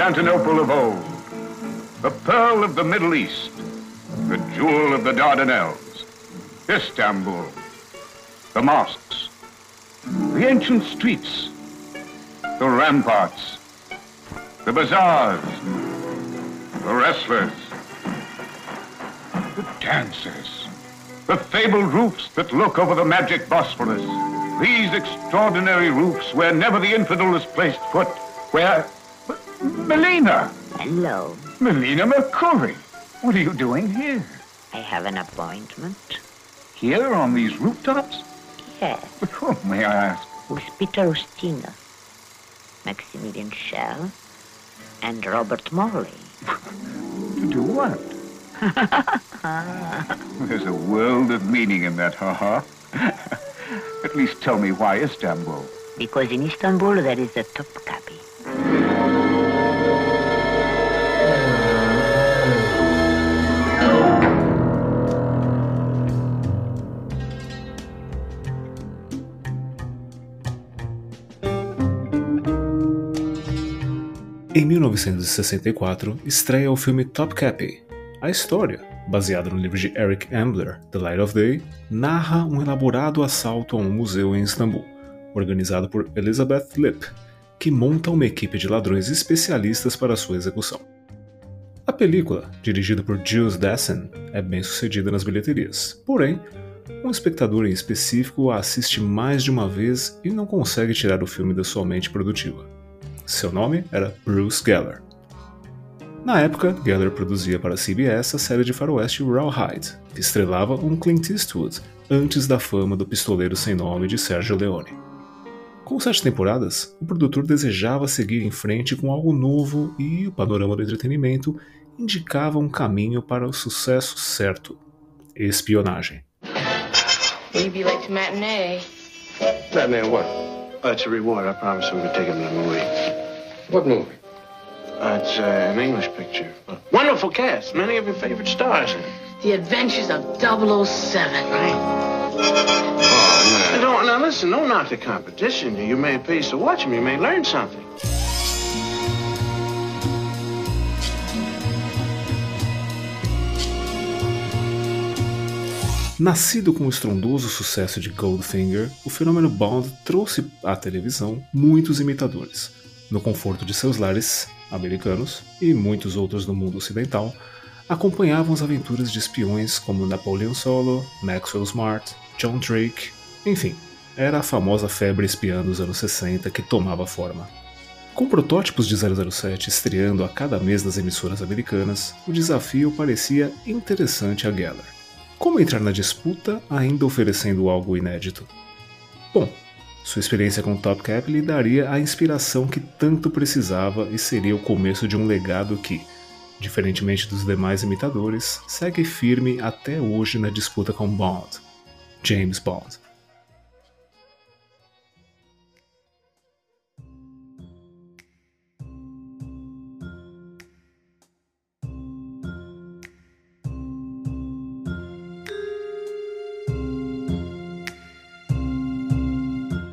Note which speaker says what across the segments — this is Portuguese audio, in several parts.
Speaker 1: Constantinople of old, the pearl of the Middle East, the jewel of the Dardanelles, Istanbul, the mosques, the ancient streets, the ramparts, the bazaars, the wrestlers, the dancers, the fabled roofs that look over the magic Bosphorus. These extraordinary roofs where never the infidel has placed foot, where... Melina!
Speaker 2: Hello.
Speaker 1: Melina Mercuri! What are you doing here?
Speaker 2: I have an appointment.
Speaker 1: Here on these rooftops?
Speaker 2: Yes,
Speaker 1: With oh, whom, may I ask?
Speaker 2: with Peter Ustina, Maximilian Schell, and Robert Morley.
Speaker 1: To do what? There's a world of meaning in that, ha-ha. At least tell me why Istanbul.
Speaker 2: Because in Istanbul there is a Topkapi.
Speaker 3: Em 1964, estreia o filme Topkapi. A história, baseada no livro de Eric Ambler, The Light of Day, narra um elaborado assalto a um museu em Istambul, organizado por Elizabeth Lipp, que monta uma equipe de ladrões especialistas para sua execução. A película, dirigida por Jules Dassin, é bem sucedida nas bilheterias, porém, um espectador em específico a assiste mais de uma vez e não consegue tirar o filme da sua mente produtiva. Seu nome era Bruce Geller. Na época, Geller produzia para a CBS a série de faroeste Rawhide, que estrelava um Clint Eastwood antes da fama do pistoleiro sem nome de Sergio Leone. Com sete temporadas, o produtor desejava seguir em frente com algo novo e o panorama do entretenimento indicava um caminho para o sucesso certo: espionagem.
Speaker 4: We'd be late to matinee.
Speaker 5: What?
Speaker 6: It's a reward. I promised take him to the movie.
Speaker 5: What movie?
Speaker 6: Uh, it's uh, an English picture. Wonderful cast. Many of your favorite stars in it.
Speaker 4: The Adventures of 007.
Speaker 6: Right?
Speaker 5: Oh,
Speaker 6: Now, don't, now listen, don't knock the competition. You may pay to watch them. You may learn something.
Speaker 3: Nascido com o estrondoso sucesso de Goldfinger, o fenômeno Bond trouxe à televisão muitos imitadores. No conforto de seus lares americanos e muitos outros no mundo ocidental, acompanhavam as aventuras de espiões como Napoleon Solo, Maxwell Smart, John Drake, enfim, era a famosa febre espiã dos anos 60 que tomava forma. Com protótipos de 007 estreando a cada mês nas emissoras americanas, o desafio parecia interessante a Geller. Como entrar na disputa ainda oferecendo algo inédito? Bom, sua experiência com Top Cap lhe daria a inspiração que tanto precisava e seria o começo de um legado que, diferentemente dos demais imitadores, segue firme até hoje na disputa com Bond, James Bond.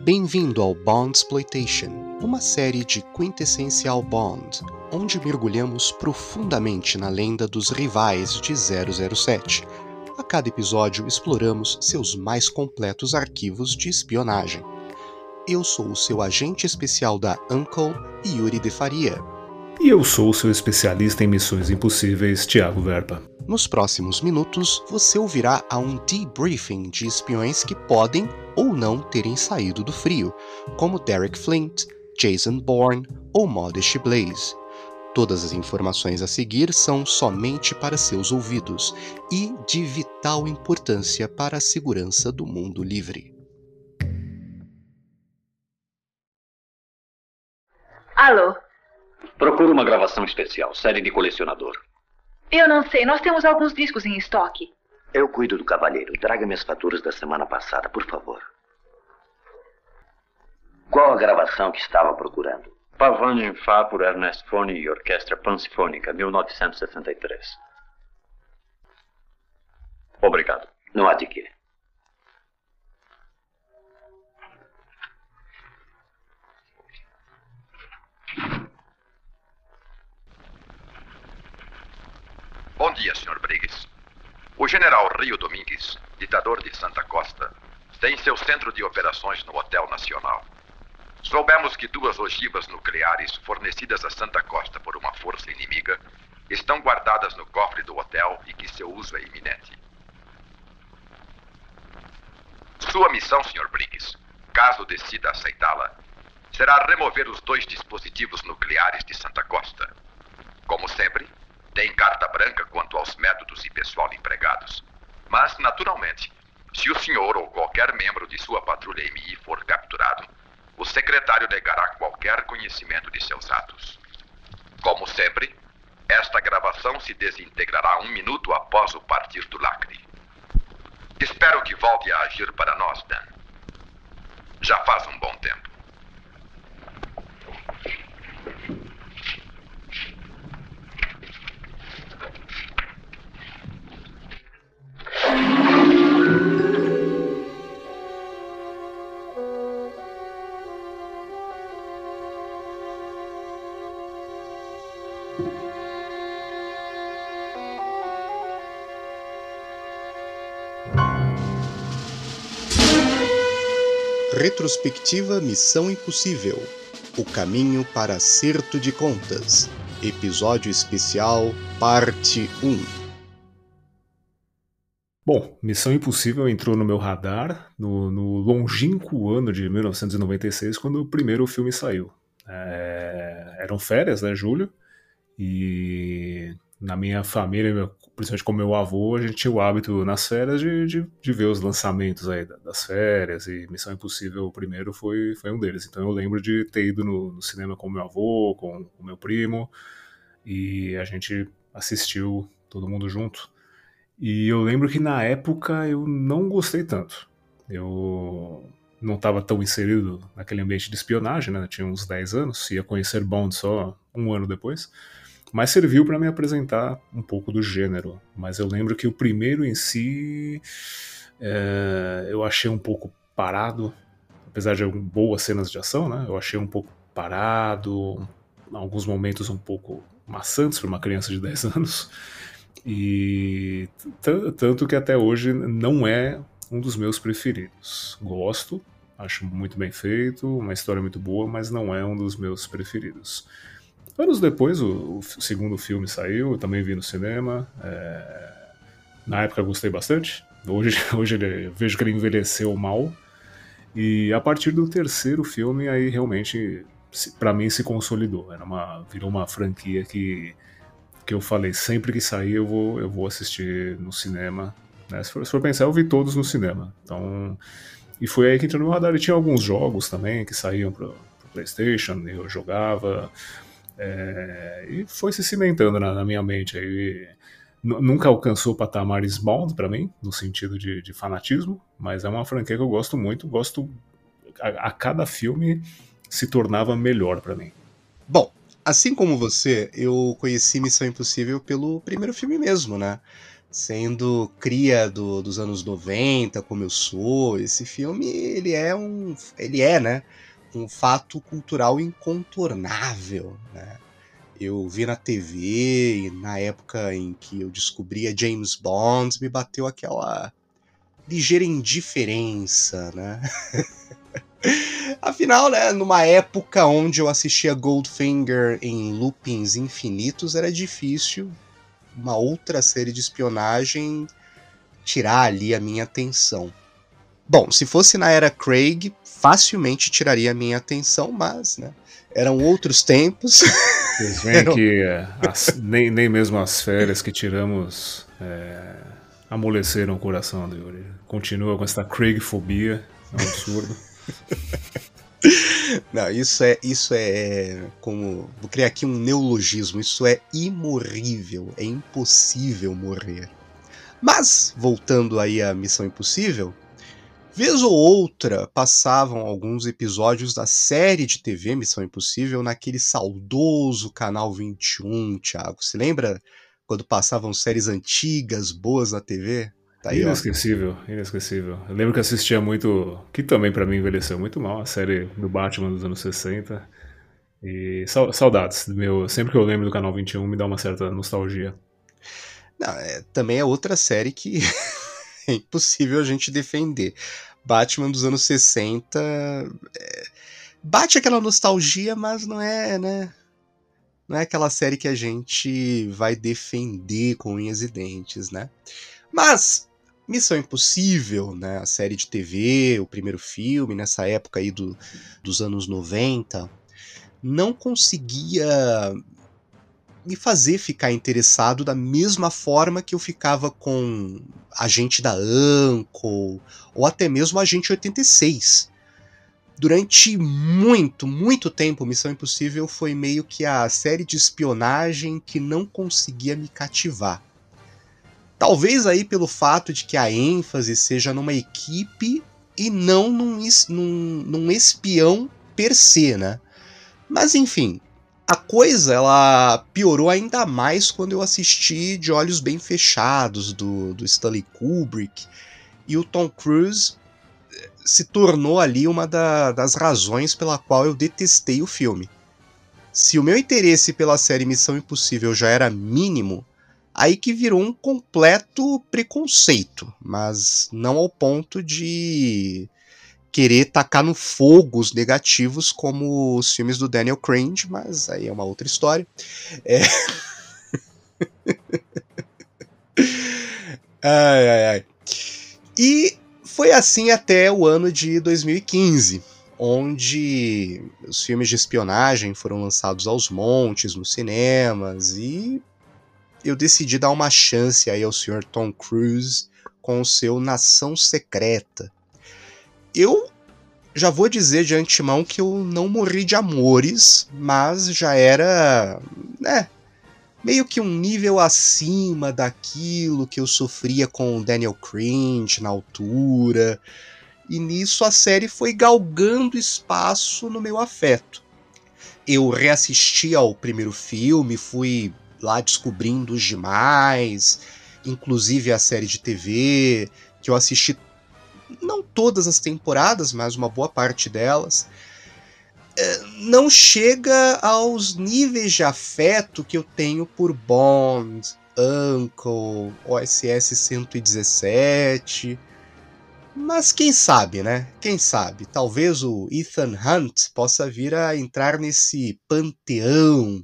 Speaker 7: Bem-vindo ao Bond Exploitation, uma série de quintessencial Bond, onde mergulhamos profundamente na lenda dos rivais de 007. A cada episódio exploramos seus mais completos arquivos de espionagem. Eu sou o seu agente especial da Uncle, Yuri de Faria.
Speaker 3: E eu sou o seu especialista em missões impossíveis, Thiago Verpa.
Speaker 7: Nos próximos minutos, você ouvirá a um debriefing de espiões que podem ou não terem saído do frio, como Derek Flint, Jason Bourne ou Modesty Blaze. Todas as informações a seguir são somente para seus ouvidos e de vital importância para a segurança do mundo livre.
Speaker 8: Alô?
Speaker 9: Procuro uma gravação especial, série de colecionador.
Speaker 8: Eu não sei, nós temos alguns discos em estoque.
Speaker 9: Eu cuido do cavalheiro. Traga-me as faturas da semana passada, por favor. Qual a gravação que estava procurando? Pavane em Fá por Ernest Fone e Orquestra Pansifônica, 1963. Obrigado. Não há de quê.
Speaker 10: Dia, Sr. Briggs. O general Rio Domingues, ditador de Santa Costa, tem seu centro de operações no Hotel Nacional. Soubemos que duas ogivas nucleares fornecidas a Santa Costa por uma força inimiga estão guardadas no cofre do hotel e que seu uso é iminente. Sua missão, Sr. Briggs, caso decida aceitá-la, será remover os dois dispositivos nucleares de Santa Costa. Como sempre, tem carta branca quanto aos métodos e pessoal empregados. Mas, naturalmente, se o senhor ou qualquer membro de sua patrulha MI for capturado, o secretário negará qualquer conhecimento de seus atos. Como sempre, esta gravação se desintegrará um minuto após o partir do lacre. Espero que volte a agir para nós, Dan. Já faz um bom tempo.
Speaker 7: Retrospectiva Missão Impossível O Caminho para Acerto de Contas Episódio Especial Parte 1
Speaker 3: Bom, Missão Impossível entrou no meu radar no, no longínquo ano de 1996, quando o primeiro filme saiu. É, eram férias, né, julho, e na minha família, principalmente com meu avô, a gente tinha o hábito nas férias de, de, de, ver os lançamentos aí das férias, e Missão Impossível, primeiro, foi, foi um deles. Então eu lembro de ter ido no, no cinema com meu avô, com o meu primo, e a gente assistiu todo mundo junto. E eu lembro que na época eu não gostei tanto. Eu não estava tão inserido naquele ambiente de espionagem, né? Eu tinha uns 10 anos, ia conhecer Bond só um ano depois mas serviu para me apresentar um pouco do gênero. Mas eu lembro que o primeiro em si é, eu achei um pouco parado, apesar de boas cenas de ação, né? Eu achei um pouco parado, alguns momentos um pouco maçantes para uma criança de 10 anos. E tanto que até hoje não é um dos meus preferidos. Gosto, acho muito bem feito, uma história muito boa, mas não é um dos meus preferidos. Anos depois, o, o segundo filme saiu, também vi no cinema. É... Na época eu gostei bastante. Hoje, hoje ele, vejo que ele envelheceu mal. E a partir do terceiro filme, aí realmente, para mim, se consolidou. Era uma, virou uma franquia que, que eu falei, sempre que sair eu vou, eu vou assistir no cinema. Né? Se, for, se for pensar, eu vi todos no cinema. Então, e foi aí que entrou no radar. E tinha alguns jogos também que saíam pro, pro PlayStation, eu jogava. É, e foi se cimentando na, na minha mente. Aí, nunca alcançou patamares Bond para mim, no sentido de, de, fanatismo, mas é uma franquia que eu gosto muito. Gosto. A, a cada filme se tornava melhor para mim.
Speaker 7: Bom, assim como você, eu conheci Missão Impossível pelo primeiro filme mesmo, né? Sendo cria do, dos anos 90, como eu sou, esse filme, ele é um. Ele é, né? Um fato cultural incontornável. Né? Eu vi na TV e na época em que eu descobria James Bond, me bateu aquela ligeira indiferença, né? Afinal, né, numa época onde eu assistia Goldfinger em loopings infinitos, era difícil uma outra série de espionagem tirar ali a minha atenção. Bom, se fosse na era Craig, facilmente tiraria a minha atenção, mas, né? Eram outros tempos.
Speaker 3: Vocês veem Eram... que é, as, nem, nem mesmo as férias que tiramos é, amoleceram o coração do Yuri. Continua com essa Craig-fobia, é um absurdo.
Speaker 7: Não, isso é, isso é como. Vou criar aqui um neologismo. Isso é imorrível. É impossível morrer. Mas, voltando aí à Missão Impossível, Vez ou outra passavam alguns episódios da série de TV Missão Impossível naquele saudoso canal 21, Thiago. Se lembra quando passavam séries antigas, boas na TV?
Speaker 3: Tá aí, inesquecível, ó. inesquecível. Eu lembro que assistia muito, que também para mim envelheceu muito mal, a série do Batman dos anos 60. E saudades, meu, sempre que eu lembro do canal 21 me dá uma certa nostalgia.
Speaker 7: Não, é, também é outra série que é impossível a gente defender. Batman dos anos 60 é, bate aquela nostalgia, mas não é, né? Não é aquela série que a gente vai defender com unhas e dentes, né? Mas Missão Impossível, né, a série de TV, o primeiro filme, nessa época aí do, dos anos 90, não conseguia me fazer ficar interessado da mesma forma que eu ficava com Agente da Uncle ou até mesmo Agente 86. Durante muito, muito tempo, Missão Impossível foi meio que a série de espionagem que não conseguia me cativar. Talvez aí pelo fato de que a ênfase seja numa equipe e não num, num, num espião per se, né? Mas enfim, a coisa ela piorou ainda mais quando eu assisti De Olhos Bem Fechados do, do Stanley Kubrick e o Tom Cruise eh, se tornou ali uma da, das razões pela qual eu detestei o filme. Se o meu interesse pela série Missão Impossível já era mínimo, aí que virou um completo preconceito, mas não ao ponto de querer tacar no fogo os negativos como os filmes do Daniel Craig, mas aí é uma outra história. É... ai, ai, ai. E foi assim até o ano de 2015, onde os filmes de espionagem foram lançados aos montes nos cinemas e eu decidi dar uma chance aí ao Sr. Tom Cruise com o seu Nação Secreta, eu já vou dizer de antemão que eu não morri de amores, mas já era, né, meio que um nível acima daquilo que eu sofria com Daniel Cringe na altura. E nisso a série foi galgando espaço no meu afeto. Eu reassisti ao primeiro filme, fui lá descobrindo os demais, inclusive a série de TV, que eu assisti não todas as temporadas, mas uma boa parte delas, é, não chega aos níveis de afeto que eu tenho por Bond, Uncle, OSS 117. Mas quem sabe, né? Quem sabe? Talvez o Ethan Hunt possa vir a entrar nesse panteão.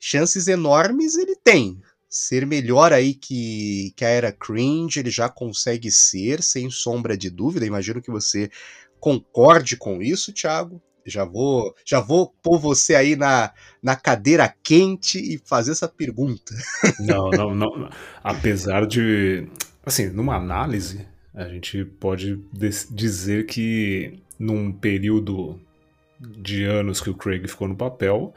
Speaker 7: Chances enormes ele tem ser melhor aí que, que a era cringe, ele já consegue ser, sem sombra de dúvida. Imagino que você concorde com isso, Thiago. Já vou, já vou pôr você aí na, na cadeira quente e fazer essa pergunta.
Speaker 3: Não, não, não. Apesar de, assim, numa análise, a gente pode dizer que num período de anos que o Craig ficou no papel,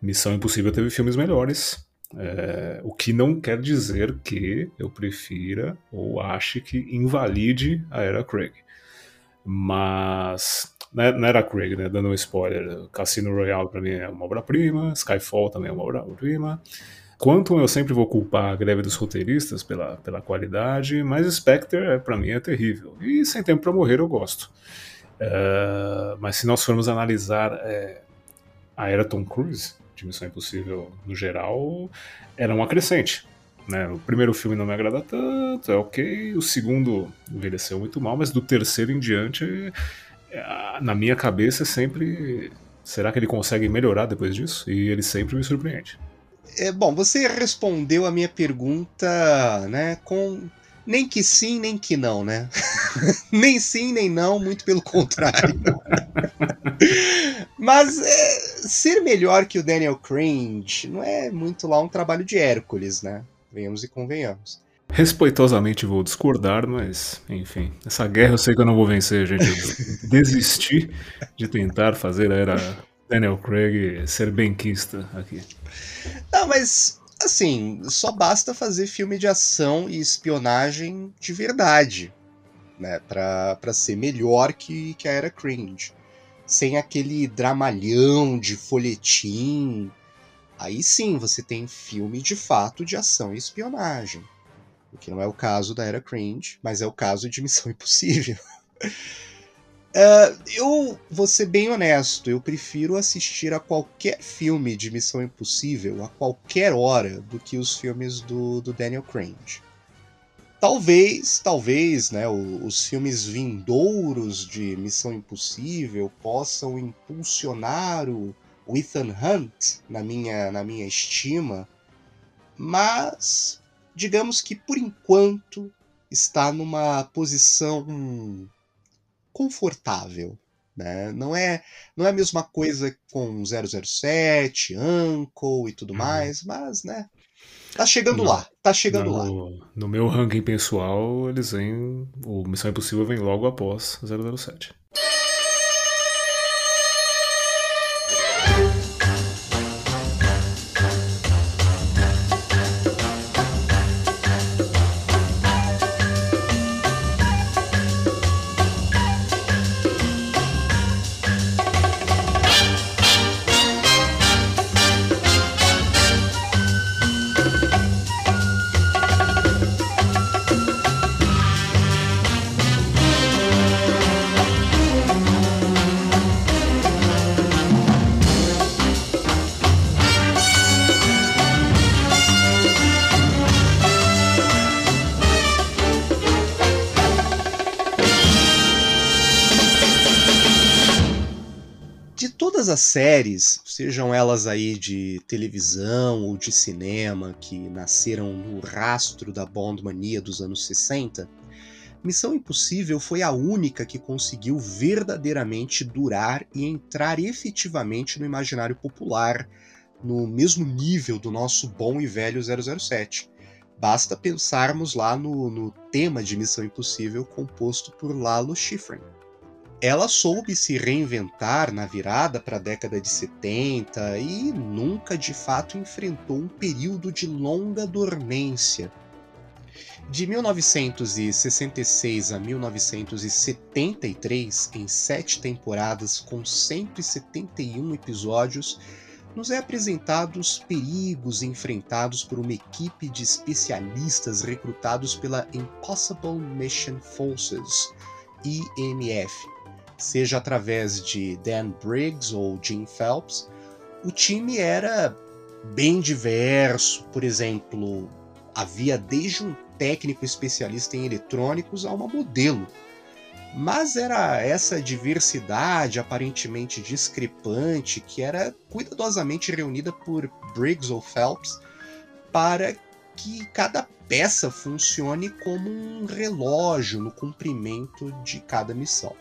Speaker 3: Missão Impossível teve filmes melhores, é, o que não quer dizer que eu prefira ou ache que invalide a era Craig. Mas né, não era Craig, né? Dando um spoiler. Cassino Royale para mim é uma obra-prima, Skyfall também é uma obra-prima. Quantum eu sempre vou culpar a greve dos roteiristas pela, pela qualidade, mas Spectre é, para mim é terrível. E Sem Tempo para Morrer eu gosto. Uh, mas se nós formos analisar é, a era Tom Cruise, de Missão Impossível no geral era um acrescente. Né? O primeiro filme não me agrada tanto, é ok. O segundo envelheceu muito mal, mas do terceiro em diante, é, na minha cabeça, é sempre. Será que ele consegue melhorar depois disso? E ele sempre me surpreende.
Speaker 7: É, bom, você respondeu a minha pergunta né, com nem que sim, nem que não, né? nem sim, nem não, muito pelo contrário. Mas é, ser melhor que o Daniel Cringe não é muito lá um trabalho de Hércules, né? Venhamos e convenhamos.
Speaker 3: Respeitosamente vou discordar, mas enfim, essa guerra eu sei que eu não vou vencer, gente. Eu desisti de tentar fazer a era Daniel Craig ser benquista aqui.
Speaker 7: Não, mas assim, só basta fazer filme de ação e espionagem de verdade, né, pra, pra ser melhor que, que a era cringe. Sem aquele dramalhão de folhetim. Aí sim você tem filme de fato de ação e espionagem. O que não é o caso da era cringe, mas é o caso de Missão Impossível. Uh, eu vou ser bem honesto, eu prefiro assistir a qualquer filme de Missão Impossível a qualquer hora do que os filmes do, do Daniel Craig. Talvez, talvez, né, os filmes vindouros de Missão Impossível possam impulsionar o, o Ethan Hunt na minha, na minha estima, mas digamos que por enquanto está numa posição confortável. Né? Não, é, não é a mesma coisa com 007, Uncle e tudo uhum. mais, mas né, tá chegando
Speaker 3: no,
Speaker 7: lá, tá chegando
Speaker 3: no,
Speaker 7: lá.
Speaker 3: No meu ranking pessoal, eles vêm. O Missão Impossível vem logo após 007.
Speaker 7: Séries, sejam elas aí de televisão ou de cinema, que nasceram no rastro da Bond mania dos anos 60, Missão Impossível foi a única que conseguiu verdadeiramente durar e entrar efetivamente no imaginário popular, no mesmo nível do nosso bom e velho 007. Basta pensarmos lá no, no tema de Missão Impossível composto por Lalo Schifrin ela soube se reinventar na virada para a década de 70 e nunca de fato enfrentou um período de longa dormência. De 1966 a 1973, em sete temporadas com 171 episódios, nos é apresentado os perigos enfrentados por uma equipe de especialistas recrutados pela Impossible Mission Forces, IMF, seja através de Dan Briggs ou Jim Phelps, o time era bem diverso. Por exemplo, havia desde um técnico especialista em eletrônicos a uma modelo. Mas era essa diversidade aparentemente discrepante que era cuidadosamente reunida por Briggs ou Phelps para que cada peça funcione como um relógio no cumprimento de cada missão.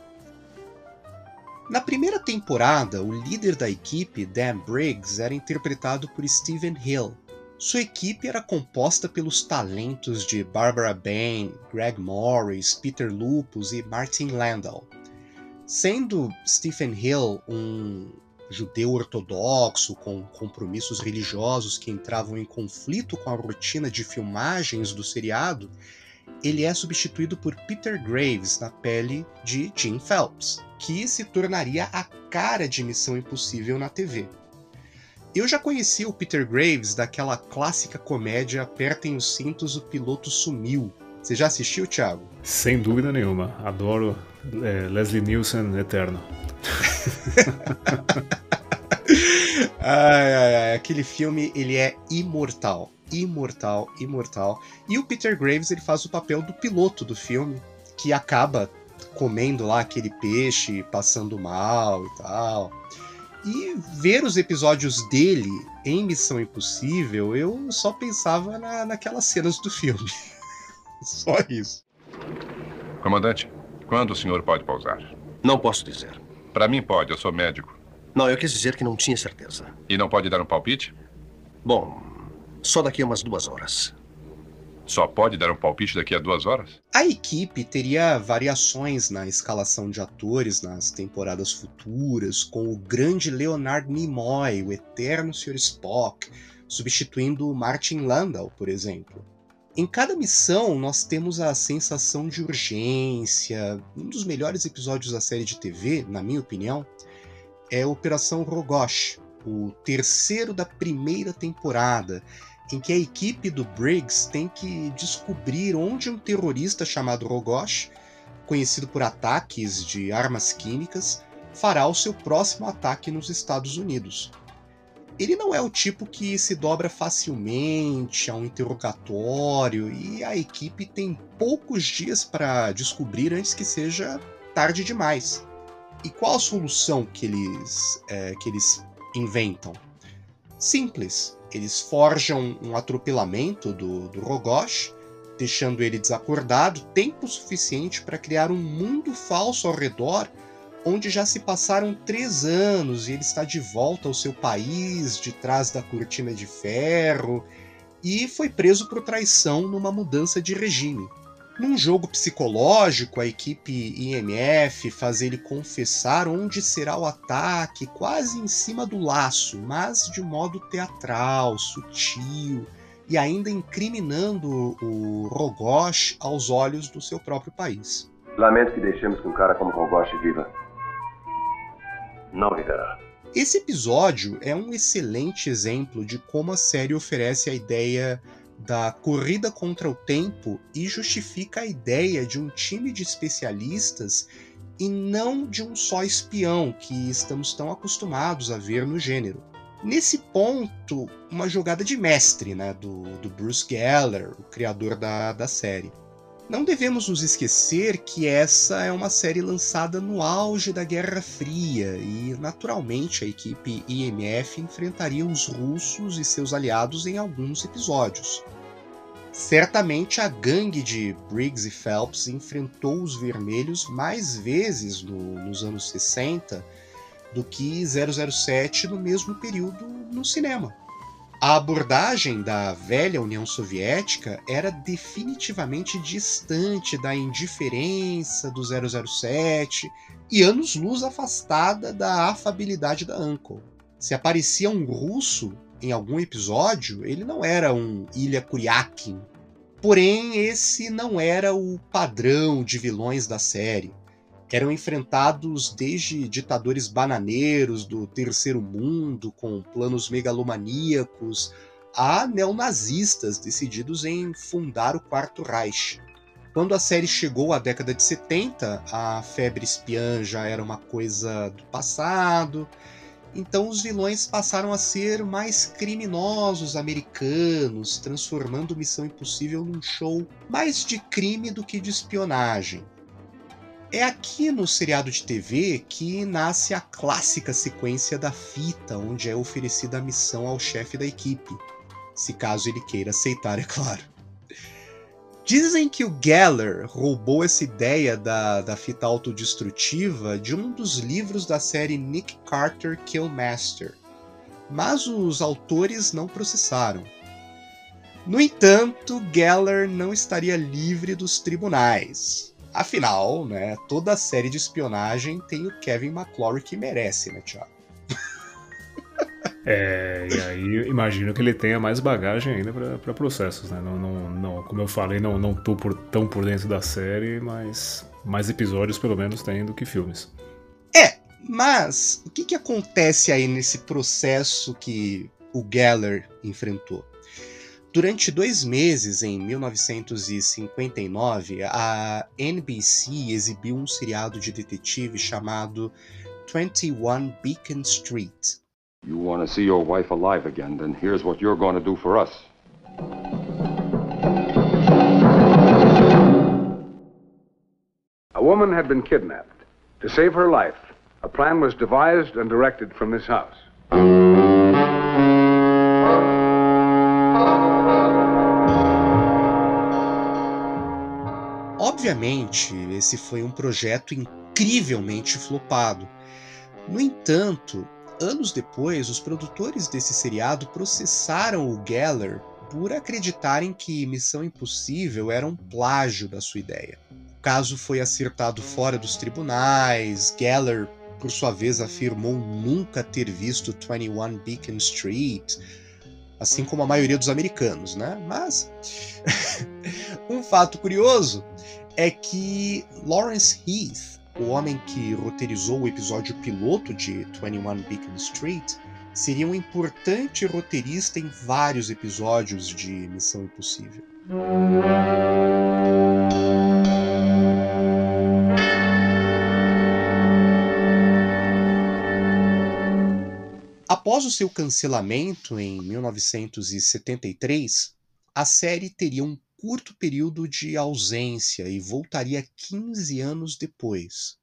Speaker 7: Na primeira temporada, o líder da equipe, Dan Briggs, era interpretado por Stephen Hill. Sua equipe era composta pelos talentos de Barbara Bain, Greg Morris, Peter Lupus e Martin Landau. Sendo Stephen Hill um judeu ortodoxo com compromissos religiosos que entravam em conflito com a rotina de filmagens do seriado, ele é substituído por Peter Graves na pele de Jim Phelps, que se tornaria a cara de Missão Impossível na TV. Eu já conhecia o Peter Graves daquela clássica comédia Apertem os cintos, o piloto sumiu. Você já assistiu, Thiago?
Speaker 3: Sem dúvida nenhuma. Adoro é, Leslie Nielsen eterno.
Speaker 7: ai, ai, ai, aquele filme ele é imortal imortal, imortal. E o Peter Graves ele faz o papel do piloto do filme, que acaba comendo lá aquele peixe, passando mal e tal. E ver os episódios dele em Missão Impossível, eu só pensava na, naquelas cenas do filme. só isso.
Speaker 10: Comandante, quando o senhor pode pausar?
Speaker 5: Não posso dizer.
Speaker 10: Para mim pode, eu sou médico.
Speaker 5: Não, eu quis dizer que não tinha certeza.
Speaker 10: E não pode dar um palpite?
Speaker 5: Bom, só daqui a umas duas horas.
Speaker 10: Só pode dar um palpite daqui a duas horas?
Speaker 7: A equipe teria variações na escalação de atores nas temporadas futuras, com o grande Leonard Nimoy, o eterno Sr. Spock, substituindo Martin Landau, por exemplo. Em cada missão, nós temos a sensação de urgência. Um dos melhores episódios da série de TV, na minha opinião, é Operação Rogosh, o terceiro da primeira temporada, em que a equipe do Briggs tem que descobrir onde um terrorista chamado Rogosh conhecido por ataques de armas químicas, fará o seu próximo ataque nos Estados Unidos. Ele não é o tipo que se dobra facilmente a um interrogatório e a equipe tem poucos dias para descobrir antes que seja tarde demais. E qual a solução que eles, é, que eles inventam? Simples. Eles forjam um atropelamento do, do Rogosh, deixando ele desacordado tempo suficiente para criar um mundo falso ao redor, onde já se passaram três anos e ele está de volta ao seu país, de trás da cortina de ferro, e foi preso por traição numa mudança de regime. Num jogo psicológico, a equipe IMF faz ele confessar onde será o ataque, quase em cima do laço, mas de modo teatral, sutil e ainda incriminando o Rogosh aos olhos do seu próprio país.
Speaker 11: Lamento que deixemos que um cara como Rogosh viva.
Speaker 9: Não viverá.
Speaker 7: Esse episódio é um excelente exemplo de como a série oferece a ideia da corrida contra o tempo e justifica a ideia de um time de especialistas e não de um só espião que estamos tão acostumados a ver no gênero. Nesse ponto, uma jogada de mestre né, do, do Bruce Geller, o criador da, da série. Não devemos nos esquecer que essa é uma série lançada no auge da Guerra Fria e, naturalmente, a equipe IMF enfrentaria os russos e seus aliados em alguns episódios. Certamente a gangue de Briggs e Phelps enfrentou os vermelhos mais vezes no, nos anos 60 do que 007 no mesmo período no cinema. A abordagem da velha União Soviética era definitivamente distante da indiferença do 007 e anos-luz afastada da afabilidade da Uncle. Se aparecia um russo em algum episódio, ele não era um Ilha Kuryakin. Porém, esse não era o padrão de vilões da série eram enfrentados desde ditadores bananeiros do terceiro mundo, com planos megalomaníacos, a neonazistas decididos em fundar o Quarto Reich. Quando a série chegou à década de 70, a febre espiã já era uma coisa do passado, então os vilões passaram a ser mais criminosos americanos, transformando Missão Impossível num show mais de crime do que de espionagem. É aqui no seriado de TV que nasce a clássica sequência da fita, onde é oferecida a missão ao chefe da equipe, se caso ele queira aceitar, é claro. Dizem que o Geller roubou essa ideia da, da fita autodestrutiva de um dos livros da série Nick Carter Killmaster, mas os autores não processaram. No entanto, Geller não estaria livre dos tribunais. Afinal, né, toda série de espionagem tem o Kevin McClory que merece, né, Thiago?
Speaker 3: É, e aí imagino que ele tenha mais bagagem ainda para processos, né? Não, não, não, como eu falei, não, não tô por, tão por dentro da série, mas mais episódios pelo menos tem do que filmes.
Speaker 7: É, mas o que, que acontece aí nesse processo que o Geller enfrentou? Durante dois meses, em 1959, a NBC exibiu um seriado de detetive chamado 21 Beacon Street.
Speaker 11: You want to see your wife alive again, then here's what you're going to do for us.
Speaker 12: A woman had been kidnapped. To save her life, a plan was devised and directed from this house.
Speaker 7: Obviamente, esse foi um projeto incrivelmente flopado. No entanto, anos depois, os produtores desse seriado processaram o Geller por acreditarem que Missão Impossível era um plágio da sua ideia. O caso foi acertado fora dos tribunais, Geller, por sua vez, afirmou nunca ter visto 21 Beacon Street, assim como a maioria dos americanos, né? Mas um fato curioso é que Lawrence Heath, o homem que roteirizou o episódio piloto de 21 Beacon Street, seria um importante roteirista em vários episódios de Missão Impossível. Após o seu cancelamento em 1973, a série teria um curto período de ausência e voltaria 15 anos depois.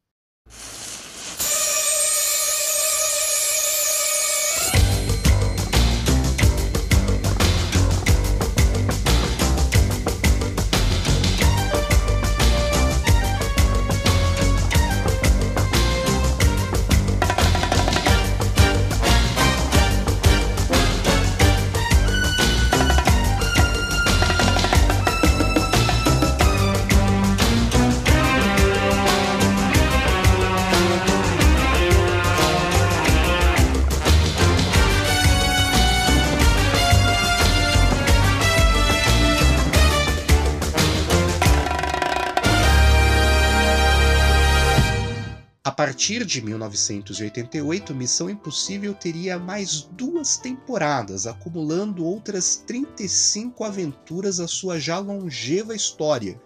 Speaker 7: Partir de 1988, Missão Impossível teria mais duas temporadas, acumulando outras 35 aventuras à sua já longeva história,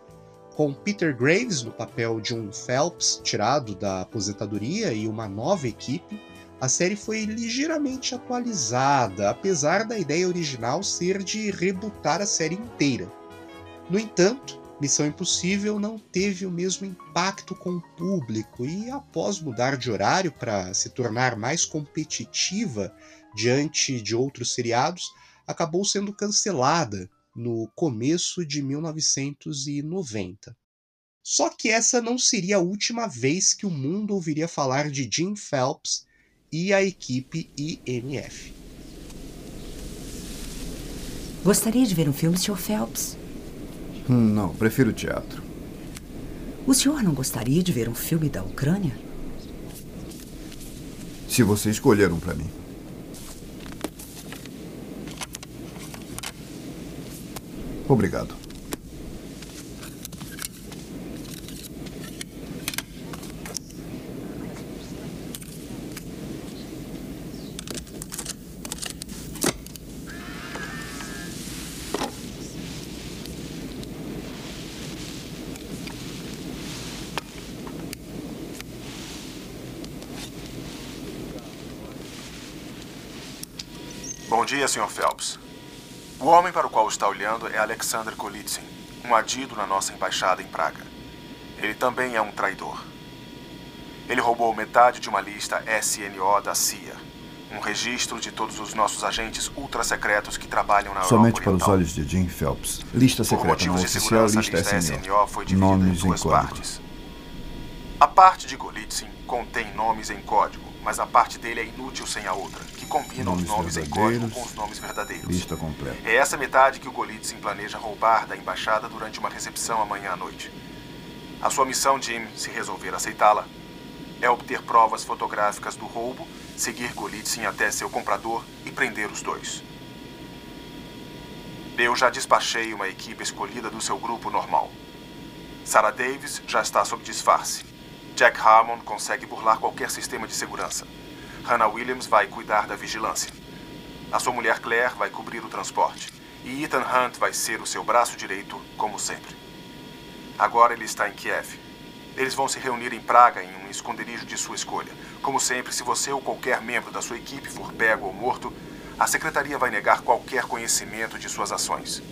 Speaker 7: com Peter Graves no papel de um Phelps tirado da aposentadoria e uma nova equipe. A série foi ligeiramente atualizada, apesar da ideia original ser de rebootar a série inteira. No entanto, Missão Impossível não teve o mesmo impacto com o público e, após mudar de horário para se tornar mais competitiva diante de outros seriados, acabou sendo cancelada no começo de 1990. Só que essa não seria a última vez que o mundo ouviria falar de Jim Phelps e a equipe IMF.
Speaker 13: Gostaria de ver um filme, Sr. Phelps?
Speaker 14: Hum, não, prefiro teatro.
Speaker 13: O senhor não gostaria de ver um filme da Ucrânia?
Speaker 14: Se você escolher um para mim. Obrigado.
Speaker 15: Bom dia, Sr. Phelps. O homem para o qual está olhando é Alexander Golitsyn, um adido na nossa embaixada em Praga. Ele também é um traidor. Ele roubou metade de uma lista SNO da CIA, um registro de todos os nossos agentes ultra-secretos que trabalham na
Speaker 14: Somente
Speaker 15: Europa
Speaker 14: para os olhos de Jim Phelps. Lista secreta não
Speaker 15: de
Speaker 14: oficial, lista
Speaker 15: lista
Speaker 14: SNO.
Speaker 15: Foi dividida
Speaker 14: Nomes
Speaker 15: em duas
Speaker 14: em
Speaker 15: partes. A parte de Golitsyn contém nomes em código, mas a parte dele é inútil sem a outra, que combina os
Speaker 14: Nomes
Speaker 15: nomes em código com os nomes verdadeiros.
Speaker 14: Lista completa.
Speaker 15: É essa metade que o Golitsyn planeja roubar da embaixada durante uma recepção amanhã à noite. A sua missão, Jim, se resolver aceitá-la, é obter provas fotográficas do roubo, seguir Golitsyn até seu comprador e prender os dois. Eu já despachei uma equipe escolhida do seu grupo normal. Sarah Davis já está sob disfarce. Jack Harmon consegue burlar qualquer sistema de segurança. Hannah Williams vai cuidar da vigilância. A sua mulher Claire vai cobrir o transporte. E Ethan Hunt vai ser o seu braço direito, como sempre. Agora ele está em Kiev. Eles vão se reunir em Praga em um esconderijo de sua escolha. Como sempre, se você ou qualquer membro da sua equipe for pego ou morto, a secretaria vai negar qualquer conhecimento de suas ações.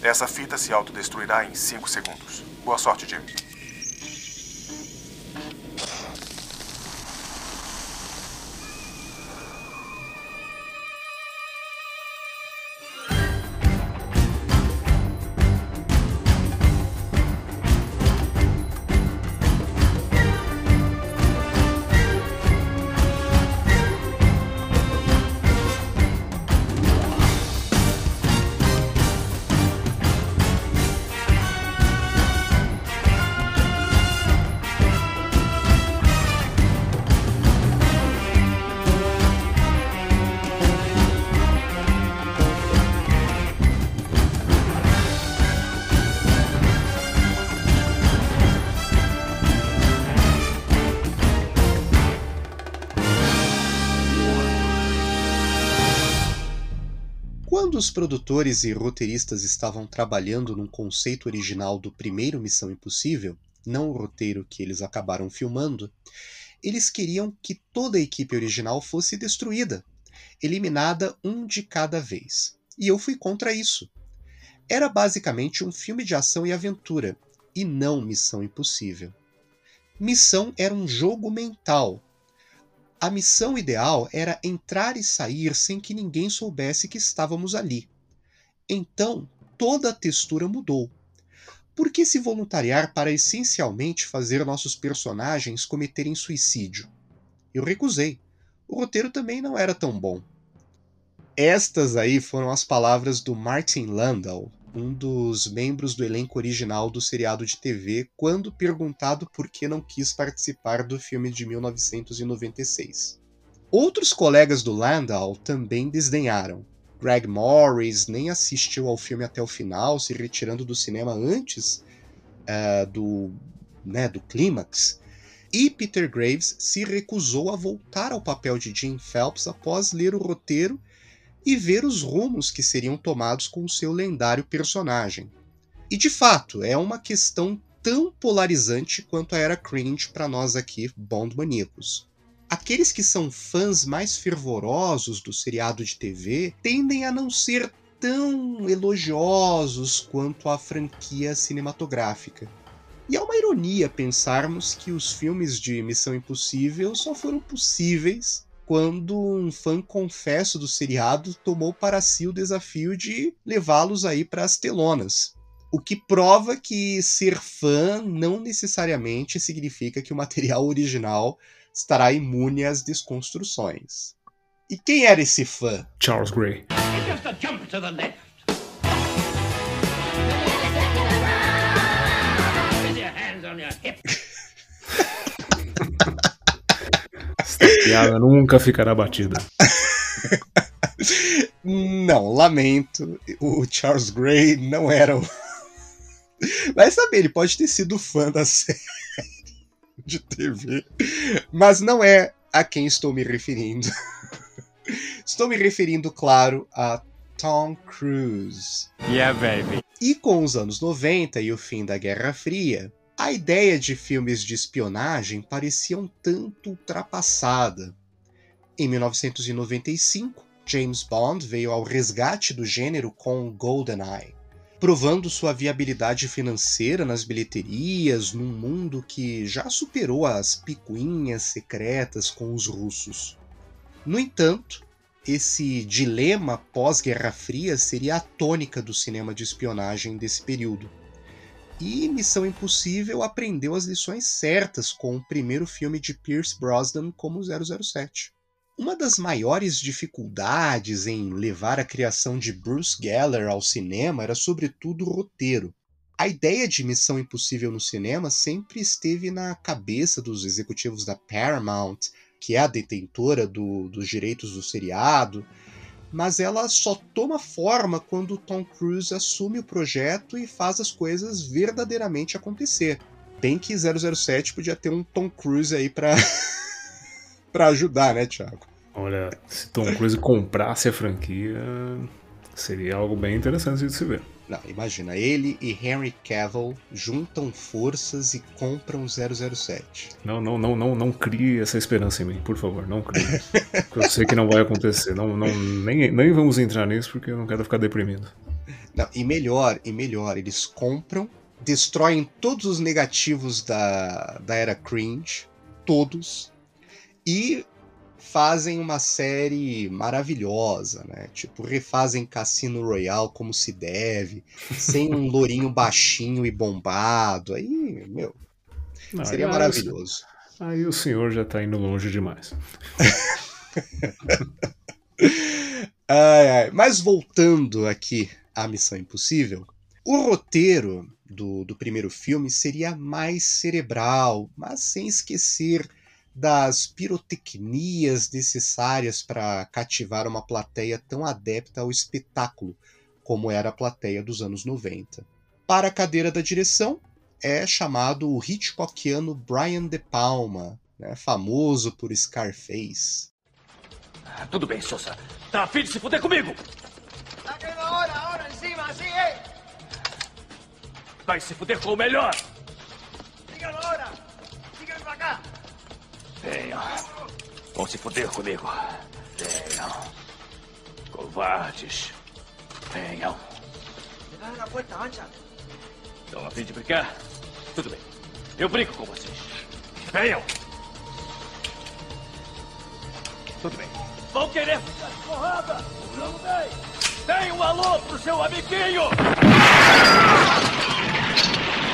Speaker 15: Essa fita se autodestruirá em 5 segundos. Boa sorte, Jim.
Speaker 7: Os produtores e roteiristas estavam trabalhando num conceito original do primeiro Missão Impossível, não o roteiro que eles acabaram filmando, eles queriam que toda a equipe original fosse destruída, eliminada um de cada vez. E eu fui contra isso. Era basicamente um filme de ação e aventura, e não Missão Impossível. Missão era um jogo mental. A missão ideal era entrar e sair sem que ninguém soubesse que estávamos ali. Então, toda a textura mudou. Por que se voluntariar para essencialmente fazer nossos personagens cometerem suicídio? Eu recusei. O roteiro também não era tão bom. Estas aí foram as palavras do Martin Landau, um dos membros do elenco original do seriado de TV, quando perguntado por que não quis participar do filme de 1996. Outros colegas do Landau também desdenharam. Greg Morris nem assistiu ao filme até o final, se retirando do cinema antes uh, do, né, do clímax. E Peter Graves se recusou a voltar ao papel de Jim Phelps após ler o roteiro e ver os rumos que seriam tomados com o seu lendário personagem. E de fato, é uma questão tão polarizante quanto a era cringe para nós aqui, Bond maníacos. Aqueles que são fãs mais fervorosos do seriado de TV tendem a não ser tão elogiosos quanto a franquia cinematográfica. E é uma ironia pensarmos que os filmes de Missão Impossível só foram possíveis quando um fã confesso do seriado tomou para si o desafio de levá-los aí para as telonas. O que prova que ser fã não necessariamente significa que o material original estará imune às desconstruções. E quem era esse fã?
Speaker 3: Charles Gray. Esta piada nunca ficará batida.
Speaker 7: Não, lamento. O Charles Gray não era o. Vai saber, ele pode ter sido fã da série de TV, mas não é a quem estou me referindo. Estou me referindo, claro, a Tom Cruise.
Speaker 16: Yeah, baby.
Speaker 7: E com os anos 90 e o fim da Guerra Fria, a ideia de filmes de espionagem parecia um tanto ultrapassada. Em 1995, James Bond veio ao resgate do gênero com GoldenEye, provando sua viabilidade financeira nas bilheterias num mundo que já superou as picuinhas secretas com os russos. No entanto, esse dilema pós-Guerra Fria seria a tônica do cinema de espionagem desse período. E Missão Impossível aprendeu as lições certas com o primeiro filme de Pierce Brosnan como 007. Uma das maiores dificuldades em levar a criação de Bruce Geller ao cinema era sobretudo o roteiro. A ideia de Missão Impossível no cinema sempre esteve na cabeça dos executivos da Paramount, que é a detentora do, dos direitos do seriado, mas ela só toma forma quando Tom Cruise assume o projeto e faz as coisas verdadeiramente acontecer. Bem que 007 podia ter um Tom Cruise aí pra, pra ajudar, né, Thiago?
Speaker 3: Olha, se Tom Cruise comprasse a franquia, seria algo bem interessante de se ver.
Speaker 7: Não, imagina, ele e Henry Cavill juntam forças e compram 007.
Speaker 3: Não, não, não, não, não crie essa esperança em mim, por favor, não crie. eu sei que não vai acontecer. Não, não, nem, nem vamos entrar nisso porque eu não quero ficar deprimido.
Speaker 7: Não, e melhor, e melhor, eles compram, destroem todos os negativos da, da era cringe, todos, e fazem uma série maravilhosa, né? Tipo, refazem Cassino Royale como se deve, sem um lourinho baixinho e bombado. Aí, meu, Não, seria maravilhoso.
Speaker 3: Aí o senhor já tá indo longe demais.
Speaker 7: ai, ai. Mas voltando aqui à Missão Impossível, o roteiro do, do primeiro filme seria mais cerebral, mas sem esquecer das pirotecnias necessárias para cativar uma plateia tão adepta ao espetáculo como era a plateia dos anos 90. Para a cadeira da direção, é chamado o Hitchcockiano Brian De Palma, né, famoso por Scarface.
Speaker 16: Tudo bem, Sousa. Tá afim de se fuder comigo?
Speaker 17: Ahora, ahora, encima, assim, hein?
Speaker 16: Vai se fuder com o melhor. É. Vão se fuder comigo. Venham. Covardes. Venham. Estão a fim de brincar? Tudo bem. Eu brinco com vocês. Venham. Tudo bem. Vão querer ficar de porrada? Não tem. Tem um alô pro seu amiguinho!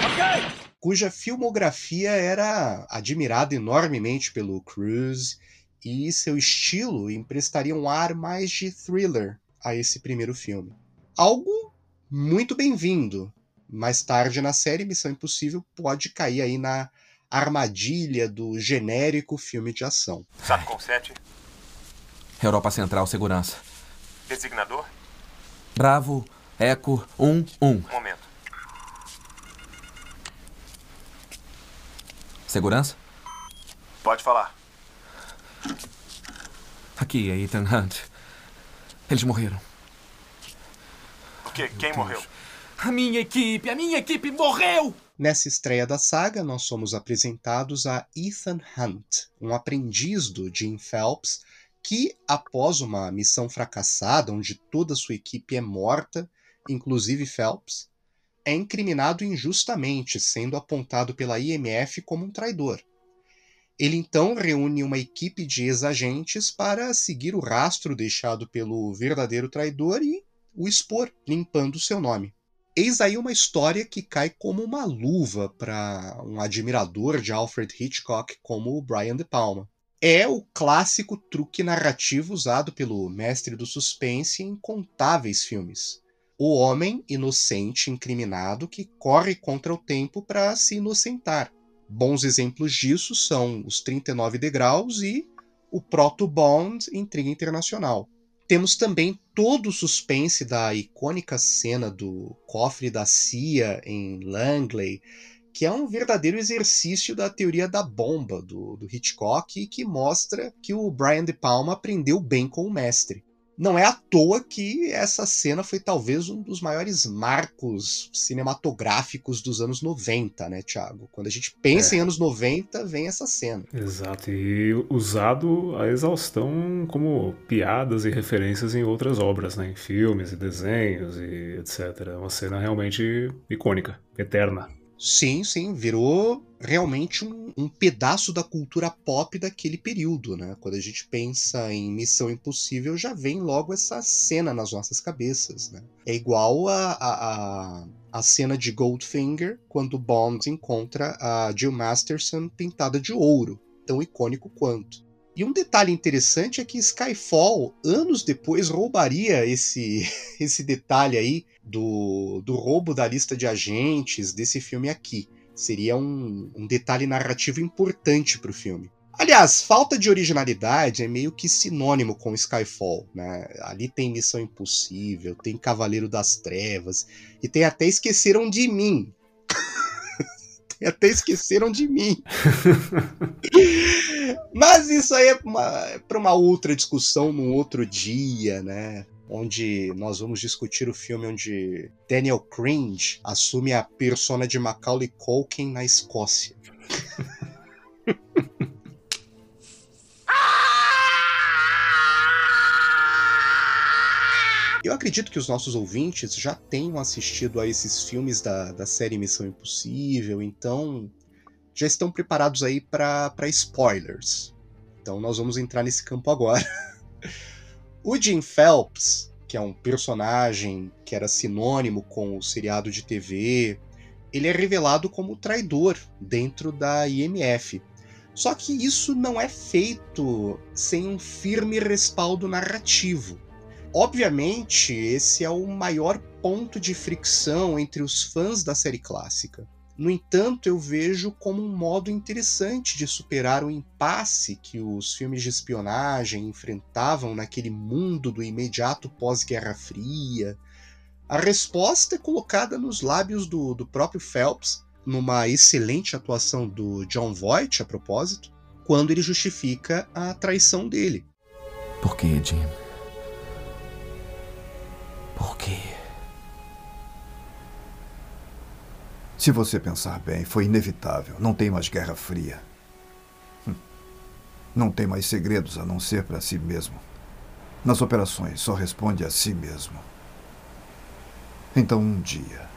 Speaker 16: Ok?
Speaker 7: Cuja filmografia era admirada enormemente pelo Cruise e seu estilo emprestaria um ar mais de thriller a esse primeiro filme. Algo muito bem-vindo. Mais tarde na série, Missão Impossível pode cair aí na armadilha do genérico filme de ação.
Speaker 15: SATCOM 7.
Speaker 18: Europa Central Segurança.
Speaker 15: Designador?
Speaker 18: Bravo, Eco, 1, 1.
Speaker 15: Momento.
Speaker 18: Segurança?
Speaker 15: Pode falar.
Speaker 18: Aqui é Ethan Hunt. Eles morreram.
Speaker 15: O quê? Quem morreu?
Speaker 18: A minha equipe! A minha equipe morreu!
Speaker 7: Nessa estreia da saga, nós somos apresentados a Ethan Hunt, um aprendiz do Jim Phelps, que, após uma missão fracassada, onde toda a sua equipe é morta, inclusive Phelps, é incriminado injustamente, sendo apontado pela IMF como um traidor. Ele então reúne uma equipe de ex-agentes para seguir o rastro deixado pelo verdadeiro traidor e o expor, limpando seu nome. Eis aí uma história que cai como uma luva para um admirador de Alfred Hitchcock como o Brian De Palma. É o clássico truque narrativo usado pelo mestre do suspense em incontáveis filmes. O homem inocente incriminado que corre contra o tempo para se inocentar. Bons exemplos disso são os 39 degraus e o Proto-Bond Intriga Internacional. Temos também todo o suspense da icônica cena do cofre da CIA em Langley, que é um verdadeiro exercício da teoria da bomba do, do Hitchcock e que mostra que o Brian De Palma aprendeu bem com o mestre. Não é à toa que essa cena foi talvez um dos maiores marcos cinematográficos dos anos 90, né, Thiago? Quando a gente pensa
Speaker 3: É.
Speaker 7: em anos 90, vem essa cena.
Speaker 3: Exato, e usado a exaustão como piadas e referências em outras obras, né? em filmes e desenhos e etc. É uma cena realmente icônica, eterna.
Speaker 7: Sim, sim, virou realmente um, um pedaço da cultura pop daquele período, né? Quando a gente pensa em Missão Impossível, já vem logo essa cena nas nossas cabeças, né? É igual a, a, a, cena de Goldfinger, quando Bond encontra a Jill Masterson pintada de ouro, tão icônico quanto. E um detalhe interessante é que Skyfall, anos depois, roubaria esse, esse detalhe aí do, do roubo da lista de agentes desse filme aqui. Seria um, um detalhe narrativo importante para o filme. Aliás, falta de originalidade é meio que sinônimo com Skyfall. Né? Ali tem Missão Impossível, tem Cavaleiro das Trevas, e tem até Esqueceram de Mim. até Esqueceram de Mim. Mas isso aí é para uma, uma outra discussão num outro dia, né? Onde nós vamos discutir o filme onde Daniel Cringe assume a persona de Macaulay Culkin na Escócia. Eu acredito que os nossos ouvintes já tenham assistido a esses filmes da, da série Missão Impossível, então já estão preparados aí para spoilers. Então nós vamos entrar nesse campo agora. o Jim Phelps, que é um personagem que era sinônimo com o seriado de TV, ele é revelado como traidor dentro da IMF. Só que isso não é feito sem um firme respaldo narrativo. Obviamente, esse é o maior ponto de fricção entre os fãs da série clássica. No entanto, eu vejo como um modo interessante de superar o impasse que os filmes de espionagem enfrentavam naquele mundo do imediato pós-Guerra Fria. A resposta é colocada nos lábios do, do próprio Phelps, numa excelente atuação do John Voight, a propósito, quando ele justifica a traição dele.
Speaker 18: Por que, Jim? Quê?
Speaker 14: Se você pensar bem, foi inevitável. Não tem mais Guerra Fria. Hum. Não tem mais segredos a não ser para si mesmo. Nas operações, só responde a si mesmo. Então, um dia,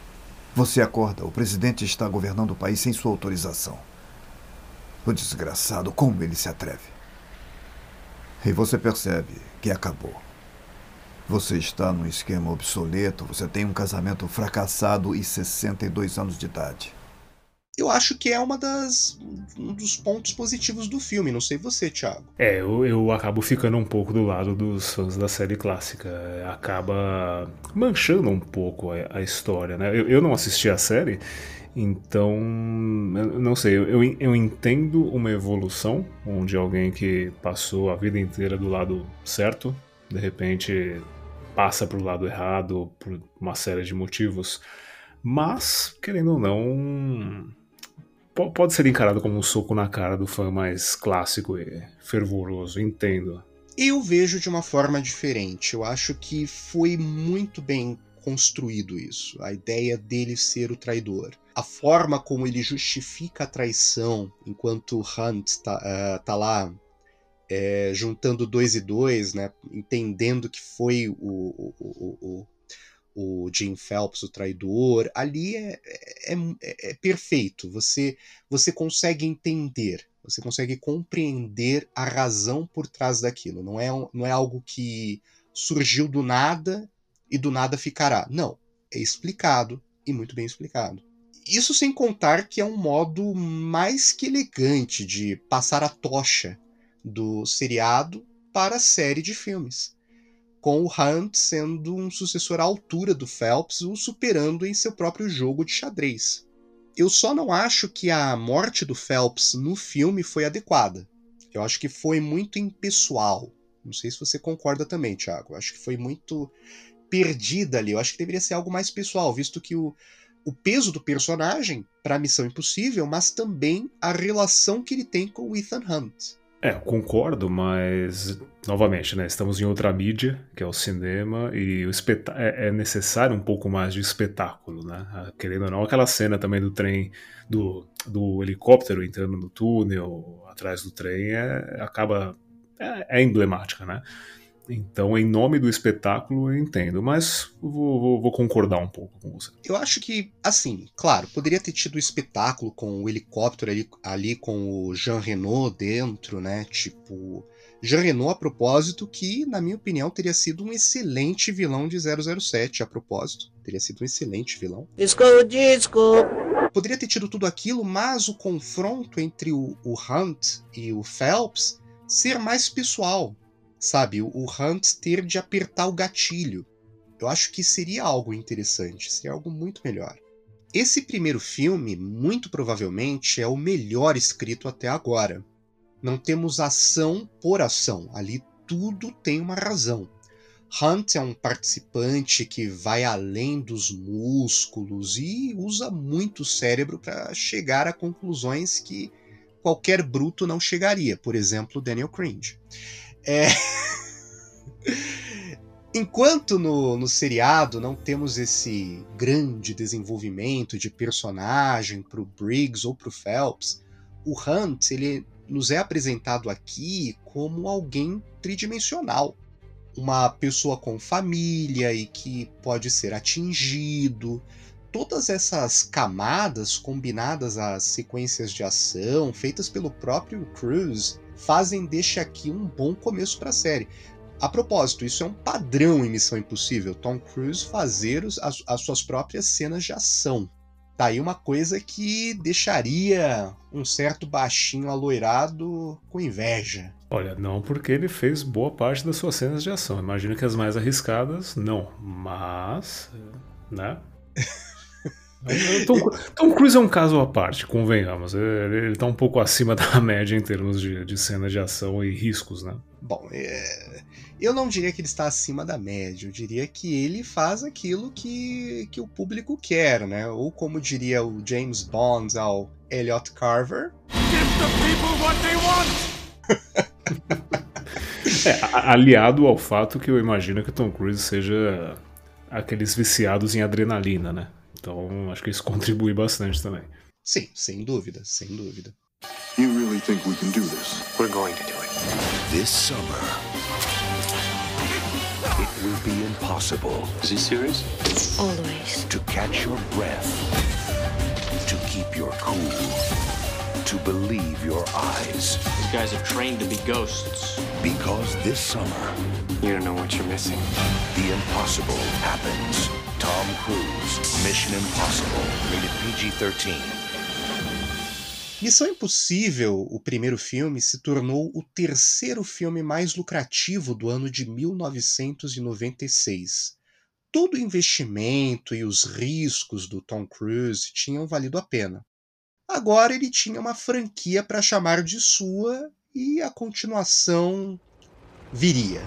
Speaker 14: você acorda, o presidente está governando o país sem sua autorização. O desgraçado, como ele se atreve? E você percebe que acabou. Você está num esquema obsoleto, você tem um casamento fracassado e 62 anos de idade.
Speaker 7: Eu acho que é uma das um dos pontos positivos do filme, não sei você, Thiago.
Speaker 3: É, eu, eu acabo ficando um pouco do lado dos fãs da série clássica. Acaba manchando um pouco a, a história, né? Eu, eu não assisti a série, então, eu não sei, eu, eu entendo uma evolução onde alguém que passou a vida inteira do lado certo, de repente passa para o lado errado por uma série de motivos, mas, querendo ou não, pode ser encarado como um soco na cara do fã mais clássico e fervoroso, entendo.
Speaker 7: Eu vejo de uma forma diferente. Eu acho que foi muito bem construído isso. A ideia dele ser o traidor. A forma como ele justifica a traição enquanto Hunt tá, uh, tá lá é, juntando dois e dois, né, entendendo que foi o, o, o, o, Jim Phelps o traidor, ali é, é, é, é perfeito. Você, você consegue entender, você consegue compreender a razão por trás daquilo. Não é, não é algo que surgiu do nada e do nada ficará. Não, é explicado e muito bem explicado. Isso sem contar que é um modo mais que elegante de passar a tocha do seriado para a série de filmes, com o Hunt sendo um sucessor à altura do Phelps, o superando em seu próprio jogo de xadrez. Eu só não acho que a morte do Phelps no filme foi adequada. Eu acho que foi muito impessoal. Não sei se você concorda também, Thiago. Eu acho que foi muito perdida ali. Eu acho que deveria ser algo mais pessoal, visto que o, o peso do personagem para a Missão Impossível, mas também a relação que ele tem com o Ethan Hunt.
Speaker 3: É, concordo, mas novamente, né? Estamos em outra mídia, que é o cinema, e o é, é, necessário um pouco mais de espetáculo, né? Ah, querendo ou não, aquela cena também do trem, do, do helicóptero entrando no túnel, atrás do trem, é, acaba. É, é emblemática, né? Então, em nome do espetáculo, eu entendo, mas vou, vou, vou, concordar um pouco com você.
Speaker 7: Eu acho que, assim, claro, poderia ter tido o espetáculo com o helicóptero ali, ali com o Jean Renault dentro, né? Tipo, Jean Renault, a propósito, que, na minha opinião, teria sido um excelente vilão de 007, a propósito. Teria sido um excelente vilão.
Speaker 17: Disco, disco!
Speaker 7: Poderia ter tido tudo aquilo, mas o confronto entre o, o Hunt e o Phelps ser mais pessoal, sabe? O Hunt ter de apertar o gatilho. Eu acho que seria algo interessante, seria algo muito melhor. Esse primeiro filme, muito provavelmente, é o melhor escrito até agora. Não temos ação por ação, ali tudo tem uma razão. Hunt é um participante que vai além dos músculos e usa muito o cérebro para chegar a conclusões que qualquer bruto não chegaria, por exemplo, Daniel Cringe. É... Enquanto no, no seriado não temos esse grande desenvolvimento de personagem para o Briggs ou para o Phelps, o Hunt ele nos é apresentado aqui como alguém tridimensional. Uma pessoa com família e que pode ser atingido. Todas essas camadas combinadas às sequências de ação feitas pelo próprio Cruz fazem deste aqui um bom começo para a série. A propósito, isso é um padrão em Missão Impossível, Tom Cruise fazer os, as, as suas próprias cenas de ação. Tá aí uma coisa que deixaria um certo baixinho aloirado com inveja.
Speaker 3: Olha, não porque ele fez boa parte das suas cenas de ação. Imagino que as mais arriscadas, não. Mas, né? Tom, Tom, Cruise é um caso à parte, convenhamos. Ele, ele tá um pouco acima da média em termos de, de cenas de ação e riscos, né?
Speaker 7: Bom, é, eu não diria que ele está acima da média, eu diria que ele faz aquilo que, que o público quer, né? Ou como diria o James Bond ao Elliot Carver. Give the
Speaker 3: people what they want! é, aliado ao fato que eu imagino que Tom Cruise seja aqueles viciados em adrenalina, né? Então, acho que isso contribui bastante também.
Speaker 7: Sim, sem dúvida, sem dúvida.
Speaker 19: You really think we can do this?
Speaker 20: We're going to do it.
Speaker 21: This summer, it will be impossible.
Speaker 20: Is he serious?
Speaker 21: Always. To catch your breath, to keep your cool, to believe your eyes.
Speaker 20: These guys are trained to be ghosts.
Speaker 21: Because this summer,
Speaker 20: You don't know what you're missing.
Speaker 21: the impossible happens. Tom Cruise, Mission Impossible, rated PG 13.
Speaker 7: Missão Impossível, o primeiro filme, se tornou o terceiro filme mais lucrativo do ano de 1996. Todo o investimento e os riscos do Tom Cruise tinham valido a pena. Agora ele tinha uma franquia para chamar de sua e a continuação viria.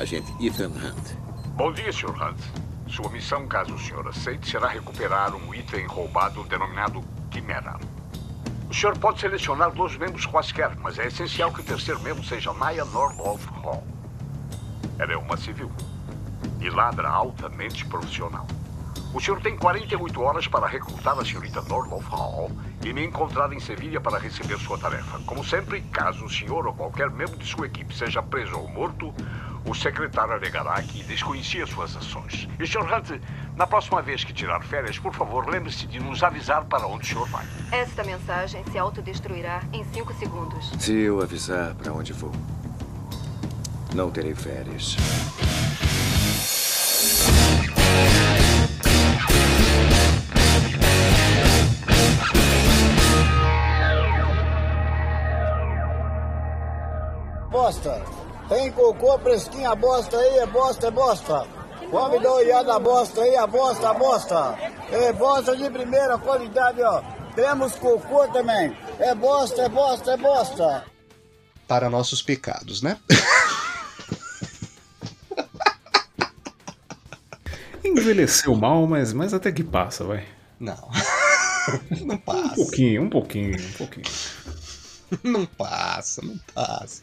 Speaker 22: Agente Ethan Hunt.
Speaker 1: Bom dia, Sr. Hunt. Sua missão, caso o senhor aceite, será recuperar um item roubado denominado Quimera. O senhor pode selecionar dois membros quaisquer, mas é essencial que o terceiro membro seja Maya Norloff Hall. Ela é uma civil e ladra altamente profissional. O senhor tem 48 horas para recrutar a senhorita Norloff Hall e me encontrar em Sevilha para receber sua tarefa. Como sempre, caso o senhor ou qualquer membro de sua equipe seja preso ou morto, o secretário alegará que desconhecia suas ações. E, Sr. Hunt, na próxima vez que tirar férias, por favor, lembre-se de nos avisar para onde o senhor vai.
Speaker 23: Esta mensagem se autodestruirá em 5 segundos.
Speaker 22: Se eu avisar para onde vou, não terei férias.
Speaker 17: Bosta. Tem cocô, fresquinha, bosta aí, é bosta, é bosta. Come da olhada, bosta aí, a bosta, a bosta. É bosta de primeira qualidade, ó. Temos cocô também. É bosta, é bosta, é bosta.
Speaker 7: Para nossos pecados, né?
Speaker 3: Envelheceu mal, mas, mas até que passa, vai.
Speaker 7: Não. Não passa.
Speaker 3: Um pouquinho, um pouquinho, um pouquinho.
Speaker 7: Não passa, não passa.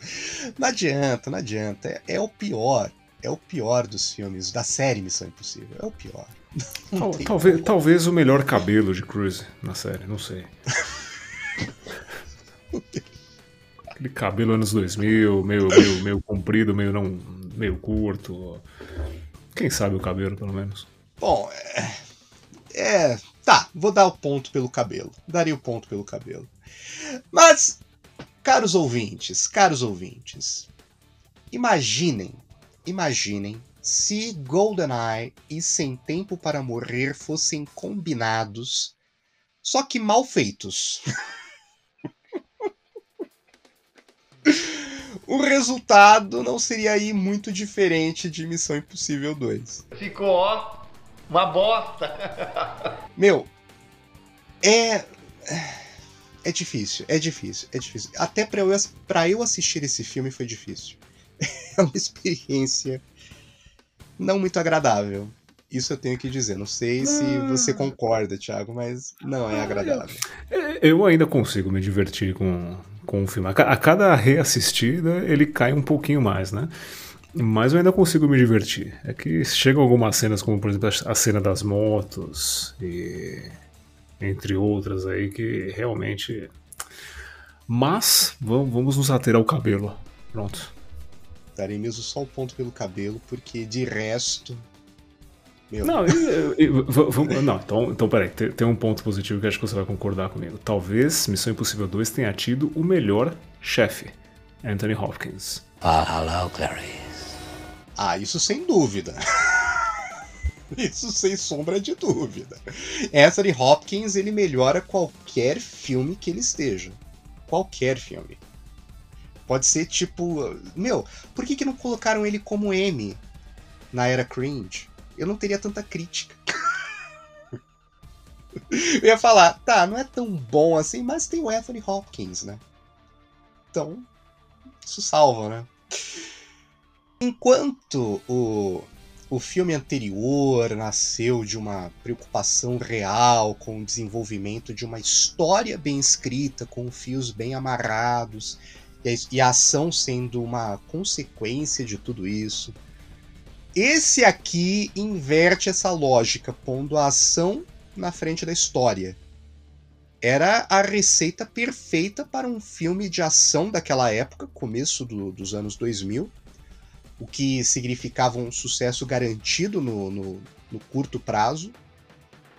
Speaker 7: Não adianta, não adianta. É, é o pior. É o pior dos filmes, da série Missão Impossível. É o pior.
Speaker 3: Tal- talvez,
Speaker 7: como.
Speaker 3: talvez o melhor cabelo de Cruise na série, não sei. Aquele cabelo anos 2000, meio, meio, meio comprido, meio não, meio curto. Quem sabe o cabelo, pelo menos.
Speaker 7: Bom, é, é. Tá, vou dar o ponto pelo cabelo. Daria o ponto pelo cabelo. Mas, caros ouvintes, caros ouvintes, imaginem, imaginem se GoldenEye e Sem Tempo para Morrer fossem combinados, só que mal feitos. o resultado não seria aí muito diferente de Missão Impossível 2.
Speaker 17: Ficou, ó, uma bosta.
Speaker 7: Meu, é. É difícil, é difícil, é difícil. Até pra eu, pra eu assistir esse filme foi difícil. É uma experiência não muito agradável. Isso eu tenho que dizer. Não sei se você concorda, Thiago, mas não é agradável.
Speaker 3: Eu ainda consigo me divertir com, com o filme. A cada reassistida ele cai um pouquinho mais, né? Mas eu ainda consigo me divertir. É que chegam algumas cenas, como por exemplo a cena das motos e entre outras aí que realmente. Mas vamos, vamos nos ater ao cabelo. Pronto.
Speaker 7: Darei mesmo só o ponto pelo cabelo, porque de resto. Meu.
Speaker 3: Não, e- e- v- vamos- não então, então peraí, tem, tem um ponto positivo que acho que você vai concordar comigo. Talvez Missão Impossível 2 tenha tido o melhor chefe, Anthony Hopkins.
Speaker 7: Ah, hello, Clarice. Ah, isso sem dúvida. Isso sem sombra de dúvida. Anthony Hopkins, ele melhora qualquer filme que ele esteja. Qualquer filme. Pode ser tipo. Meu, por que, que não colocaram ele como M na era cringe? Eu não teria tanta crítica. Eu ia falar, tá, não é tão bom assim, mas tem o Anthony Hopkins, né? Então, isso salva, né? Enquanto o, o filme anterior nasceu de uma preocupação real com o desenvolvimento de uma história bem escrita, com fios bem amarrados, e a, ação sendo uma consequência de tudo isso. Esse aqui inverte essa lógica, pondo a ação na frente da história. Era a receita perfeita para um filme de ação daquela época, começo do, dos anos 2000, o que significava um sucesso garantido no, no, no curto prazo.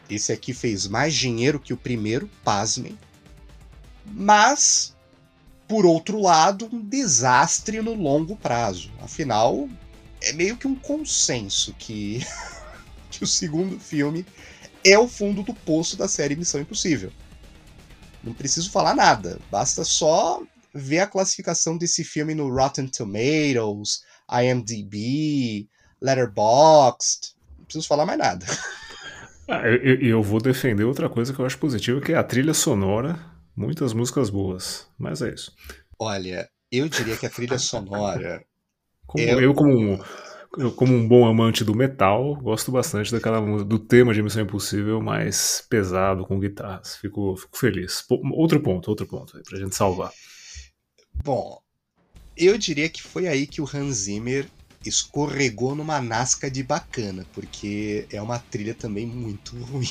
Speaker 7: Esse aqui fez mais dinheiro que o primeiro, pasmem. Mas, por outro lado, um desastre no longo prazo. Afinal, é meio que um consenso que, que o segundo filme é o fundo do poço da série Missão Impossível. Não preciso falar nada, basta só ver a classificação desse filme no Rotten Tomatoes, IMDb, Letterboxd. Não preciso falar mais nada.
Speaker 3: Ah, eu, eu, vou defender outra coisa que eu acho positiva, que é a trilha sonora. Muitas músicas boas, mas é isso.
Speaker 7: Olha, eu diria que a trilha sonora.
Speaker 3: como, é... Eu, como um, eu, como um bom amante do metal, gosto bastante daquela do tema de Missão Impossível mais pesado com guitarras. Fico, fico feliz. Outro ponto, outro ponto aí pra gente salvar.
Speaker 7: Bom, eu diria que foi aí que o Hans Zimmer escorregou numa nasca de bacana, porque é uma trilha também muito ruim.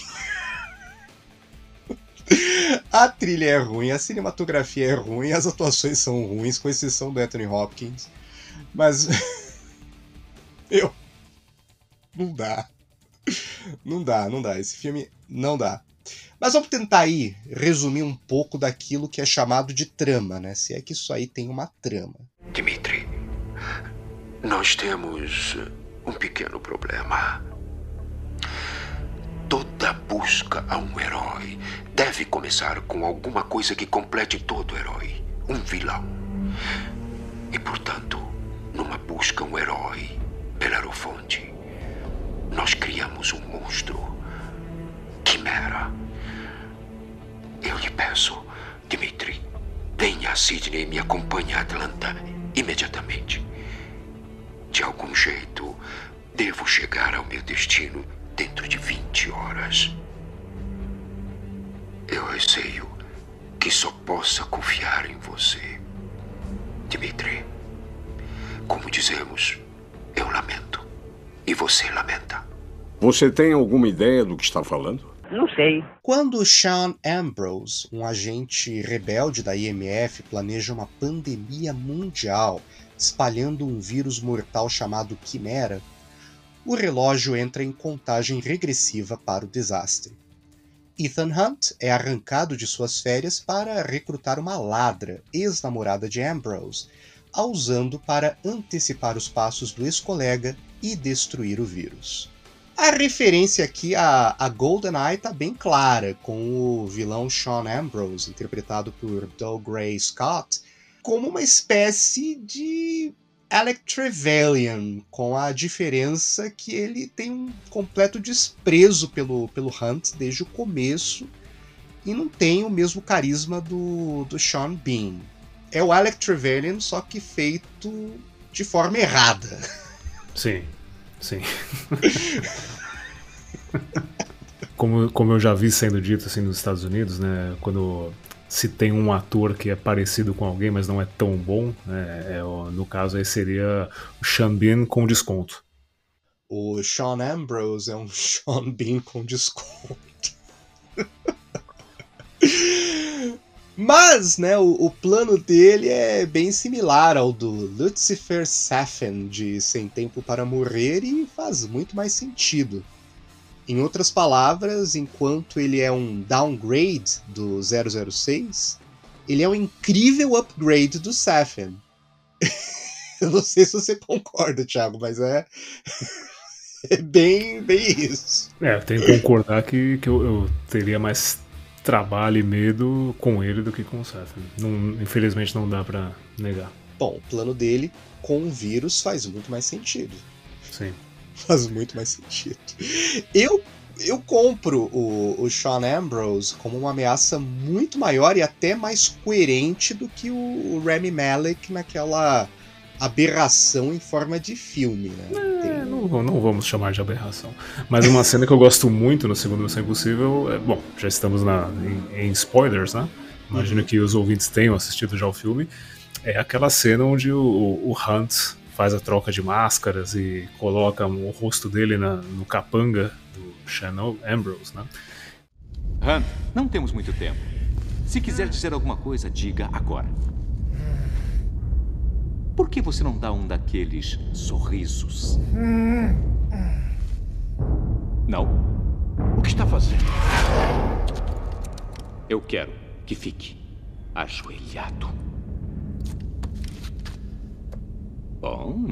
Speaker 7: a trilha é ruim, a cinematografia é ruim, as atuações são ruins, com exceção do Anthony Hopkins. Mas. eu. Não dá. Não dá, não dá. Esse filme não dá. Mas vamos tentar aí resumir um pouco daquilo que é chamado de trama, né? Se é que isso aí tem uma trama.
Speaker 21: Dimitri, nós temos um pequeno problema. Toda busca a um herói deve começar com alguma coisa que complete todo herói um vilão. E, portanto, numa busca um herói, Belarofonte, nós criamos um monstro. Quimera. Eu lhe peço, Dimitri, venha a Sydney e me acompanhe a Atlanta imediatamente. De algum jeito, devo chegar ao meu destino dentro de 20 horas. Eu receio que só possa confiar em você. Dimitri, como dizemos, eu lamento. E você lamenta.
Speaker 24: Você tem alguma ideia do que está falando?
Speaker 25: Não sei.
Speaker 7: Quando Sean Ambrose, um agente rebelde da IMF, planeja uma pandemia mundial espalhando um vírus mortal chamado Quimera, o relógio entra em contagem regressiva para o desastre. Ethan Hunt é arrancado de suas férias para recrutar uma ladra, ex-namorada de Ambrose, a usando para antecipar os passos do ex-colega e destruir o vírus. A referência aqui a, a GoldenEye tá bem clara, com o vilão Sean Ambrose, interpretado por Doug Gray Scott, como uma espécie de Alec Trevelyan, com a diferença que ele tem um completo desprezo pelo, pelo Hunt desde o começo e não tem o mesmo carisma do, do Sean Bean. É o Alec Trevelyan, só que feito de forma errada.
Speaker 3: Sim, sim. como, como eu já vi sendo dito assim nos Estados Unidos, né, quando se tem um ator que é parecido com alguém, mas não é tão bom, né? é, no caso aí seria o Sean Bean com desconto.
Speaker 7: O Sean Ambrose é um Sean Bean com desconto. Mas, né, o, o, plano dele é bem similar ao do Lucifer Safin de Sem Tempo para Morrer e faz muito mais sentido. Em outras palavras, enquanto ele é um downgrade do 006, ele é um incrível upgrade do Safin. Eu não sei se você concorda, Thiago, mas é, é bem, bem isso.
Speaker 3: É, eu tenho que concordar que, que eu, eu teria mais trabalho e medo com ele do que com o Safin. Não, infelizmente não dá para negar.
Speaker 7: Bom, o plano dele com o vírus faz muito mais sentido.
Speaker 3: Sim
Speaker 7: faz muito mais sentido. Eu, eu compro o, o Sean Ambrose como uma ameaça muito maior e até mais coerente do que o Rami Malek naquela aberração em forma de filme, né?
Speaker 3: É, não, não, vamos chamar de aberração. Mas uma cena que eu gosto muito no segundo Missão Impossível é, bom, já estamos na, em, em spoilers, né? Imagino uhum. que os ouvintes tenham assistido já o filme. É aquela cena onde o, o Hunt faz a troca de máscaras e coloca o rosto dele na, no capanga do Shannon Ambrose, né?
Speaker 25: Hunt, não temos muito tempo. Se quiser dizer alguma coisa, diga agora. Por que você não dá um daqueles sorrisos? Não?
Speaker 21: O que está fazendo?
Speaker 25: Eu quero que fique ajoelhado. Bom.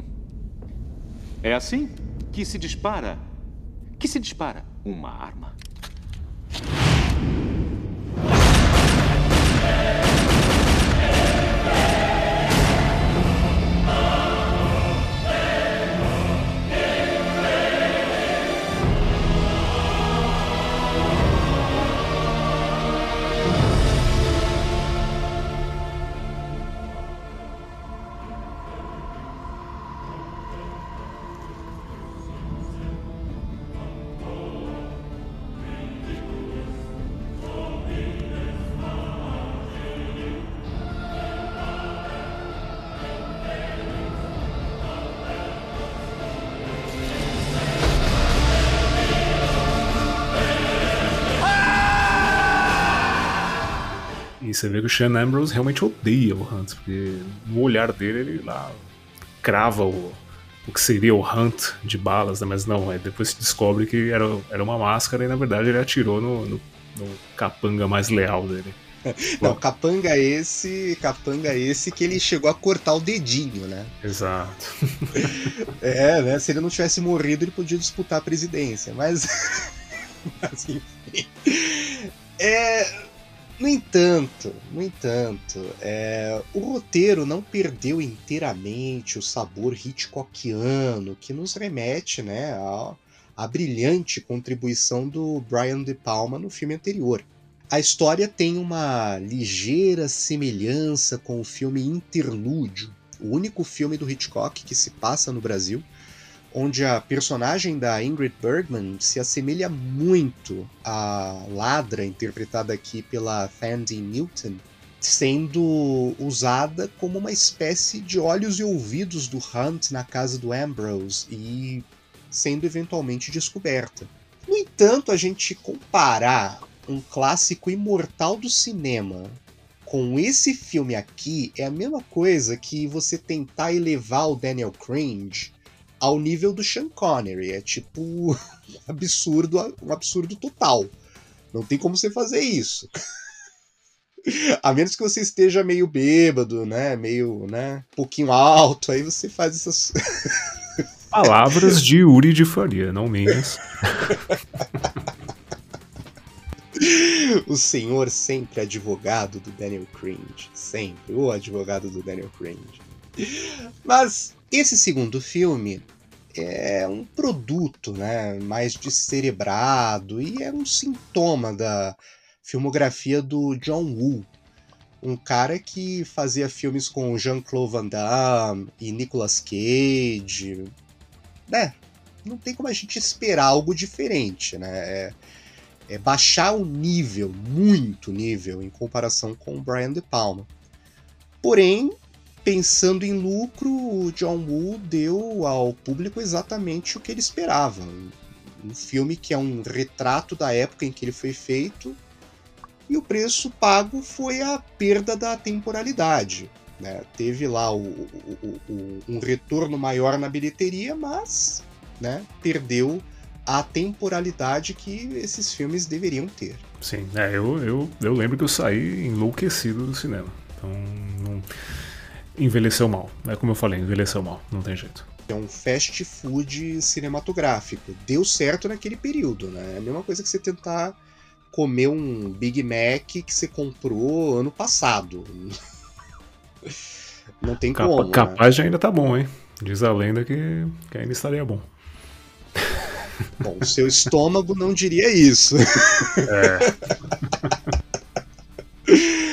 Speaker 25: É assim que se dispara. Que se dispara uma arma.
Speaker 3: Você vê que o Sean Ambrose realmente odeia o Hunt, porque no olhar dele ele lá crava o, o que seria o Hunt de balas, né? mas não, aí depois se descobre que era, era uma máscara e na verdade ele atirou no, no, no capanga mais leal dele.
Speaker 7: Não, capanga esse, capanga esse que ele chegou a cortar o dedinho, né?
Speaker 3: Exato.
Speaker 7: é, né? Se ele não tivesse morrido, ele podia disputar a presidência, mas. mas enfim. É no entanto, no entanto, é, o roteiro não perdeu inteiramente o sabor Hitchcockiano que nos remete né, à, brilhante contribuição do Brian De Palma no filme anterior. A história tem uma ligeira semelhança com o filme Interlúdio, o único filme do Hitchcock que se passa no Brasil, onde a personagem da Ingrid Bergman se assemelha muito à Ladra, interpretada aqui pela Thandie Newton, sendo usada como uma espécie de olhos e ouvidos do Hunt na casa do Ambrose e sendo eventualmente descoberta. No entanto, a gente comparar um clássico imortal do cinema com esse filme aqui é a mesma coisa que você tentar elevar o Daniel Cringe ao nível do Sean Connery. É tipo um absurdo, um absurdo total. Não tem como você fazer isso. A menos que você esteja meio bêbado, né? Meio, né? Um pouquinho alto, aí você faz essas.
Speaker 3: Palavras de Yuri de Faria, não minhas.
Speaker 7: o senhor sempre advogado do Daniel Cringe. Sempre. O advogado do Daniel Cringe. Mas esse segundo filme é um produto né, mais descerebrado e é um sintoma da filmografia do John Woo, um cara que fazia filmes com Jean-Claude Van Damme e Nicolas Cage. Né? Não tem como a gente esperar algo diferente, né? É, é baixar o nível, muito nível, em comparação com o Brian De Palma. Porém, pensando em lucro, o John Woo deu ao público exatamente o que ele esperava. Um filme que é um retrato da época em que ele foi feito, e o preço pago foi a perda da temporalidade. Né? Teve lá o, o, o, um retorno maior na bilheteria, mas né, perdeu a temporalidade que esses filmes deveriam ter.
Speaker 3: Sim, é, eu, eu, eu lembro que eu saí enlouquecido do cinema. Então, não envelheceu mal. É como eu falei, envelheceu mal, não tem jeito.
Speaker 7: É um fast food cinematográfico. Deu certo naquele período, né? É a mesma coisa que você tentar comer um Big Mac que você comprou ano passado. Não tem
Speaker 3: Capa,
Speaker 7: como.
Speaker 3: Capaz né? de ainda tá bom, hein? Diz a lenda que, que ainda estaria bom.
Speaker 7: Bom, o seu estômago não diria isso.
Speaker 3: É.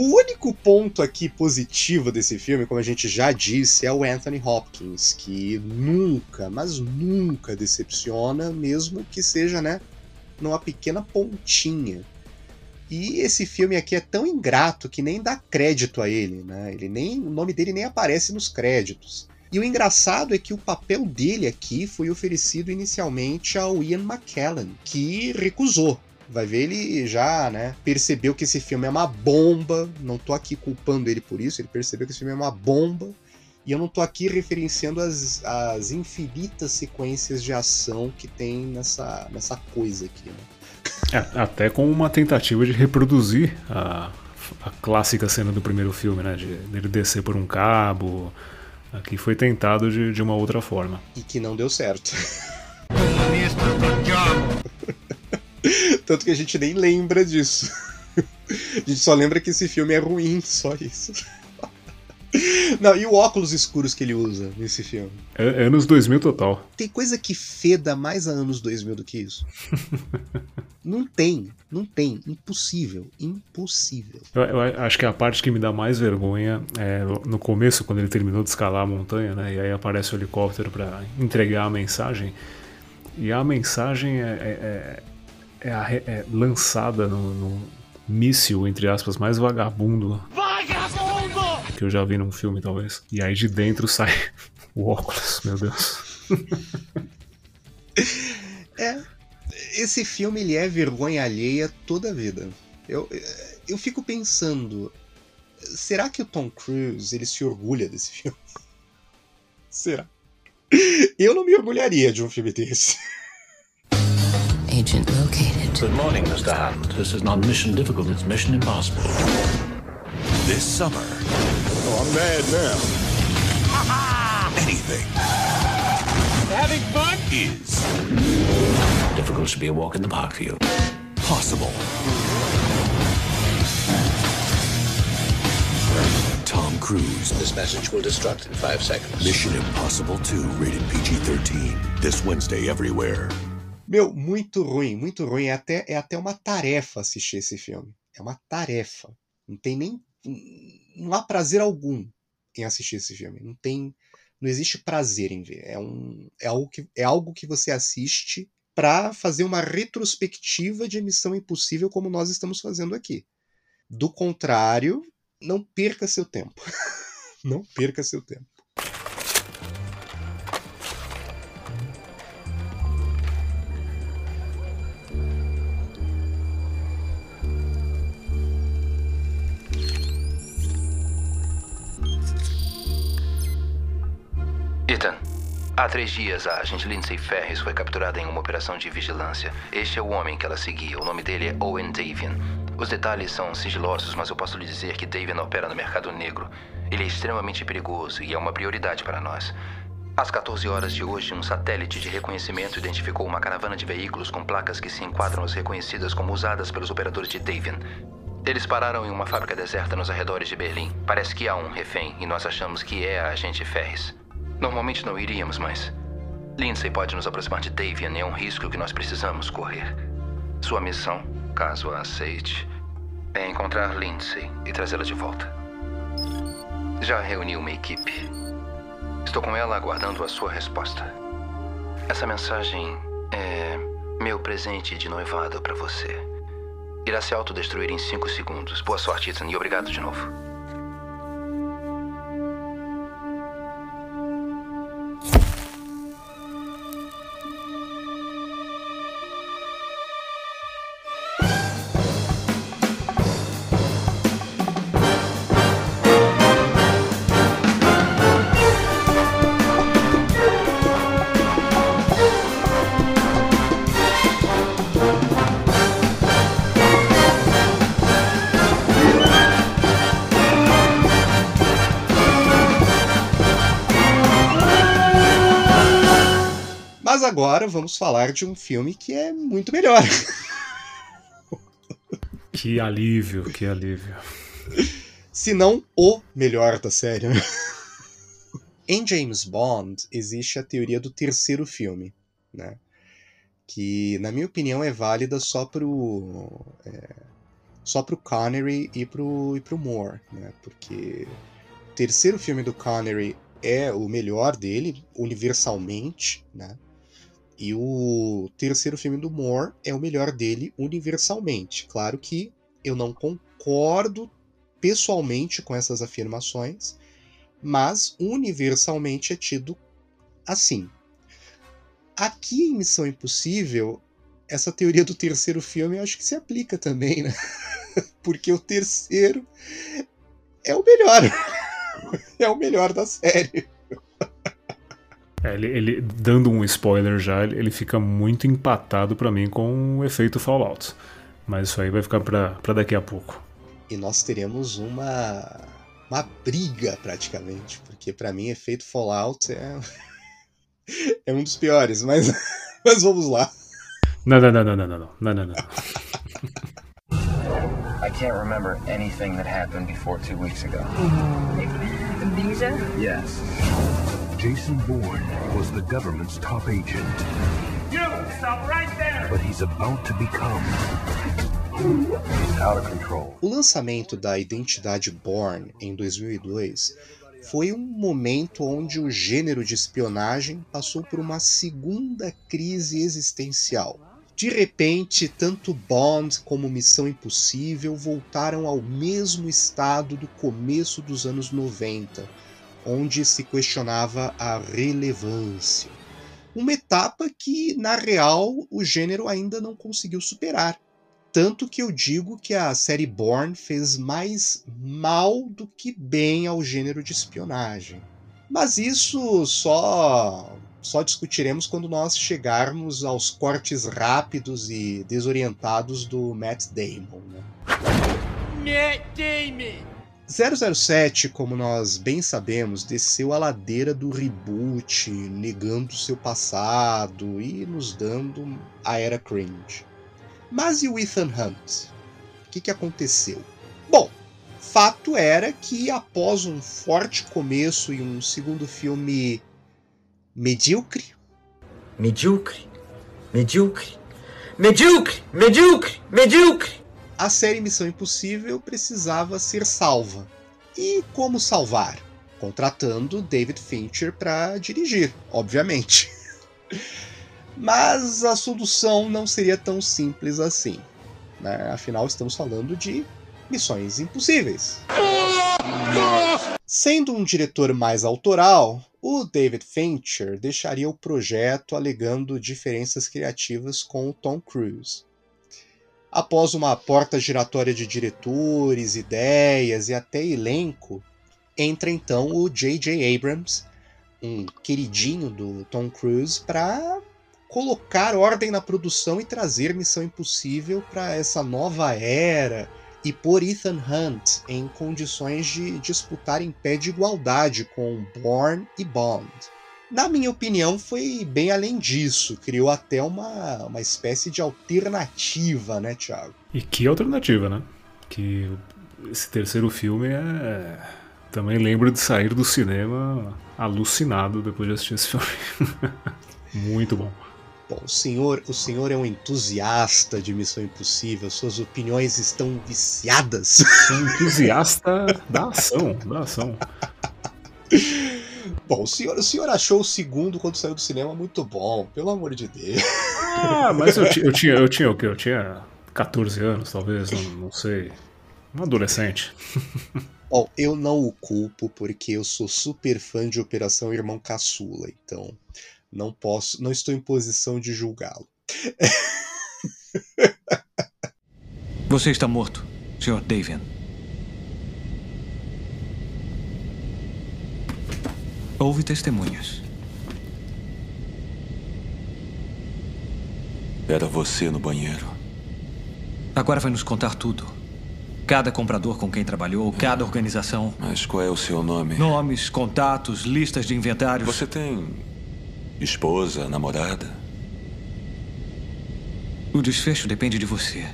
Speaker 7: O único ponto aqui positivo desse filme, como a gente já disse, é o Anthony Hopkins, que nunca, mas nunca decepciona, mesmo que seja, né, numa pequena pontinha. E esse filme aqui é tão ingrato que nem dá crédito a ele, né? Ele nem, o nome dele nem aparece nos créditos. E o engraçado é que o papel dele aqui foi oferecido inicialmente ao Ian McKellen, que recusou. Vai ver, ele já, né, percebeu que esse filme é uma bomba. Não tô aqui culpando ele por isso, ele percebeu que esse filme é uma bomba. E eu não tô aqui referenciando as, as infinitas sequências de ação que tem nessa, nessa coisa aqui, né?
Speaker 3: É, até com uma tentativa de reproduzir a, a clássica cena do primeiro filme, né? De ele descer por um cabo. Aqui foi tentado de, de uma outra forma.
Speaker 7: E que não deu certo. Tanto que a gente nem lembra disso. A gente só lembra que esse filme é ruim, só isso. Não, e o óculos escuros que ele usa nesse filme?
Speaker 3: É, anos 2000 total.
Speaker 7: Tem coisa que feda mais a anos 2000 do que isso? não tem, não tem. Impossível, impossível.
Speaker 3: Eu, eu, acho que a parte que me dá mais vergonha é no começo, quando ele terminou de escalar a montanha, né? E aí aparece o helicóptero para entregar a mensagem. E a mensagem é, é, é, é lançada no, no míssil, entre aspas, mais vagabundo. Vagabundo! Que eu já vi num filme, talvez. E aí de dentro sai o óculos, meu Deus.
Speaker 7: é. Esse filme ele é vergonha alheia toda a vida. Eu, eu fico pensando, será que o Tom Cruise ele se orgulha desse filme? será? Eu não me orgulharia de um filme desse.
Speaker 26: Agent located.
Speaker 27: Good morning, Mr. Hunt. This is not mission difficult, it's mission impossible.
Speaker 28: This summer.
Speaker 19: Oh, I'm mad now.
Speaker 28: Anything.
Speaker 27: Having fun?
Speaker 28: Is.
Speaker 27: Difficult should be a walk in the park for you.
Speaker 28: Possible. Tom Cruise.
Speaker 29: This message will destruct in five seconds.
Speaker 28: Mission Impossible 2, rated PG 13. This Wednesday everywhere.
Speaker 7: Meu, muito ruim, muito ruim. É até, é até uma tarefa assistir esse filme. É uma tarefa. Não tem nem. Não há prazer algum em assistir esse filme. Não tem. Não existe prazer em ver. É, um, é, algo, que, é algo que você assiste para fazer uma retrospectiva de Missão Impossível, como nós estamos fazendo aqui. Do contrário, não perca seu tempo. não perca seu tempo.
Speaker 30: Há três dias a agente Lindsay Ferris foi capturada em uma operação de vigilância. Este é o homem que ela seguia. O nome dele é Owen Davian. Os detalhes são sigilosos, mas eu posso lhe dizer que Davian opera no mercado negro. Ele é extremamente perigoso e é uma prioridade para nós. Às 14 horas de hoje, um satélite de reconhecimento identificou uma caravana de veículos com placas que se enquadram as reconhecidas como usadas pelos operadores de Davian. Eles pararam em uma fábrica deserta nos arredores de Berlim. Parece que há um refém e nós achamos que é a agente Ferris. Normalmente não iríamos, mas. Lindsay pode nos aproximar de Davian e é um risco que nós precisamos correr. Sua missão, caso a aceite, é encontrar Lindsay e trazê-la de volta. Já reuni uma equipe. Estou com ela aguardando a sua resposta. Essa mensagem é meu presente de noivado para você. Irá se autodestruir em cinco segundos. Boa sorte, Ethan, e obrigado de novo.
Speaker 7: Agora vamos falar de um filme que é muito melhor.
Speaker 3: Que alívio, que alívio.
Speaker 7: Se não o melhor da série. né? em James Bond existe a teoria do terceiro filme, né? que, na minha opinião, é válida só pro. É, só pro Connery e pro, e pro Moore, né? Porque o terceiro filme do Connery é o melhor dele, universalmente, né? E o terceiro filme do Moore é o melhor dele universalmente. Claro que eu não concordo pessoalmente com essas afirmações, mas universalmente é tido assim. Aqui em Missão Impossível, essa teoria do terceiro filme eu acho que se aplica também, né? Porque o terceiro é o melhor. é o melhor da série.
Speaker 3: É, ele, ele, dando um spoiler já, ele fica muito empatado para mim com o efeito Fallout. Mas isso aí vai ficar para daqui a pouco.
Speaker 7: E nós teremos uma uma briga praticamente, porque para mim efeito Fallout é é um dos piores, mas mas vamos lá.
Speaker 3: Não, não, não, não, não, não, não, não, não.
Speaker 30: I can't remember anything that happened before two weeks ago.
Speaker 23: Amnesia?
Speaker 30: Yes.
Speaker 28: Jason Bourne was the government's top agent.
Speaker 16: You stop right there!
Speaker 28: But he's about to become out of control.
Speaker 7: O lançamento da identidade Bourne em 2002 foi um momento onde o gênero de espionagem passou por uma segunda crise existencial. De repente, tanto Bond como Missão Impossível voltaram ao mesmo estado do começo dos anos 90, onde se questionava a relevância. Uma etapa que, na real, o gênero ainda não conseguiu superar. Tanto que eu digo que a série Bourne fez mais mal do que bem ao gênero de espionagem. Mas isso só só discutiremos quando nós chegarmos aos cortes rápidos e desorientados do Matt Damon. Né?
Speaker 16: Matt Damon!
Speaker 7: 007, como nós bem sabemos, desceu a ladeira do reboot, negando seu passado e nos dando a era cringe. Mas e o Ethan Hunt? O que, que aconteceu? Bom, fato era que após um forte começo e um segundo filme medíocre.
Speaker 26: Medíocre, medíocre, medíocre, medíocre, medíocre.
Speaker 7: A série Missão Impossível precisava ser salva. E como salvar? Contratando David Fincher para dirigir, obviamente. Mas a solução não seria tão simples assim. Né? Afinal, estamos falando de missões impossíveis. Sendo um diretor mais autoral, o David Fincher deixaria o projeto alegando diferenças criativas com o Tom Cruise. Após uma porta giratória de diretores, ideias e até elenco, entra então o J.J. Abrams, um queridinho do Tom Cruise, para colocar ordem na produção e trazer Missão Impossível para essa nova era e pôr Ethan Hunt em condições de disputar em pé de igualdade com Bourne e Bond. Na minha opinião, foi bem além disso, criou até uma, uma espécie de alternativa, né, Thiago?
Speaker 3: E que alternativa, né? Que esse terceiro filme é. Também lembro de sair do cinema alucinado depois de assistir esse filme. Muito bom.
Speaker 7: Bom, o senhor, o senhor é um entusiasta de Missão Impossível, suas opiniões estão viciadas.
Speaker 3: Um entusiasta da ação, da ação.
Speaker 7: Bom, o senhor, o senhor achou o segundo quando saiu do cinema muito bom, pelo amor de Deus.
Speaker 3: Ah, mas eu, eu tinha, eu tinha o quê? Eu tinha 14 anos, talvez, não, não sei. Um adolescente.
Speaker 7: Bom, eu não o culpo porque eu sou super fã de Operação Irmão Caçula, então não posso, não estou em posição de julgá-lo.
Speaker 18: Você está morto, Sr. Davian. Houve testemunhas.
Speaker 22: Era você no banheiro.
Speaker 18: Agora vai nos contar tudo. Cada comprador com quem trabalhou, cada organização.
Speaker 22: Mas qual é o seu nome?
Speaker 18: Nomes, contatos, listas de inventários.
Speaker 22: Você tem esposa, namorada?
Speaker 18: O desfecho depende de você.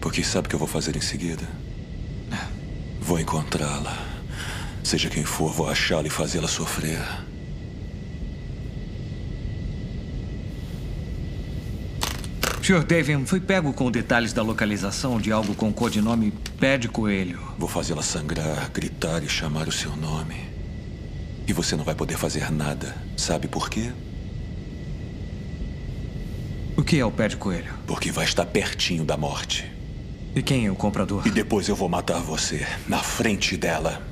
Speaker 22: Porque sabe o que eu vou fazer em seguida? Vou encontrá-la. Seja quem for, vou achá-la e fazê-la sofrer.
Speaker 18: Sr. Davian, foi pego com detalhes da localização de algo com codinome Pé de Coelho.
Speaker 22: Vou fazê-la sangrar, gritar e chamar o seu nome. E você não vai poder fazer nada. Sabe por quê?
Speaker 18: O que é o Pé de Coelho?
Speaker 22: Porque vai estar pertinho da morte.
Speaker 18: E quem é o comprador?
Speaker 22: E depois eu vou matar você, na frente dela.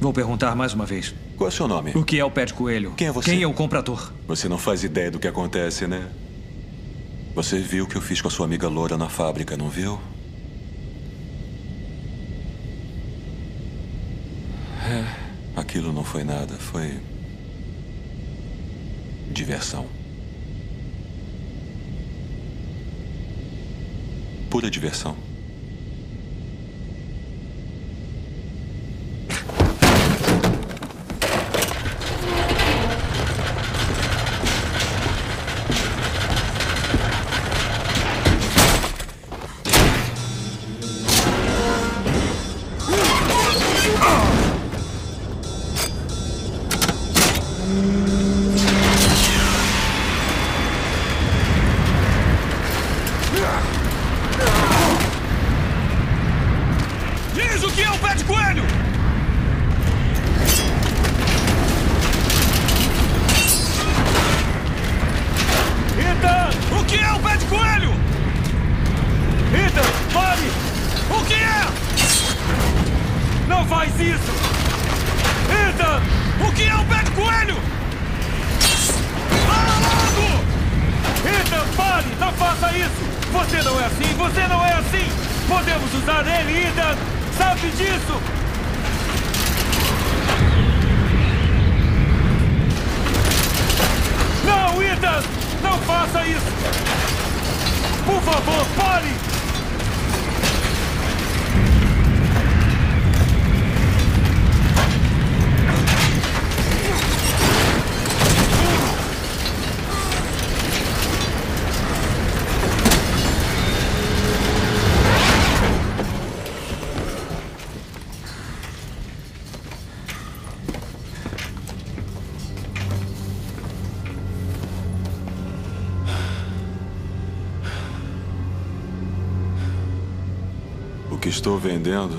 Speaker 18: Vou perguntar mais uma vez.
Speaker 22: Qual é o seu nome?
Speaker 18: O que é o Pé de Coelho?
Speaker 22: Quem é você?
Speaker 18: Quem é o comprador?
Speaker 22: Você não faz ideia do que acontece, né? Você viu o que eu fiz com a sua amiga Loura na fábrica, não viu? É, aquilo não foi nada, foi. diversão. Pura diversão. Vendendo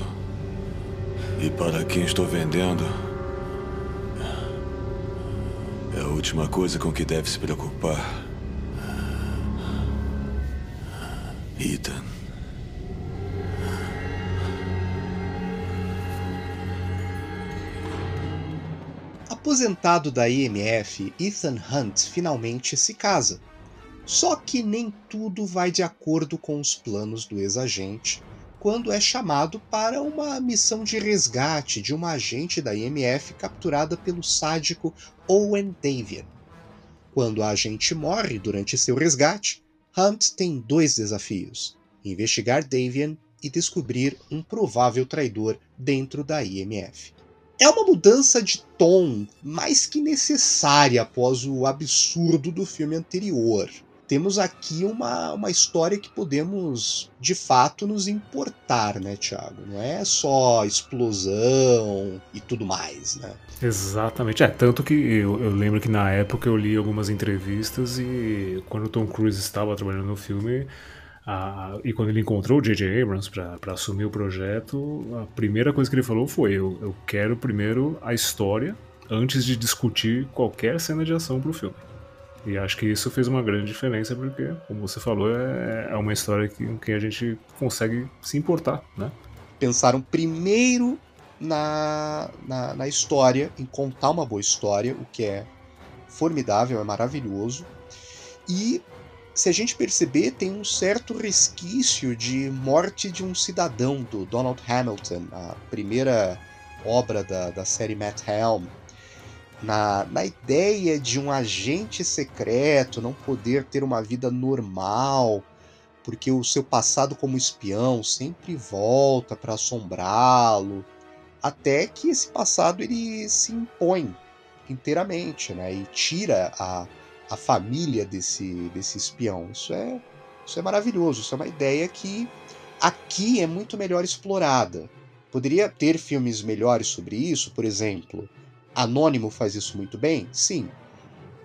Speaker 22: e para quem estou vendendo é a última coisa com que deve se preocupar. Ethan.
Speaker 7: Aposentado da IMF, Ethan Hunt finalmente se casa. Só que nem tudo vai de acordo com os planos do ex-agente quando é chamado para uma missão de resgate de uma agente da IMF capturada pelo sádico Owen Davian. Quando a agente morre durante seu resgate, Hunt tem dois desafios: investigar Davian e descobrir um provável traidor dentro da IMF. É uma mudança de tom mais que necessária após o absurdo do filme anterior. Temos aqui uma, uma história que podemos de fato nos importar, né, Thiago? Não é só explosão e tudo mais, né?
Speaker 3: Exatamente. É, tanto que eu, eu, lembro que na época eu li algumas entrevistas e quando o Tom Cruise estava trabalhando no filme a, e quando ele encontrou o J.J. Abrams para assumir o projeto, a primeira coisa que ele falou foi: eu, eu quero primeiro a história antes de discutir qualquer cena de ação para o filme. E acho que isso fez uma grande diferença, porque, como você falou, é, é uma história que, que a gente consegue se importar, né?
Speaker 7: Pensaram primeiro na, na, na, história, em contar uma boa história, o que é formidável, é maravilhoso. E, se a gente perceber, tem um certo resquício de Morte de um Cidadão, do Donald Hamilton, a primeira obra da, da série Matt Helm, na, na ideia de um agente secreto não poder ter uma vida normal, porque o seu passado como espião sempre volta para assombrá-lo, até que esse passado ele se impõe inteiramente, né, e tira a, a família desse, desse espião. Isso é, isso é maravilhoso, isso é uma ideia que aqui é muito melhor explorada. Poderia ter filmes melhores sobre isso, por exemplo, Anônimo faz isso muito bem? Sim.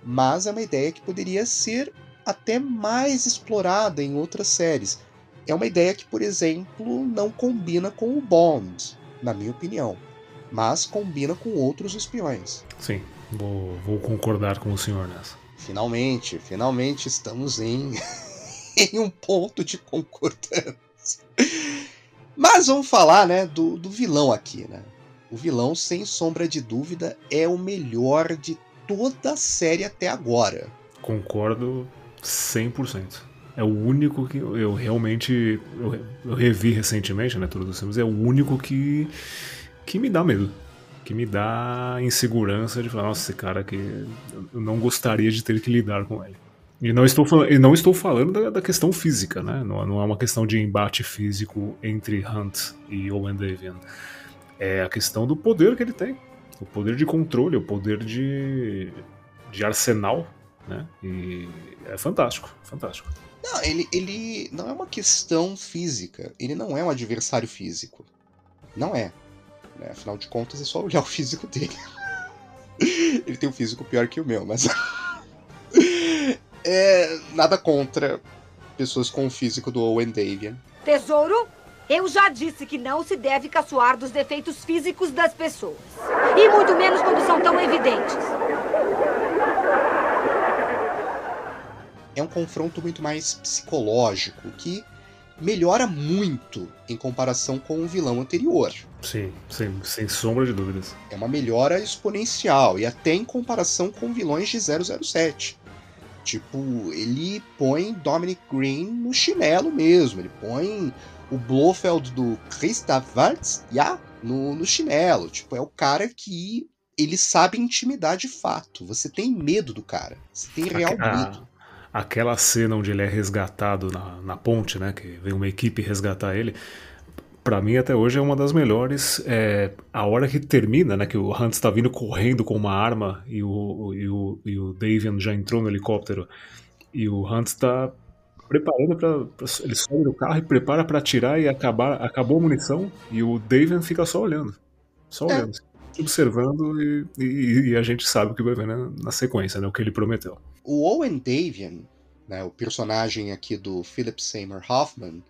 Speaker 7: Mas é uma ideia que poderia ser até mais explorada em outras séries. É uma ideia que, por exemplo, não combina com o Bond, na minha opinião, mas combina com outros espiões.
Speaker 3: Sim, vou, vou concordar com o senhor nessa.
Speaker 7: Finalmente, finalmente estamos em, em um ponto de concordância. Mas vamos falar, né, do, do vilão aqui, né? O vilão, sem sombra de dúvida, é o melhor de toda a série até agora.
Speaker 3: Concordo 100%. É o único que eu realmente eu, revi recentemente, né, todos os filmes, é o único que que me dá medo, que me dá insegurança de falar, nossa, esse cara aqui eu não gostaria de ter que lidar com ele. E não estou, e não estou falando da, da questão física, né? Não, não, é uma questão de embate físico entre Hunt e Owen Davian. É a questão do poder que ele tem. O poder de controle, o poder de, de arsenal, né? E é fantástico, fantástico.
Speaker 7: Não, ele, ele não é uma questão física. Ele não é um adversário físico. Não é. Né? Afinal de contas, é só olhar o físico dele. ele tem um físico pior que o meu, mas. é, nada contra pessoas com o físico do Owen Davian.
Speaker 31: Tesouro, eu já disse que não se deve caçoar dos defeitos físicos das pessoas. E muito menos quando são tão evidentes.
Speaker 7: É um confronto muito mais psicológico, que melhora muito em comparação com o vilão anterior.
Speaker 3: Sim, sem, sem sombra de dúvidas.
Speaker 7: É uma melhora exponencial, e até em comparação com vilões de 007. Tipo, ele põe Dominic Green no chinelo mesmo, ele põe o Blofeld do Christoph Waltz yeah, no, no chinelo. Tipo, é o cara que ele sabe intimidar de fato. Você tem medo do cara. Você tem real
Speaker 3: a,
Speaker 7: medo.
Speaker 3: Aquela cena onde ele é resgatado na, na ponte, né? Que vem uma equipe resgatar ele. Pra mim, até hoje, é uma das melhores. É, a hora que termina, né? Que o Hunt está vindo correndo com uma arma e o, e o, e o Davian já entrou no helicóptero. E o Hunt está preparando para ele sobe do carro e prepara para atirar e acabar acabou a munição e o Davian fica só olhando só
Speaker 7: É.
Speaker 3: olhando observando e, e- e a gente sabe o que vai ver na, na sequência né o que ele prometeu
Speaker 7: O Owen Davian, né, o personagem aqui do Philip Seymour Hoffman,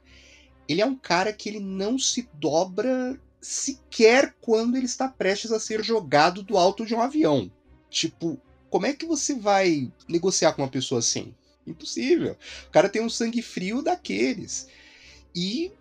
Speaker 7: ele é um cara que ele não se dobra sequer quando ele está prestes a ser jogado do alto de um avião. Tipo, como é que você vai negociar com uma pessoa assim? Impossível. O cara tem um sangue frio daqueles. E,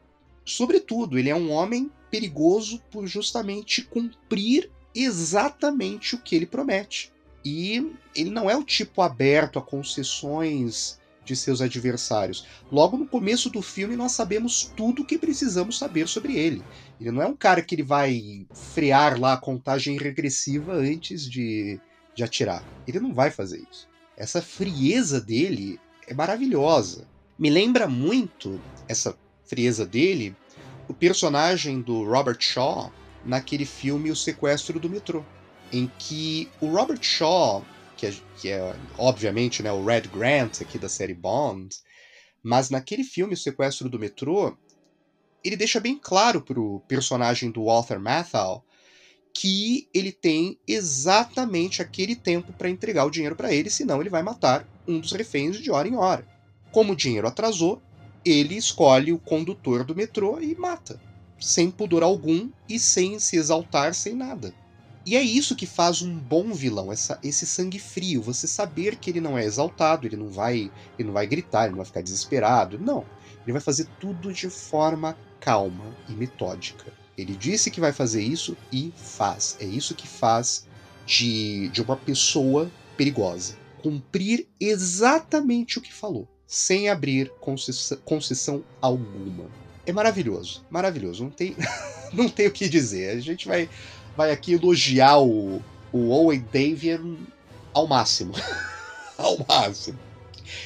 Speaker 7: sobretudo, ele é um homem perigoso por justamente cumprir exatamente o que ele promete. E ele não é o tipo aberto a concessões de seus adversários. Logo no começo do filme nós sabemos tudo o que precisamos saber sobre ele. Ele não é um cara que ele vai frear lá a contagem regressiva antes de, de atirar. Ele não vai fazer isso. Essa frieza dele é maravilhosa. Me lembra muito essa frieza dele o personagem do Robert Shaw naquele filme O Sequestro do Metrô, em que o Robert Shaw, que é, que é obviamente né, o Red Grant aqui da série Bond, mas naquele filme O Sequestro do Metrô, ele deixa bem claro pro personagem do Walter Matthau que ele tem exatamente aquele tempo para entregar o dinheiro para ele, senão ele vai matar um dos reféns de hora em hora. Como o dinheiro atrasou, ele escolhe o condutor do metrô e mata, sem pudor algum e sem se exaltar, sem nada. E é isso que faz um bom vilão, essa, esse sangue frio, você saber que ele não é exaltado, ele não vai, ele não vai gritar, ele não vai ficar desesperado, não. Ele vai fazer tudo de forma calma e metódica. Ele disse que vai fazer isso e faz. É isso que faz de, de uma pessoa perigosa. Cumprir exatamente o que falou, sem abrir concessão, concessão alguma. É maravilhoso, maravilhoso. Não tem, não tem o que dizer. A gente vai, vai aqui elogiar o, o Owen Davian ao máximo. ao máximo.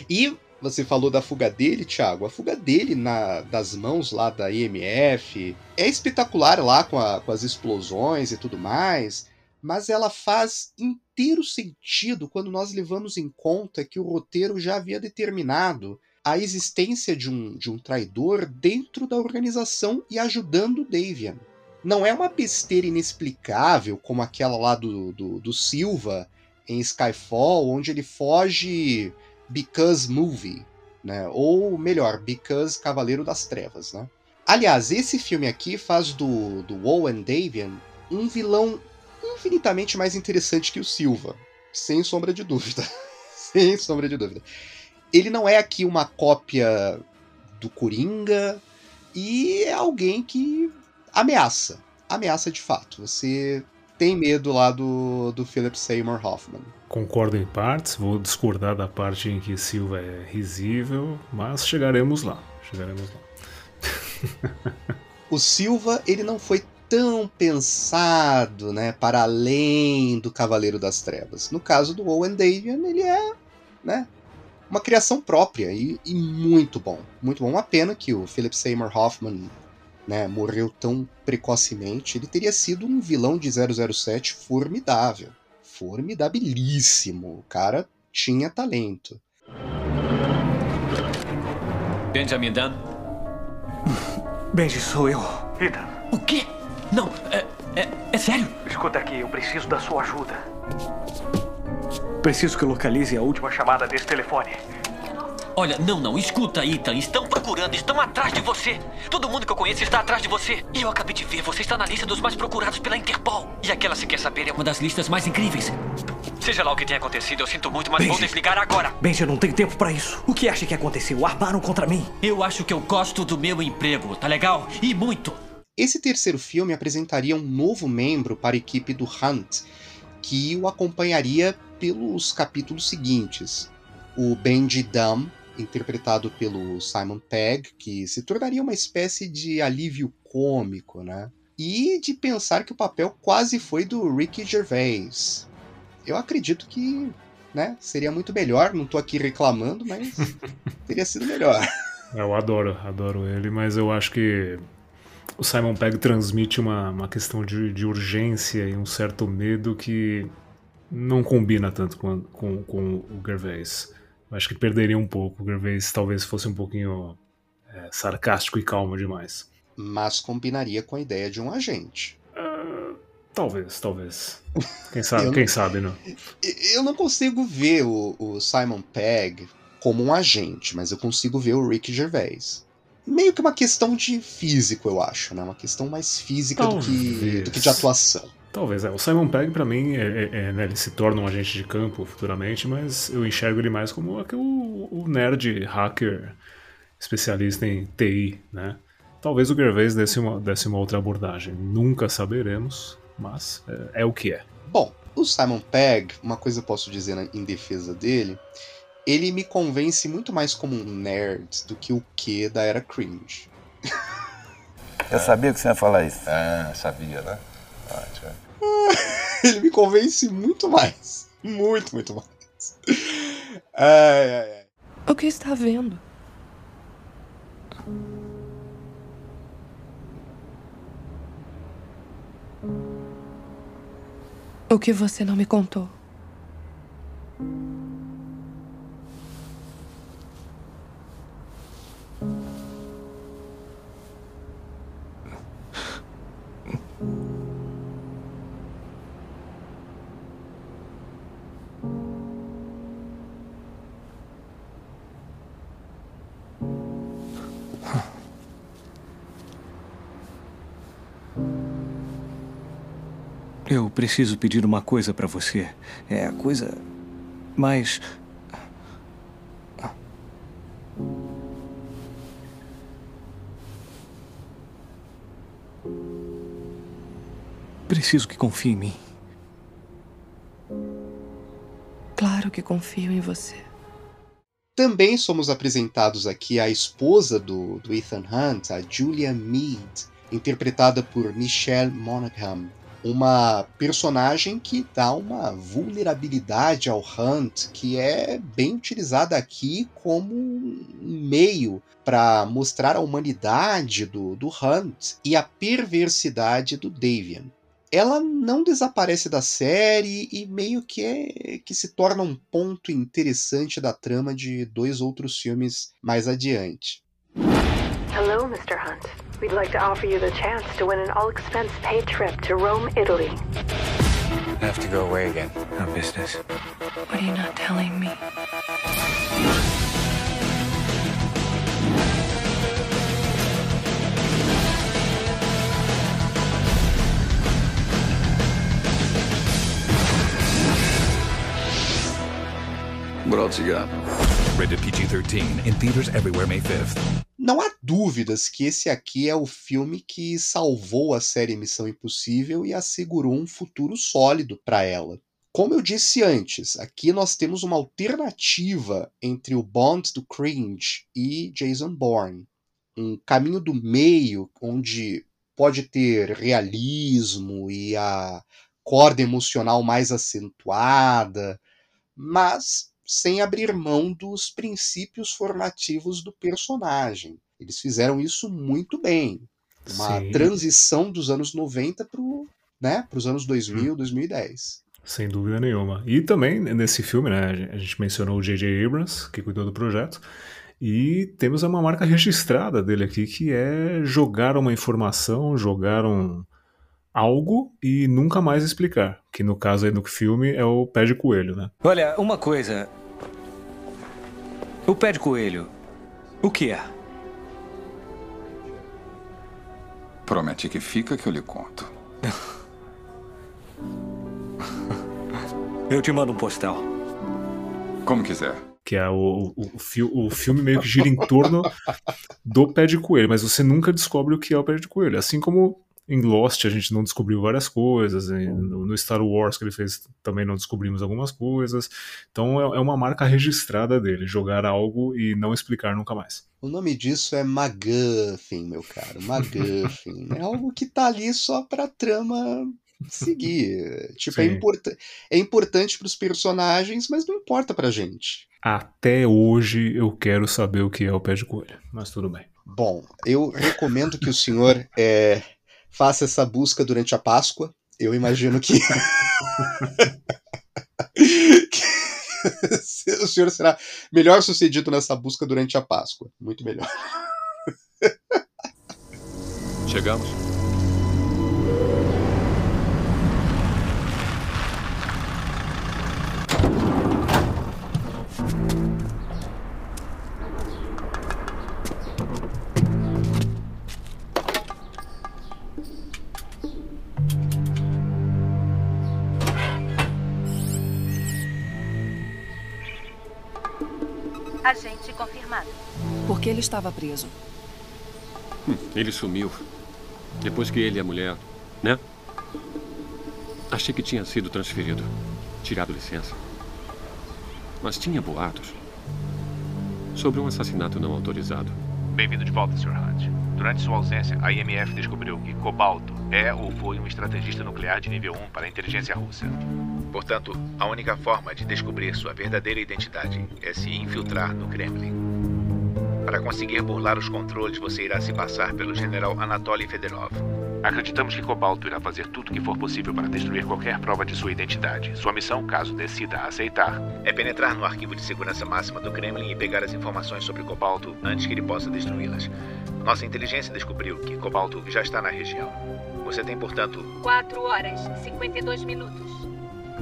Speaker 7: E você falou da fuga dele, Thiago. A fuga dele na, das mãos lá da IMF é espetacular lá com, a- com as explosões e tudo mais, mas ela faz inteiro sentido quando nós levamos em conta que o roteiro já havia determinado a existência de um, de um traidor dentro da organização e ajudando o Davian. Não é uma besteira inexplicável como aquela lá do, do, do Silva em Skyfall, onde ele foge Because Movie, né? Ou melhor, Because Cavaleiro das Trevas, né? Aliás, esse filme aqui faz do, do Owen Davian um vilão infinitamente mais interessante que o Silva, sem sombra de dúvida. sem sombra de dúvida. Ele não é aqui uma cópia do Coringa e é alguém que ameaça. Ameaça de fato. Você tem medo lá do, do Philip Seymour Hoffman.
Speaker 3: Concordo em partes, vou discordar da parte em que Silva é risível, mas chegaremos lá. Chegaremos lá.
Speaker 7: o Silva, ele não foi tão pensado, né, para além do Cavaleiro das Trevas. No caso do Owen Davian, ele é, né, uma criação própria e, e, muito bom, muito bom. Uma pena que o Philip Seymour Hoffman, né, morreu tão precocemente. Ele teria sido um vilão de 007 formidável, formidabilíssimo. O cara tinha talento.
Speaker 18: Benjamin Dunn.
Speaker 32: Benji, sou eu.
Speaker 18: Ethan. O quê? Não, é, é, é sério?
Speaker 32: Escuta aqui, eu preciso da sua ajuda. Preciso que localize a última chamada desse telefone.
Speaker 18: Olha, não, não, escuta, Ethan. Estão procurando, estão atrás de você. Todo mundo que eu conheço está atrás de você. E eu acabei de ver, você está na lista dos mais procurados pela Interpol. E aquela, se quer saber, é uma das listas mais incríveis. Seja lá o que tenha acontecido, eu sinto muito, mas
Speaker 32: Benji.
Speaker 18: vou desligar agora.
Speaker 32: Benji, eu não tenho tempo para isso. O que acha que aconteceu? Armaram contra mim.
Speaker 18: Eu acho que eu gosto do meu emprego, tá legal? E muito.
Speaker 7: Esse terceiro filme apresentaria um novo membro para a equipe do Hunt, que o acompanharia pelos capítulos seguintes. O Benji Dunn, interpretado pelo Simon Pegg, que se tornaria uma espécie de alívio cômico, né? E de pensar que o papel quase foi do Ricky Gervais. Eu acredito que, né, seria muito melhor, não tô aqui reclamando, mas teria sido melhor.
Speaker 3: Eu adoro, adoro ele, mas eu acho que o Simon Pegg transmite uma, uma questão de, de urgência e um certo medo que não combina tanto com, com, com o Gervais. Acho que perderia um pouco. Gervais talvez fosse um pouquinho é, sarcástico e calmo demais.
Speaker 7: Mas combinaria com a ideia de um agente.
Speaker 3: Uh, talvez, talvez. Quem sabe, quem não, sabe, não?
Speaker 7: Eu não consigo ver o, o Simon Pegg como um agente, mas eu consigo ver o Rick Gervais meio que uma questão de físico, eu acho, né? Uma questão mais física do que, do que de atuação.
Speaker 3: Talvez, é. O Simon Pegg, para mim, é, é, é, né, ele se torna um agente de campo futuramente, mas eu enxergo ele mais como aquele, o, o nerd hacker especialista em TI, né? Talvez o Gervais desse uma, desse uma outra abordagem. Nunca saberemos, mas é, é o que é.
Speaker 7: Bom, o Simon Pegg, uma coisa eu posso dizer em defesa dele, ele me convence muito mais como um nerd do que o que da era cringe.
Speaker 33: Eu sabia que você ia falar isso.
Speaker 34: Ah, sabia, né? Ótimo.
Speaker 7: ele me convence muito mais. Muito, muito mais. Ai, ai, ai.
Speaker 35: O que está vendo? O que você não me contou?
Speaker 32: Eu preciso pedir uma coisa para você. É a coisa mais. Preciso que confie em mim.
Speaker 35: Claro que confio em você.
Speaker 7: Também somos apresentados aqui a esposa do, do Ethan Hunt, a Julia Mead, interpretada por Michelle Monaghan uma personagem que dá uma vulnerabilidade ao Hunt que é bem utilizada aqui como um meio para mostrar a humanidade do, do Hunt e a perversidade do Davian. Ela não desaparece da série e meio que é, que se torna um ponto interessante da trama de dois outros filmes mais adiante.
Speaker 23: Hello, Mr. Hunt. We'd like to offer you the chance to win an all expense paid trip to Rome, Italy.
Speaker 36: I have to go away again. On business.
Speaker 35: What are you not telling me?
Speaker 37: What else you got?
Speaker 38: Rated PG 13 in theaters everywhere May 5th.
Speaker 7: Não há dúvidas que esse aqui é o filme que salvou a série Missão Impossível e assegurou um futuro sólido para ela. Como eu disse antes, aqui nós temos uma alternativa entre o Bond do cringe e Jason Bourne. Um caminho do meio onde pode ter realismo e a corda emocional mais acentuada, mas sem abrir mão dos princípios formativos do personagem. Eles fizeram isso muito bem. Uma
Speaker 3: Sim.
Speaker 7: transição dos anos 90 para né, os anos 2000, 2010.
Speaker 3: Sem dúvida nenhuma. E também nesse filme, né, a gente mencionou o J.J. Abrams, que cuidou do projeto, e temos uma marca registrada dele aqui, que é jogar uma informação, jogar um algo e nunca mais explicar. Que no caso aí no filme é o pé de coelho, né?
Speaker 32: Olha, uma coisa. O pé de coelho. O que é?
Speaker 37: Promete que fica que eu lhe conto.
Speaker 32: Eu te mando um postal.
Speaker 37: Como quiser.
Speaker 3: Que é o, o, o, fi- o filme meio que gira em torno do pé de coelho, mas você nunca descobre o que é o pé de coelho. Assim como em Lost a gente não descobriu várias coisas, e no, Star Wars que ele fez também não descobrimos algumas coisas. Então é, é uma marca registrada dele, jogar algo e não explicar nunca mais.
Speaker 7: O nome disso é MacGuffin, meu caro. MacGuffin. é algo que tá ali só pra trama seguir. Tipo, é,
Speaker 3: Sim.
Speaker 7: importa é importante pros personagens, mas não importa pra gente.
Speaker 3: Até hoje eu quero saber o que é o pé de coelho, mas tudo bem.
Speaker 7: Bom, eu recomendo que o senhor é, faça essa busca durante a Páscoa. Eu imagino que. o senhor será melhor sucedido nessa busca durante a Páscoa. Muito melhor.
Speaker 34: Chegamos.
Speaker 36: Confirmado.
Speaker 35: Por que ele estava preso?
Speaker 39: Hum, Ele sumiu. Depois que ele e a mulher, né? Achei que tinha sido transferido. Tirado licença. Mas tinha boatos. Sobre um assassinato não autorizado.
Speaker 40: Bem-vindo de volta, Sr. Hunt. Durante sua ausência, a IMF descobriu que Cobalto é ou foi um estrategista nuclear de nível 1 para a inteligência russa. Portanto, a única forma de descobrir sua verdadeira identidade é se infiltrar no Kremlin. Para conseguir burlar os controles, você irá se passar pelo general Anatoly Fedorov. Acreditamos que Cobalto irá fazer tudo o que for possível para destruir qualquer prova de sua identidade. Sua missão, caso decida aceitar, é penetrar no arquivo de segurança máxima do Kremlin e pegar as informações sobre Cobalto antes que ele possa destruí-las. Nossa inteligência descobriu que Cobalto já está na região. Você tem, portanto,
Speaker 31: 4 horas, 52 minutos.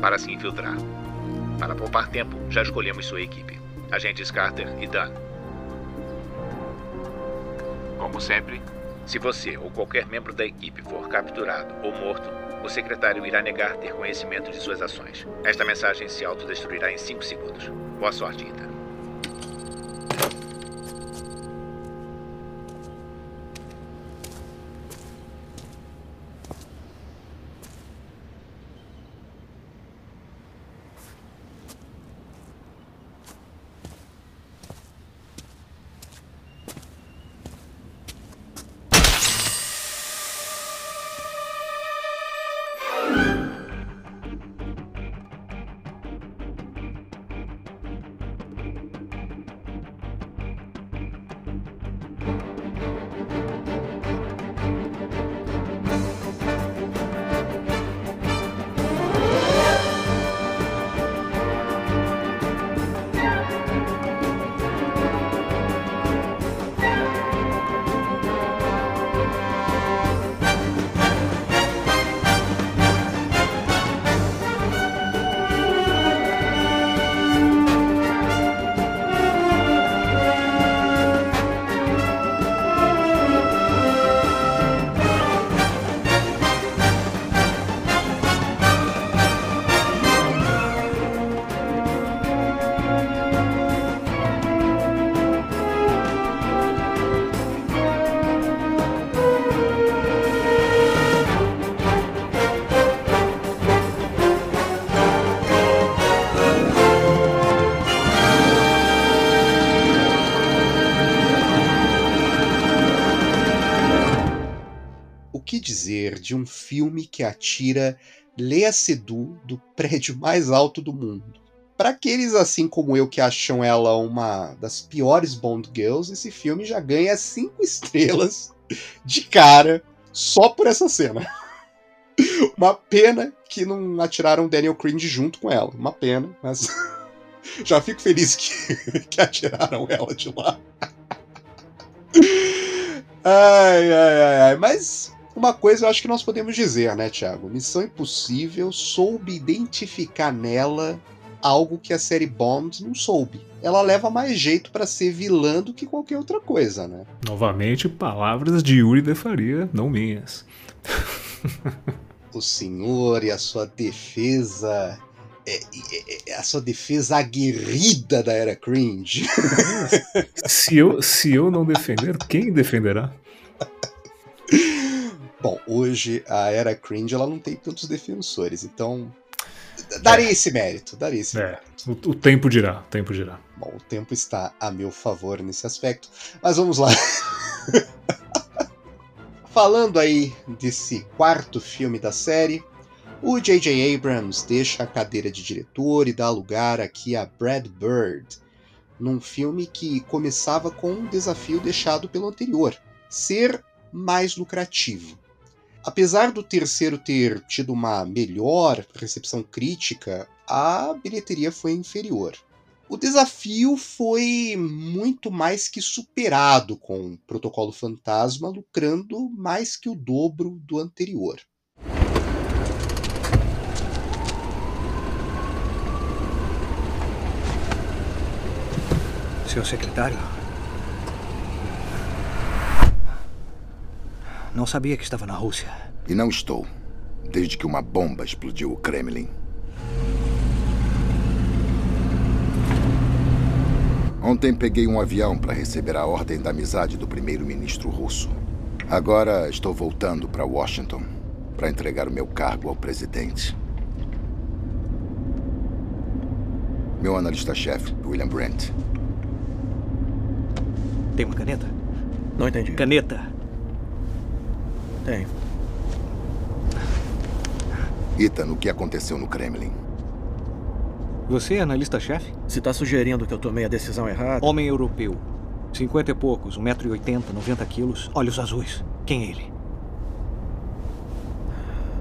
Speaker 40: para se infiltrar. Para poupar tempo, já escolhemos sua equipe: agentes Carter e Dan. Como sempre, se você ou qualquer membro da equipe for capturado ou morto, o secretário irá negar ter conhecimento de suas ações. Esta mensagem se autodestruirá em 5 segundos. Boa sorte, Ethan.
Speaker 7: De um filme que atira Lea Seydoux do prédio mais alto do mundo? Para aqueles assim como eu que acham ela uma das piores Bond Girls, esse filme já ganha cinco estrelas de cara só por essa cena. Uma pena que não atiraram Daniel Craig junto com ela. Uma pena, mas já fico feliz que, que atiraram ela de lá. Ai, ai, ai, ai. Mas uma coisa eu acho que nós podemos dizer, né, Thiago? Missão Impossível soube identificar nela algo que a série Bond não soube. Ela leva mais jeito para ser vilã do que qualquer outra coisa, né?
Speaker 3: Novamente, palavras de Yuri de Faria, não minhas.
Speaker 7: o senhor e a sua defesa. É, é, é, a sua defesa aguerrida da era cringe.
Speaker 3: se, eu, se eu não defender, quem defenderá?
Speaker 7: Bom, hoje a era cringe ela não tem tantos defensores, então Daria é. esse mérito, daria esse
Speaker 3: é. O, o, tempo dirá, o tempo dirá.
Speaker 7: Bom, o tempo está a meu favor nesse aspecto, mas vamos lá. Falando aí desse quarto filme da série, o J.J. Abrams deixa a cadeira de diretor e dá lugar aqui a Brad Bird, num filme que começava com um desafio deixado pelo anterior: ser mais lucrativo. Apesar do terceiro ter tido uma melhor recepção crítica, a bilheteria foi inferior. O desafio foi muito mais que superado com o Protocolo Fantasma, lucrando mais que o dobro do anterior.
Speaker 32: Seu secretário? Não sabia que estava na Rússia.
Speaker 28: E não estou. Desde que uma bomba explodiu o Kremlin. Ontem peguei um avião para receber a ordem da amizade do primeiro-ministro russo. Agora estou voltando para Washington para entregar o meu cargo ao presidente. Meu analista-chefe, William Brent.
Speaker 32: Tem uma caneta?
Speaker 41: Não entendi.
Speaker 32: Caneta.
Speaker 41: Tenho.
Speaker 28: Ethan, o que aconteceu no Kremlin?
Speaker 32: Você é analista-chefe?
Speaker 41: Se está sugerindo que eu tomei a decisão errada.
Speaker 32: Homem europeu. Cinquenta e poucos, 1,80m, 90 quilos, olhos azuis. Quem é ele?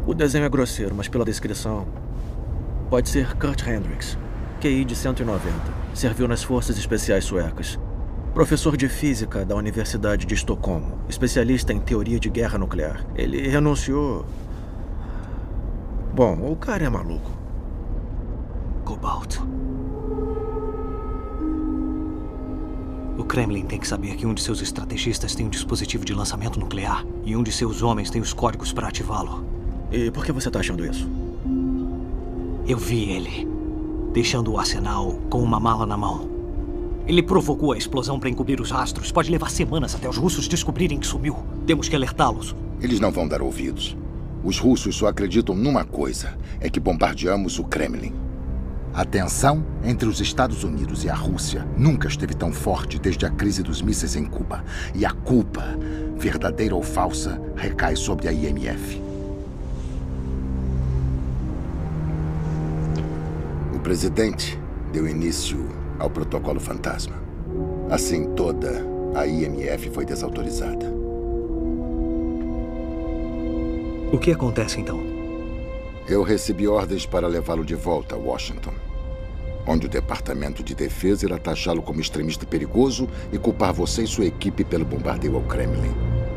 Speaker 41: O desenho é grosseiro, mas pela descrição. Pode ser Kurt Hendricks. QI de 190. Serviu nas Forças Especiais Suecas. Professor de física da Universidade de Estocolmo, especialista em teoria de guerra nuclear. Ele renunciou. Bom, o cara é maluco.
Speaker 32: Cobalto. O Kremlin tem que saber que um de seus estrategistas tem um dispositivo de lançamento nuclear e um de seus homens tem os códigos para ativá-lo.
Speaker 41: E por que você está achando isso?
Speaker 32: Eu vi ele deixando o arsenal com uma mala na mão. Ele provocou a explosão para encobrir os rastros. Pode levar semanas até os russos descobrirem que sumiu. Temos que alertá-los.
Speaker 28: Eles não vão dar ouvidos. Os russos só acreditam numa coisa: é que bombardeamos o Kremlin. A tensão entre os Estados Unidos e a Rússia nunca esteve tão forte desde a crise dos mísseis em Cuba. E a culpa, verdadeira ou falsa, recai sobre a IMF. O presidente deu início ao protocolo fantasma. Assim, toda a IMF foi desautorizada.
Speaker 32: O que acontece então?
Speaker 28: Eu recebi ordens para levá-lo de volta a Washington, onde o Departamento de Defesa irá taxá-lo como extremista perigoso e culpar você e sua equipe pelo bombardeio ao Kremlin.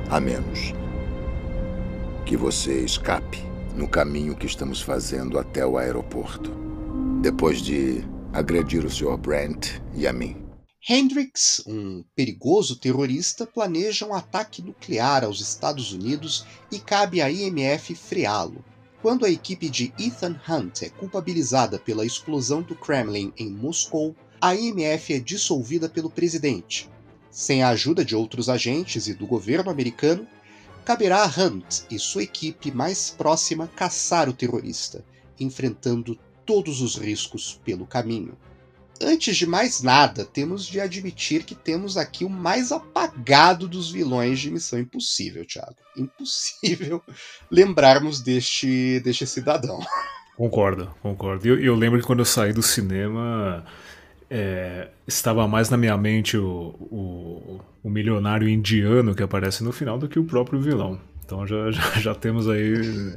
Speaker 28: A menos que você escape no caminho que estamos fazendo até o aeroporto. Depois de agredir o Sr. Brent e a mim.
Speaker 7: Hendricks, um perigoso terrorista, planeja um ataque nuclear aos Estados Unidos e cabe à IMF freá-lo. Quando a equipe de Ethan Hunt é culpabilizada pela explosão do Kremlin em Moscou, a IMF é dissolvida pelo presidente. Sem a ajuda de outros agentes e do governo americano, caberá a Hunt e sua equipe mais próxima caçar o terrorista, enfrentando todos os riscos pelo caminho. Antes de mais nada, temos de admitir que temos aqui o mais apagado dos vilões de Missão Impossível, Thiago. Impossível lembrarmos deste, deste cidadão.
Speaker 3: Concordo, concordo. Eu, eu, lembro que quando eu saí do cinema, é, estava mais na minha mente o, o, o, milionário indiano que aparece no final do que o próprio vilão. Então já, já, já temos aí,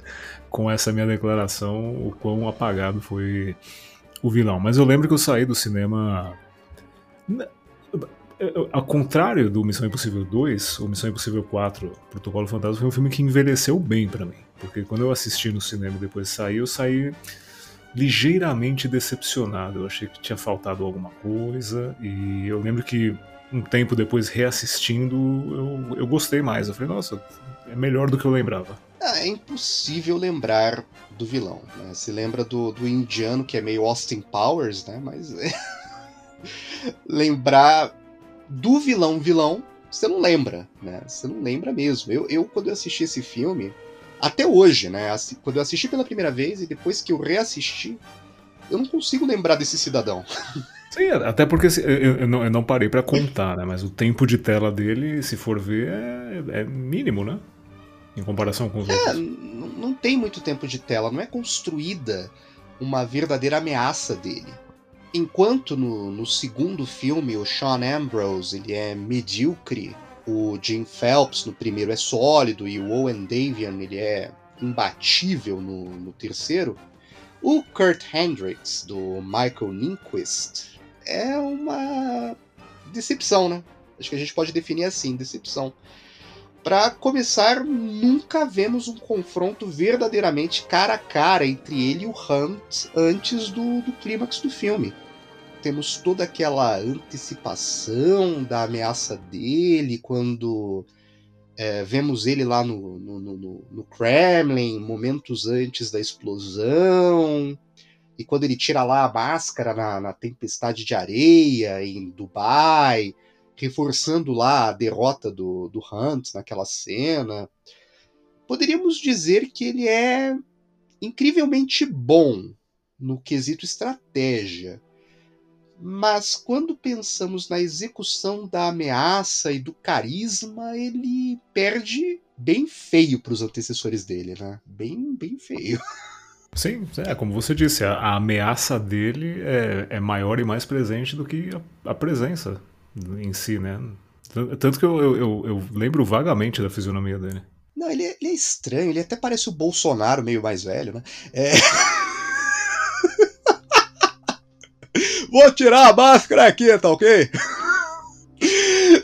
Speaker 3: com essa minha declaração, o quão apagado foi o vilão. Mas eu lembro que eu saí do cinema. Ao contrário do Missão Impossível 2, ou Missão Impossível 4, Protocolo Fantasma, foi um filme que envelheceu bem para mim. Porque quando eu assisti no cinema e depois saí, eu saí ligeiramente decepcionado. Eu achei que tinha faltado alguma coisa. E eu lembro que um tempo depois, reassistindo, eu, eu gostei mais. Eu falei, nossa, é melhor do que eu lembrava.
Speaker 7: Ah, é impossível lembrar do vilão. Né? Se lembra do, do indiano, que é meio Austin Powers, né? Mas é... lembrar do vilão vilão, você não lembra, né? Você não lembra mesmo. Eu, eu quando eu assisti esse filme, até hoje, né? Quando eu assisti pela primeira vez e depois que eu reassisti, eu não consigo lembrar desse cidadão.
Speaker 3: Sim, até porque eu, eu, não, eu não, parei para contar, né? Mas o tempo de tela dele, se for ver, é, é mínimo, né? Em comparação com os
Speaker 7: é,
Speaker 3: outros.
Speaker 7: Não tem muito tempo de tela, não é construída uma verdadeira ameaça dele. Enquanto no, no segundo filme o Sean Ambrose ele é medíocre, o Jim Phelps no primeiro é sólido e o Owen Davian ele é imbatível no, no terceiro, o Kurt Hendricks do Michael Nyquist é uma decepção, né? Acho que a gente pode definir assim, decepção. Para começar, nunca vemos um confronto verdadeiramente cara a cara entre ele e o Hunt antes do, do clímax do filme. Temos toda aquela antecipação da ameaça dele quando é, vemos ele lá no, no, no, no Kremlin, momentos antes da explosão. E quando ele tira lá a máscara na, na tempestade de areia em Dubai reforçando lá a derrota do, do Hunt naquela cena. Poderíamos dizer que ele é incrivelmente bom no quesito estratégia. Mas quando pensamos na execução da ameaça e do carisma, ele perde bem feio para os antecessores dele, né? Bem, bem feio.
Speaker 3: Sim, é como você disse, a, a ameaça dele é, é, maior e mais presente do que a, a presença em si, né? Tanto que eu, eu, eu, lembro vagamente da fisionomia dele.
Speaker 7: Não, ele é, ele é, estranho, ele até parece o Bolsonaro meio mais velho, né? É... Vou tirar a máscara aqui, tá ok?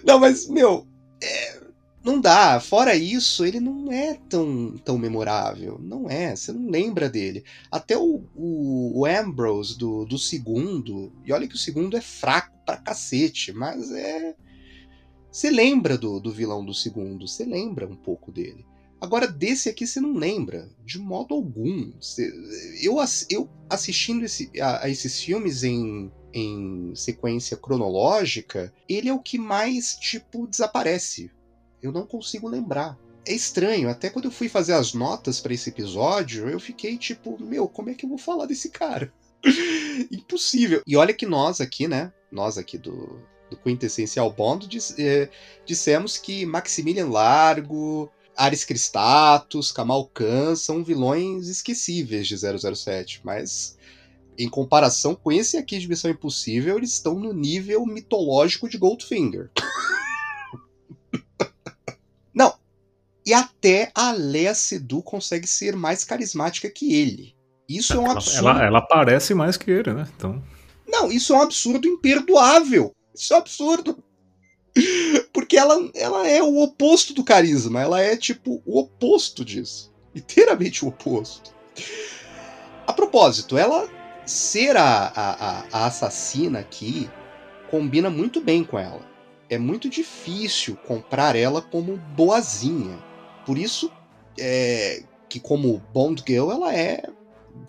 Speaker 7: Não, mas, meu. Não dá. Fora isso, ele não é tão, tão memorável. Não é, você não lembra dele. Até o, o, o Ambrose do, do segundo, e olha que o segundo é fraco pra cacete, mas é. Você lembra do, do vilão do segundo, você lembra um pouco dele. Agora, desse aqui você não lembra, de modo algum. Você, eu, eu assistindo esse, a, a, esses filmes em, em sequência cronológica, ele é o que mais, tipo, desaparece. Eu não consigo lembrar. É estranho, até quando eu fui fazer as notas para esse episódio, eu fiquei tipo, meu, como é que eu vou falar desse cara? Impossível. E olha que nós aqui, né? Nós aqui do, do Quintessencial Bond diz, é, dissemos que Maximilian Largo, Ares Cristatus, Kamal Khan são vilões esquecíveis de 007, mas em comparação com esse aqui de Missão Impossível, eles estão no nível mitológico de Goldfinger. e até a Lea Seydoux consegue ser mais carismática que ele. Isso é um absurdo.
Speaker 3: Ela, ela parece mais que ele, né? Então.
Speaker 7: Não, isso é um absurdo imperdoável. Isso é um absurdo. Porque ela, ela é o oposto do carisma. Ela é, tipo, o oposto disso. Inteiramente o oposto. A propósito, ela ser a, a, a assassina aqui combina muito bem com ela. É muito difícil comprar ela como boazinha. Por isso é, que, como Bond Girl, ela é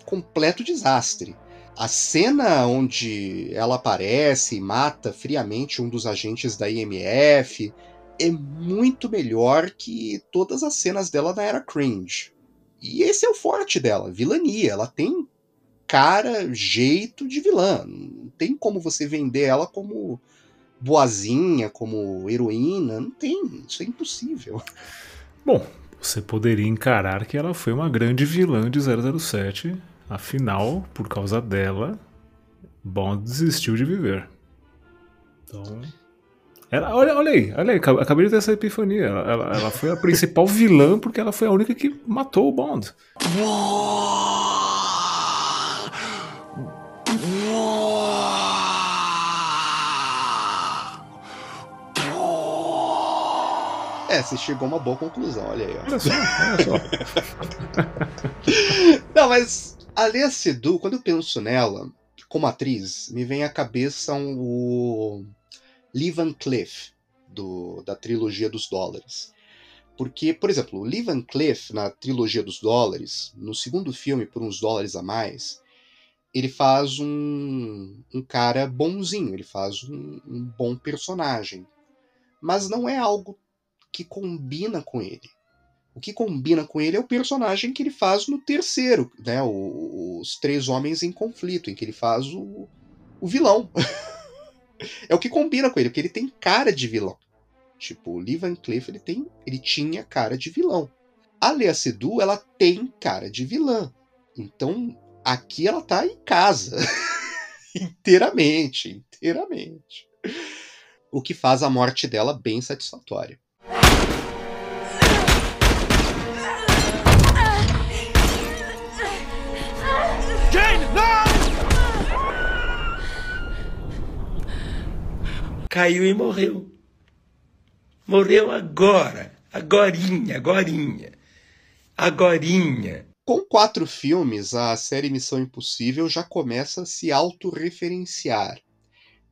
Speaker 7: completo desastre. A cena onde ela aparece e mata friamente um dos agentes da IMF é muito melhor que todas as cenas dela na era cringe. E esse é o forte dela, vilania. Ela tem cara, jeito de vilã. Não tem como você vender ela como boazinha, como heroína. Não tem. Isso é impossível.
Speaker 3: Bom, você poderia encarar que ela foi uma grande vilã de 007. Afinal, por causa dela, Bond desistiu de viver. Então. Ela, olha, olha aí, olha aí, acabei de ter essa epifania. Ela, ela, ela foi a principal vilã porque ela foi a única que matou o Bond.
Speaker 7: É, você chegou a uma boa conclusão, olha aí. Ó.
Speaker 3: Olha só, olha
Speaker 7: só. Não, mas a Lea Seydoux, quando eu penso nela, como atriz, me vem à cabeça um, o Lee Van Cleef, do, da trilogia dos dólares. Porque, por exemplo, o Lee Van Cleef, na trilogia dos dólares, no segundo filme, por uns dólares a mais, ele faz um, um cara bonzinho, ele faz um, um bom personagem. Mas não é algo que combina com ele. O que combina com ele é o personagem que ele faz no terceiro, né? O, os Três Homens em Conflito, em que ele faz o, o vilão. é o que combina com ele, porque ele tem cara de vilão. Tipo, o Lee Van Cleef, ele, tem, ele tinha cara de vilão. A Lea Seydoux, ela tem cara de vilã. Então, aqui ela tá em casa. inteiramente, inteiramente. O que faz a morte dela bem satisfatória.
Speaker 26: Caiu e morreu. Morreu agora, agorinha, agorinha, agorinha.
Speaker 7: Com quatro filmes, a série Missão Impossível já começa a se autorreferenciar.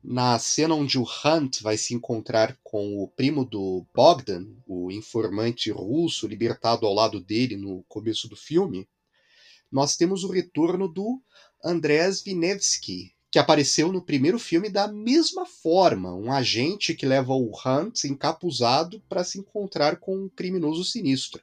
Speaker 7: Na cena onde o Hunt vai se encontrar com o primo do Bogdan, o informante russo libertado ao lado dele no começo do filme, nós temos o retorno do Andrés Vinevsky, que apareceu no primeiro filme da mesma forma, um agente que leva o Hunt encapuzado para se encontrar com um criminoso sinistro.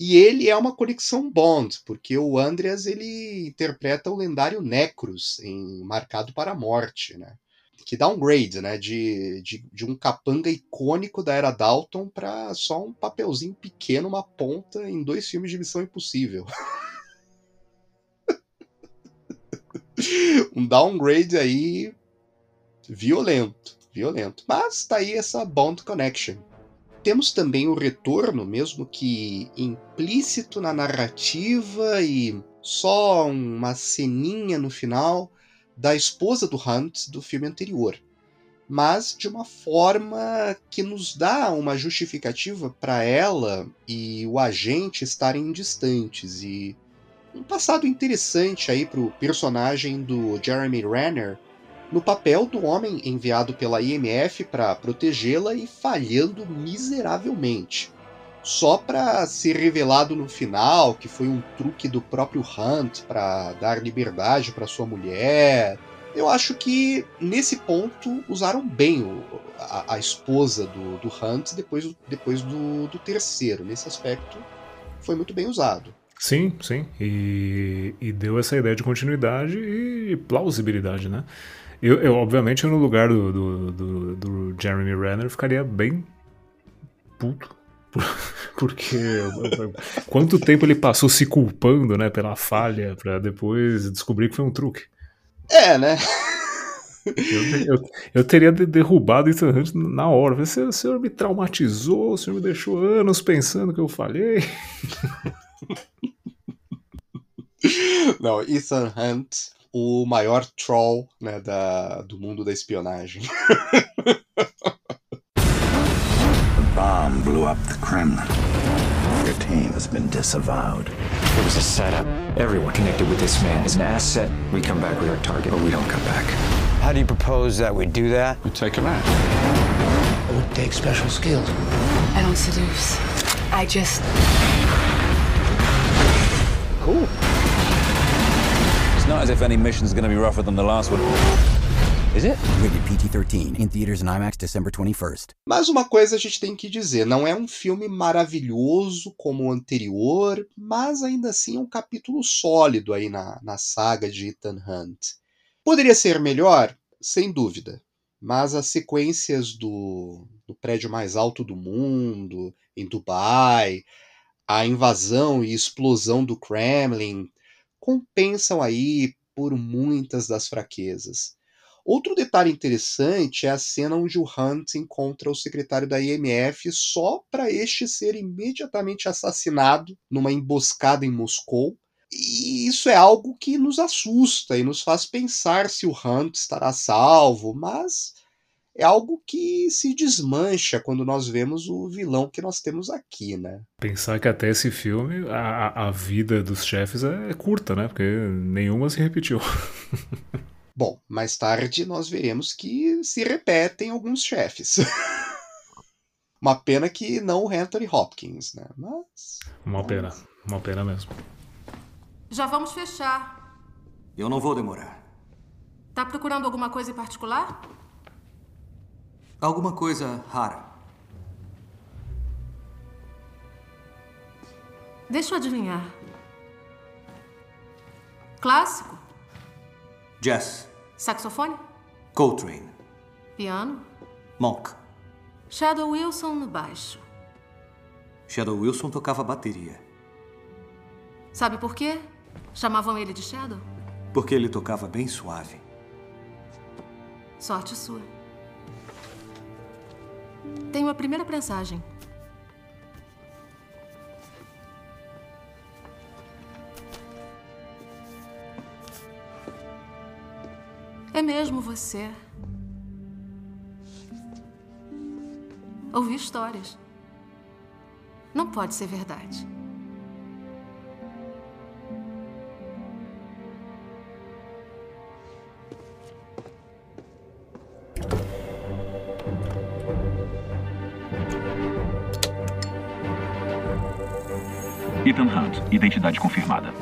Speaker 7: E ele é uma conexão Bond, porque o Andreas ele interpreta o lendário Necros em Marcado para a Morte, né? Que dá um grade, né? De, de, de um capanga icônico da era Dalton para só um papelzinho pequeno, uma ponta em dois filmes de Missão Impossível. um downgrade aí violento, violento. Mas tá aí essa Bond Connection. Temos também o retorno, mesmo que implícito na narrativa e só uma ceninha no final, da esposa do Hunt do filme anterior. Mas de uma forma que nos dá uma justificativa para ela e o agente estarem distantes e um passado interessante aí pro personagem do Jeremy Renner no papel do homem enviado pela IMF para protegê-la e falhando miseravelmente. Só para ser revelado no final que foi um truque do próprio Hunt para dar liberdade para sua mulher. Eu acho que nesse ponto usaram bem o, a, a, esposa do, do Hunt depois, depois do, do terceiro. Nesse aspecto foi muito bem usado.
Speaker 3: Sim, sim. E, e deu essa ideia de continuidade e plausibilidade, né? Eu, eu obviamente, no lugar do, do, do, do Jeremy Renner, ficaria bem puto. Porque quanto tempo ele passou se culpando, né, pela falha, para depois descobrir que foi um truque.
Speaker 7: É, né?
Speaker 3: Eu, eu, eu, teria derrubado isso na hora. O senhor, o senhor me traumatizou, o senhor me deixou anos pensando que eu falhei.
Speaker 7: Não, Ethan Hunt, o maior troll né, da, do mundo da espionagem.
Speaker 42: the bomb blew up the Kremlin. Your team has been disavowed.
Speaker 43: It was a setup. Everyone connected with this man is an asset. We come back with our target, or we don't come back.
Speaker 36: How do you propose that we do that?
Speaker 42: We take him out.
Speaker 36: It would take special skills.
Speaker 35: I don't seduce. I just
Speaker 42: It's not as if any mission's going to be rougher than the last one. Is it?
Speaker 44: Rated PG-13 in theaters and IMAX December 21st.
Speaker 7: Mas uma coisa a gente tem que dizer, não é um filme maravilhoso como o anterior, mas ainda assim é um capítulo sólido aí na, na saga de Ethan Hunt. Poderia ser melhor? Sem dúvida. Mas as sequências do, do prédio mais alto do mundo, em Dubai, a invasão e explosão do Kremlin, compensam aí por muitas das fraquezas. Outro detalhe interessante é a cena onde o Hunt encontra o secretário da IMF só para este ser imediatamente assassinado numa emboscada em Moscou. E isso é algo que nos assusta e nos faz pensar se o Hunt estará salvo, mas é algo que se desmancha quando nós vemos o vilão que nós temos aqui, né?
Speaker 3: Pensar que até esse filme a, a vida dos chefes é curta, né? Porque nenhuma se repetiu.
Speaker 7: Bom, mais tarde nós veremos que se repetem alguns chefes. uma pena que não o Anthony Hopkins, né? Mas.
Speaker 3: Uma pena, uma pena mesmo.
Speaker 45: Já vamos fechar.
Speaker 46: Eu não vou demorar.
Speaker 45: Tá procurando alguma coisa em particular?
Speaker 46: Alguma coisa rara.
Speaker 45: Deixa eu adivinhar. Clássico?
Speaker 46: Jazz.
Speaker 45: Saxofone?
Speaker 46: Coltrane.
Speaker 45: Piano?
Speaker 46: Monk.
Speaker 45: Shadow Wilson no baixo.
Speaker 46: Shadow Wilson tocava bateria.
Speaker 45: Sabe por quê? Chamavam ele de Shadow?
Speaker 46: Porque ele tocava bem suave.
Speaker 45: Sorte sua. Tenho a primeira prensagem. É mesmo você. Ouvi histórias. Não pode ser verdade.
Speaker 47: Ethan Hunt, identidade confirmada.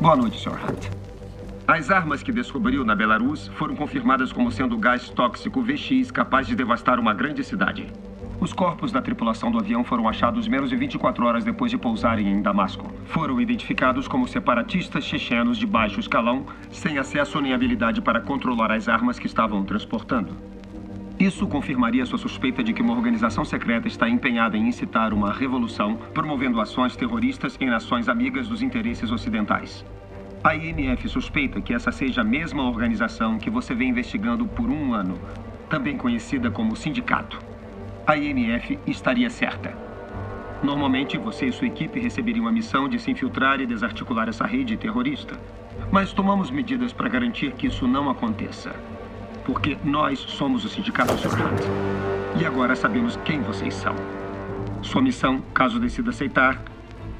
Speaker 48: Boa noite, Sr. Hunt. As armas que descobriu na Belarus foram confirmadas como sendo gás tóxico VX capaz de devastar uma grande cidade. Os corpos da tripulação do avião foram achados menos de 24 horas depois de pousarem em Damasco. Foram identificados como separatistas chechenos de baixo escalão, sem acesso nem habilidade para controlar as armas que estavam transportando. Isso confirmaria sua suspeita de que uma organização secreta está empenhada em incitar uma revolução, promovendo ações terroristas em nações amigas dos interesses ocidentais. A IMF suspeita que essa seja a mesma organização que você vem investigando por um ano, também conhecida como Sindicato. A IMF estaria certa. Normalmente, você e sua equipe receberiam a missão de se infiltrar e desarticular essa rede terrorista. Mas tomamos medidas para garantir que isso não aconteça porque nós somos o Sindicato Sr. Hunt. E agora sabemos quem vocês são. Sua missão, caso decida aceitar,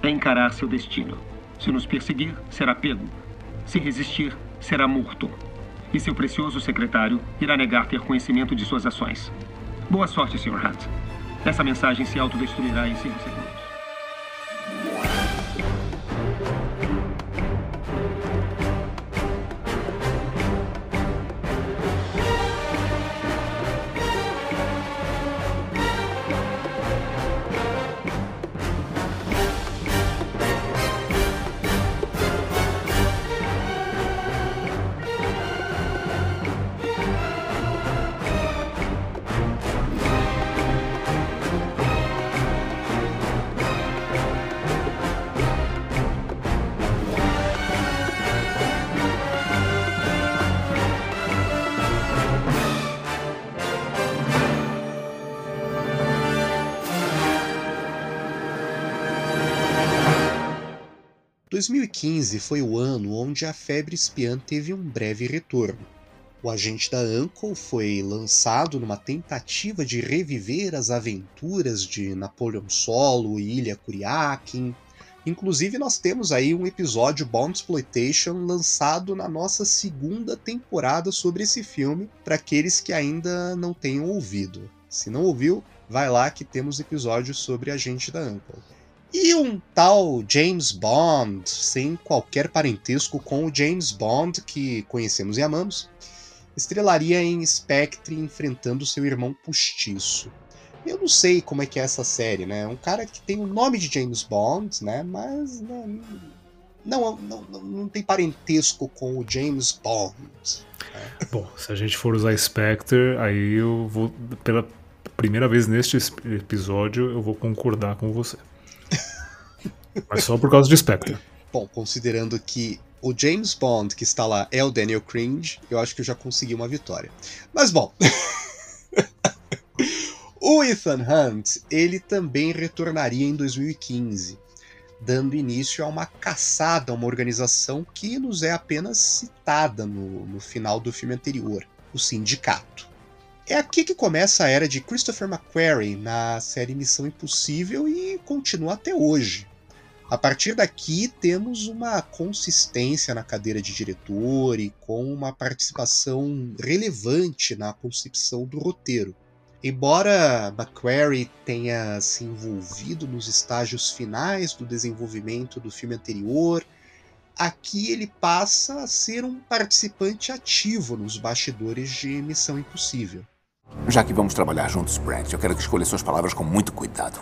Speaker 48: é encarar seu destino. Se nos perseguir, será pego. Se resistir, será morto. E seu precioso secretário irá negar ter conhecimento de suas ações. Boa sorte, Sr. Hunt. Essa mensagem se autodestruirá em 5 segundos.
Speaker 7: 2015 foi o ano onde a febre espiã teve um breve retorno. O Agente da Uncle foi lançado numa tentativa de reviver as aventuras de Napoleão Solo e Ilha Kuriakin. Inclusive, nós temos aí um episódio Bond Exploitation lançado na nossa segunda temporada sobre esse filme, para aqueles que ainda não tenham ouvido. Se não ouviu, vai lá que temos episódios sobre Agente da Uncle. E um tal James Bond, sem qualquer parentesco com o James Bond que conhecemos e amamos, estrelaria em Spectre enfrentando seu irmão postiço. Eu não sei como é que é essa série, né? Um cara que tem o nome de James Bond, né? Mas não, não, não, não, não tem parentesco com o James Bond. Né?
Speaker 3: Bom, se a gente for usar Spectre, aí eu vou, pela primeira vez neste episódio, eu vou concordar com você. Mas só por causa de Spectre.
Speaker 7: Bom, considerando que o James Bond que está lá é o Daniel Cringe, eu acho que eu já consegui uma vitória. Mas bom. o Ethan Hunt, ele também retornaria em 2015, dando início a uma caçada a uma organização que nos é apenas citada no, no final do filme anterior, o Sindicato. É aqui que começa a era de Christopher McQuarrie na série Missão Impossível e continua até hoje. A partir daqui, temos uma consistência na cadeira de diretor e com uma participação relevante na concepção do roteiro. Embora McQuarrie tenha se envolvido nos estágios finais do desenvolvimento do filme anterior, aqui ele passa a ser um participante ativo nos bastidores de Missão Impossível.
Speaker 49: Já que vamos trabalhar juntos, Brent, eu quero que escolha suas palavras com muito cuidado.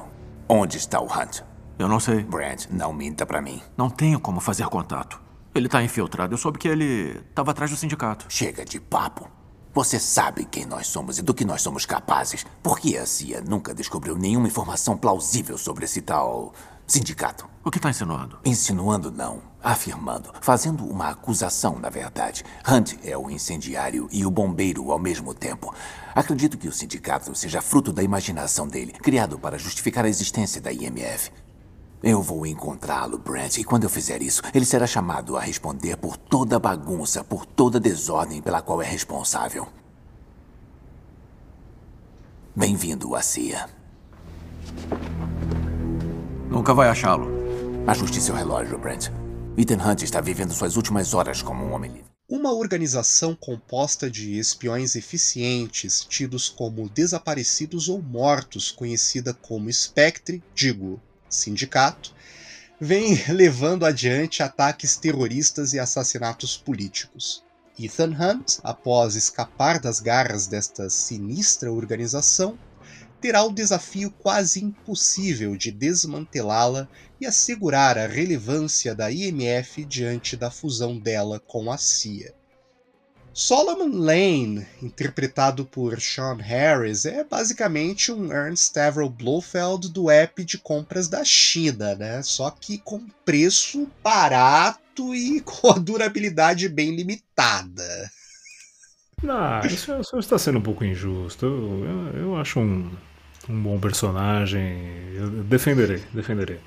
Speaker 49: Onde está o Hunt?
Speaker 41: Eu não sei.
Speaker 49: Brent, não minta para mim.
Speaker 41: Não tenho como fazer contato. Ele tá infiltrado. Eu soube que ele estava atrás do sindicato.
Speaker 49: Chega de papo. Você sabe quem nós somos e do que nós somos capazes. Por que a CIA nunca descobriu nenhuma informação plausível sobre esse tal sindicato?
Speaker 41: O que está insinuando?
Speaker 49: Insinuando não. Afirmando. Fazendo uma acusação, na verdade. Hunt é o incendiário e o bombeiro ao mesmo tempo. Acredito que o sindicato seja fruto da imaginação dele, criado para justificar a existência da IMF. Eu vou encontrá-lo, Brent, e quando eu fizer isso, ele será chamado a responder por toda a bagunça, por toda a desordem pela qual é responsável. Bem-vindo à CIA.
Speaker 41: Nunca vai achá-lo.
Speaker 49: Ajuste seu relógio, Brent. Ethan Hunt está vivendo suas últimas horas como um homem livre.
Speaker 7: Uma organização composta de espiões eficientes, tidos como desaparecidos ou mortos, conhecida como Spectre, digo, sindicato, vem levando adiante ataques terroristas e assassinatos políticos. Ethan Hunt, após escapar das garras desta sinistra organização, terá o desafio quase impossível de desmantelá-la e assegurar a relevância da IMF diante da fusão dela com a CIA. Solomon Lane, interpretado por Sean Harris, é basicamente um Ernst Averill Blofeld do app de compras da China, né? Só que com preço barato e com a durabilidade bem limitada.
Speaker 3: Ah, isso, isso está sendo um pouco injusto. Eu, eu, eu acho um, um bom personagem. Eu defenderei, defenderei.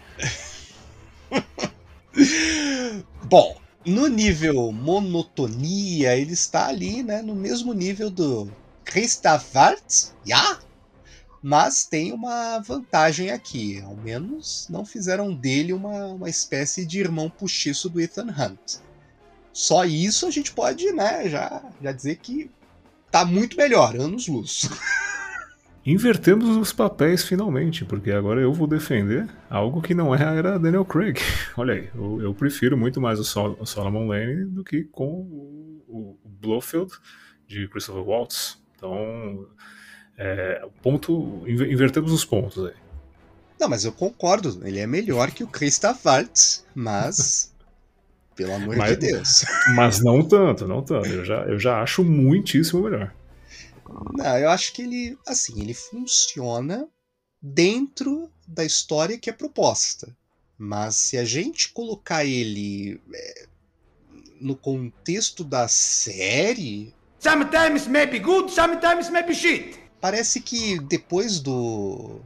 Speaker 7: Bom, no nível monotonia, ele está ali, né, no mesmo nível do Christoph Waltz, ja? mas tem uma vantagem aqui. Ao menos não fizeram dele uma, uma espécie de irmão puxiço do Ethan Hunt. Só isso a gente pode, né, já, já dizer que tá muito melhor, anos luz.
Speaker 3: Invertemos os papéis finalmente, porque agora eu vou defender algo que não é era Daniel Craig. Olha aí, eu, eu prefiro muito mais o, Sol, o, Solomon Lane do que com o, o Blofeld de Christopher Waltz. Então, é, ponto, invertemos os pontos aí.
Speaker 7: Não, mas eu concordo, ele é melhor que o Christoph Waltz, mas pelo amor mas, de Deus.
Speaker 3: Mas não tanto, não tanto. Eu já, eu já acho muitíssimo melhor.
Speaker 7: Não, eu acho que ele, assim, ele funciona dentro da história que é proposta. Mas se a gente colocar ele é, no contexto da série.
Speaker 26: Sometimes maybe good, sometimes maybe shit.
Speaker 7: Parece que depois do.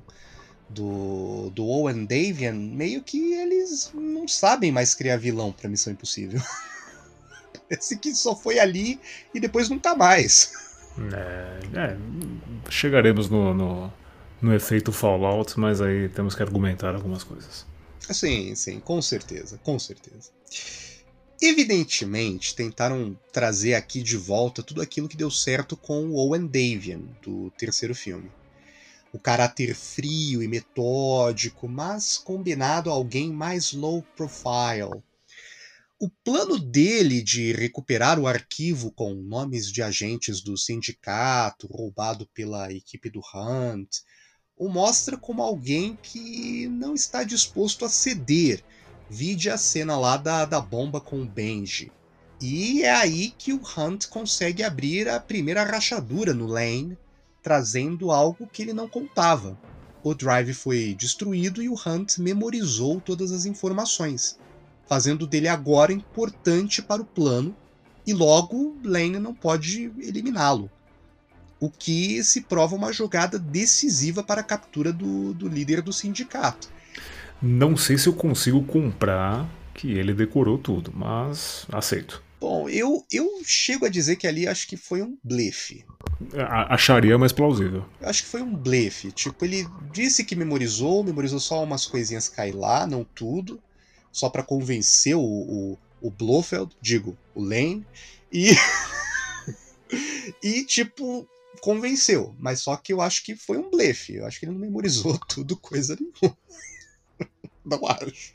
Speaker 7: Do, do Owen Davian, meio que eles não sabem mais criar vilão pra Missão Impossível. Parece que só foi ali e depois nunca mais.
Speaker 3: É, é, chegaremos no, no, no, efeito Fallout, mas aí temos que argumentar algumas coisas.
Speaker 7: Sim, sim, com certeza, com certeza. Evidentemente, tentaram trazer aqui de volta tudo aquilo que deu certo com o Owen Davian, do terceiro filme. O caráter frio e metódico, mas combinado a alguém mais low profile, o plano dele de recuperar o arquivo com nomes de agentes do sindicato roubado pela equipe do Hunt, o mostra como alguém que não está disposto a ceder. Vide a cena lá da, da bomba com o Benji. E é aí que o Hunt consegue abrir a primeira rachadura no Lane, trazendo algo que ele não contava. O drive foi destruído e o Hunt memorizou todas as informações, fazendo dele agora importante para o plano, e logo Lane não pode eliminá-lo. O que se prova uma jogada decisiva para a captura do, do líder do sindicato.
Speaker 3: Não sei se eu consigo comprar que ele decorou tudo, mas aceito.
Speaker 7: Bom, eu, eu chego a dizer que ali acho que foi um blefe.
Speaker 3: Acharia mais plausível.
Speaker 7: Eu acho que foi um blefe. Tipo, ele disse que memorizou, memorizou só umas coisinhas cair lá, não tudo, só para convencer o, o, o Blofeld, digo, o Lane, e. e, tipo, convenceu. Mas só que eu acho que foi um blefe. Eu acho que ele não memorizou tudo, coisa nenhuma. não acho.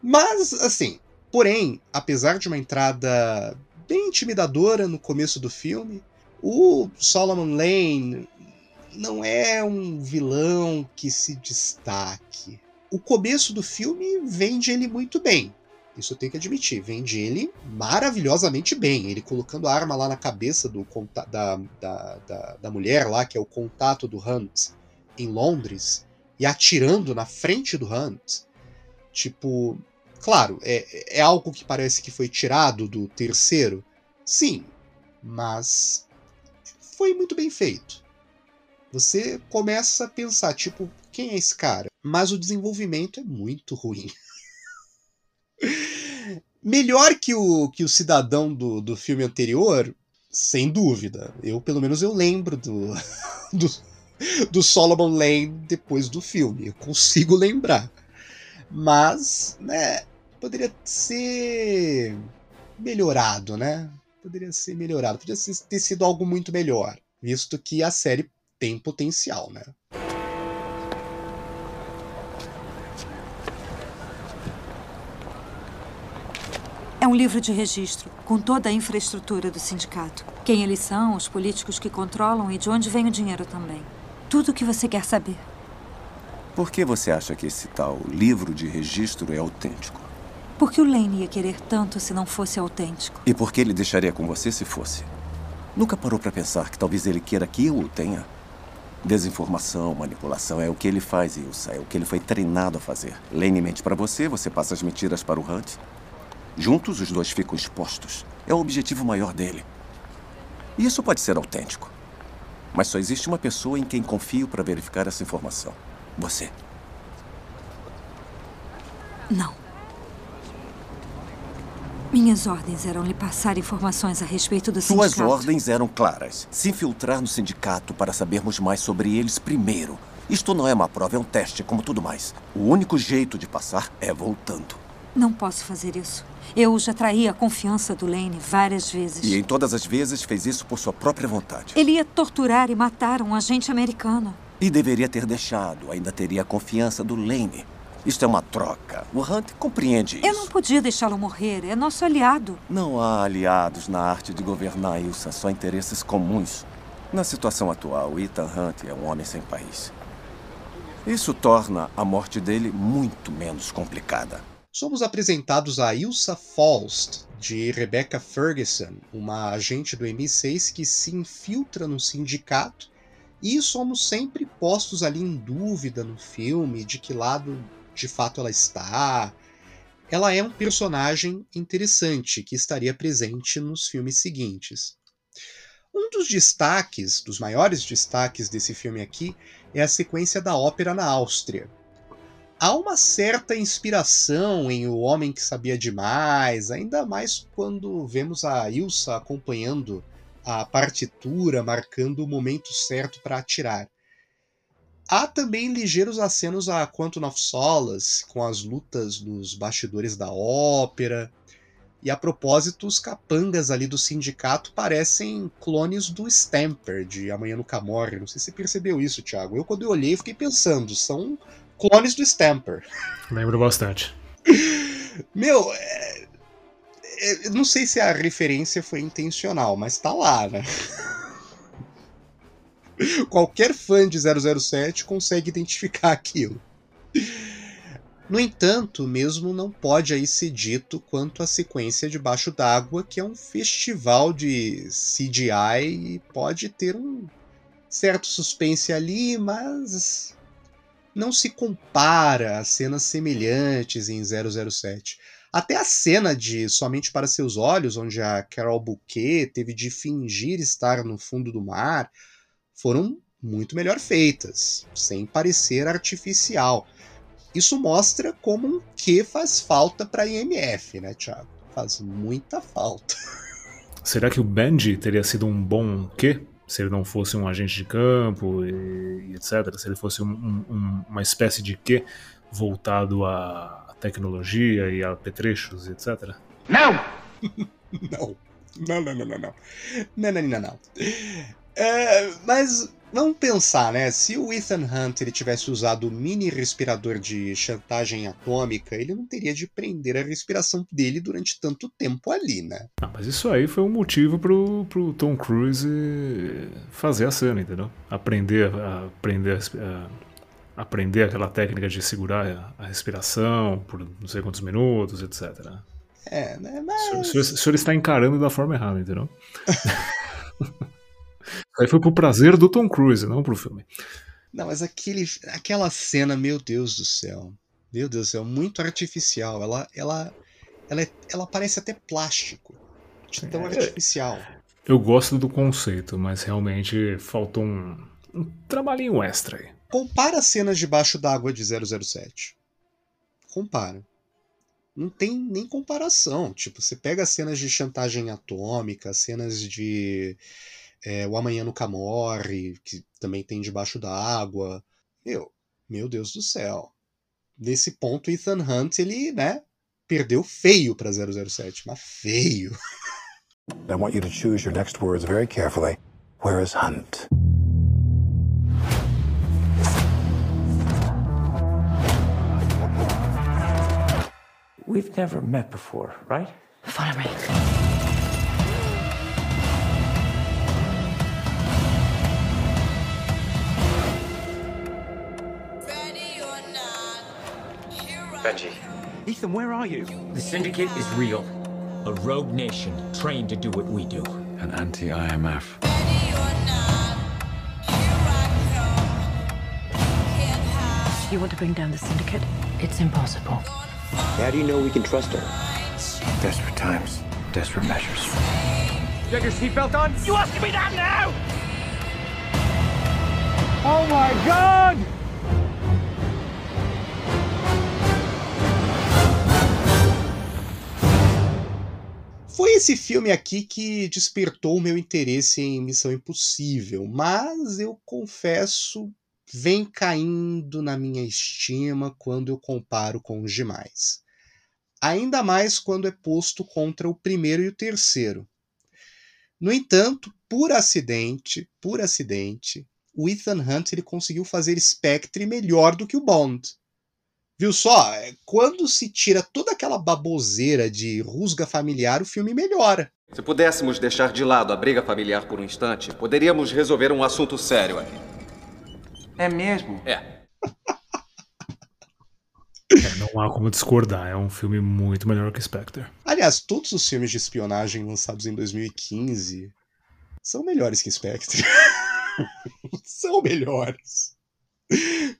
Speaker 7: Mas, assim, Porém, apesar de uma entrada bem intimidadora no começo do filme, o Solomon Lane não é um vilão que se destaque. O começo do filme vende ele muito bem. Isso eu tenho que admitir. Vende ele maravilhosamente bem. Ele colocando a arma lá na cabeça do, da, da, da, da mulher lá, que é o contato do Hunt, em Londres, e atirando na frente do Hunt. Tipo, Claro, é, é algo que parece que foi tirado do terceiro? Sim, mas foi muito bem feito. Você começa a pensar, tipo, quem é esse cara? Mas o desenvolvimento é muito ruim. Melhor que o, que o cidadão do, do filme anterior, sem dúvida. Eu, pelo menos, eu lembro do, do, do Solomon Lane depois do filme. Eu consigo lembrar. Mas, né, poderia ser melhorado, né? Poderia ser melhorado, poderia ter sido algo muito melhor, visto que a série tem potencial, né?
Speaker 50: É um livro de registro, com toda a infraestrutura do sindicato. Quem eles são, os políticos que controlam e de onde vem o dinheiro também. Tudo o que você quer saber.
Speaker 51: Por que você acha que esse tal livro de registro é autêntico?
Speaker 50: Por que o Lane ia querer tanto se não fosse autêntico?
Speaker 51: E por que ele deixaria com você se fosse? Nunca parou para pensar que talvez ele queira que eu o tenha? Desinformação, manipulação é o que ele faz, Ilsa. É o que ele foi treinado a fazer. Lane mente para você, você passa as mentiras para o Hunt. Juntos, os dois ficam expostos. É o objetivo maior dele. E isso pode ser autêntico. Mas só existe uma pessoa em quem confio para verificar essa informação. Você.
Speaker 50: Não. Minhas ordens eram lhe passar informações a respeito do
Speaker 51: Suas
Speaker 50: sindicato.
Speaker 51: Suas ordens eram claras. Se infiltrar no sindicato para sabermos mais sobre eles primeiro. Isto não é uma prova, é um teste, como tudo mais. O único jeito de passar é voltando.
Speaker 50: Não posso fazer isso. Eu já traí a confiança do Lane várias vezes.
Speaker 51: E em todas as vezes fez isso por sua própria vontade.
Speaker 50: Ele ia torturar e matar um agente americano.
Speaker 51: E deveria ter deixado. Ainda teria a confiança do Lane. Isto é uma troca. O Hunt compreende isso.
Speaker 50: Eu não podia deixá-lo morrer. É nosso aliado.
Speaker 51: Não há aliados na arte de governar, Ilsa. Só interesses comuns. Na situação atual, Ethan Hunt é um homem sem país. Isso torna a morte dele muito menos complicada.
Speaker 7: Somos apresentados a Ilsa Faust, de Rebecca Ferguson, uma agente do MI6 que se infiltra no sindicato, e somos sempre postos ali em dúvida no filme de que lado de fato ela está. Ela é um personagem interessante que estaria presente nos filmes seguintes. Um dos destaques, dos maiores destaques desse filme aqui, é a sequência da ópera na Áustria. Há uma certa inspiração em O Homem que Sabia Demais, ainda mais quando vemos a Ilsa acompanhando a partitura, marcando o momento certo para atirar. Há também ligeiros acenos a Quantum of Solace, com as lutas nos bastidores da ópera. E a propósito, os capangas ali do sindicato parecem clones do Stamper, de Amanhã Nunca Morre. Não sei se você percebeu isso, Thiago. Eu, quando eu olhei, fiquei pensando, são clones do Stamper.
Speaker 3: Lembro bastante.
Speaker 7: Meu, é... É... não sei se a referência foi intencional, mas tá lá, né? Qualquer fã de 007 consegue identificar aquilo. No entanto, mesmo não pode aí ser dito quanto à sequência debaixo d'água, que é um festival de CGI e pode ter um certo suspense ali, mas não se compara a cenas semelhantes em 007. Até a cena de Somente para Seus Olhos, onde a Carol Bouquet teve de fingir estar no fundo do mar, foram muito melhor feitas, sem parecer artificial. Isso mostra como um que faz falta para IMF, né, Thiago? Faz muita falta.
Speaker 3: Será que o Benji teria sido um bom quê? Se ele não fosse um agente de campo e, e etc. Se ele fosse um, um, uma espécie de quê voltado à tecnologia e a petrechos, etc.
Speaker 7: Não! não. Não, não, não, não, não. Não, não, não, não. É, mas vamos pensar, né? Se o Ethan Hunt ele tivesse usado o mini respirador de chantagem atômica, ele não teria de prender a respiração dele durante tanto tempo ali, né?
Speaker 3: Ah, mas isso aí foi um motivo pro, pro Tom Cruise fazer a cena, entendeu? Aprender a aprender a, aprender aquela técnica de segurar a respiração por não sei quantos minutos, etc.
Speaker 7: É, né? Mas...
Speaker 3: O senhor, o senhor está encarando da forma errada, entendeu? Aí foi pro prazer do Tom Cruise, não pro filme.
Speaker 7: Não, mas aquele, aquela cena, meu Deus do céu. Meu Deus do céu, muito artificial. Ela, ela, ela, é, ela parece até plástico. De tão é, artificial.
Speaker 3: Eu gosto do conceito, mas realmente faltou um, um trabalhinho extra aí.
Speaker 7: Compara as cenas debaixo d'água de 007. Compara. Não tem nem comparação. Tipo, você pega as cenas de chantagem atômica, cenas de é, O Amanhã Nunca Morre, que também tem Debaixo da Água. Meu, meu Deus do céu. Nesse ponto, Ethan Hunt, ele, né, perdeu feio para 007, mas feio.
Speaker 42: I want you to choose your next words very carefully. Where is Hunt?
Speaker 43: We've never met before, right?
Speaker 35: Follow me.
Speaker 43: Benji.
Speaker 32: Ethan, where are you?
Speaker 52: The Syndicate is real. A rogue nation trained to do what we do.
Speaker 43: An anti-IMF.
Speaker 35: You want to bring down the Syndicate? It's impossible.
Speaker 36: How do you know we can trust her?
Speaker 43: Desperate times, desperate measures.
Speaker 32: You have your seatbelt on? You asking me that now?
Speaker 26: Oh my god!
Speaker 7: Foi esse filme aqui que despertou o meu interesse em Missão Impossível, mas eu confesso, vem caindo na minha estima quando eu comparo com os demais. Ainda mais quando é posto contra o primeiro e o terceiro. No entanto, por acidente, por acidente, o Ethan Hunt ele conseguiu fazer Spectre melhor do que o Bond. Viu só? É, quando se tira toda aquela baboseira de rusga familiar, o filme melhora.
Speaker 51: Se pudéssemos deixar de lado a briga familiar por um instante, poderíamos resolver um assunto sério aqui.
Speaker 36: É mesmo?
Speaker 51: É.
Speaker 3: é. Não há como discordar, é um filme muito melhor que Spectre.
Speaker 7: Aliás, todos os filmes de espionagem lançados em 2015 são melhores que Spectre. são melhores.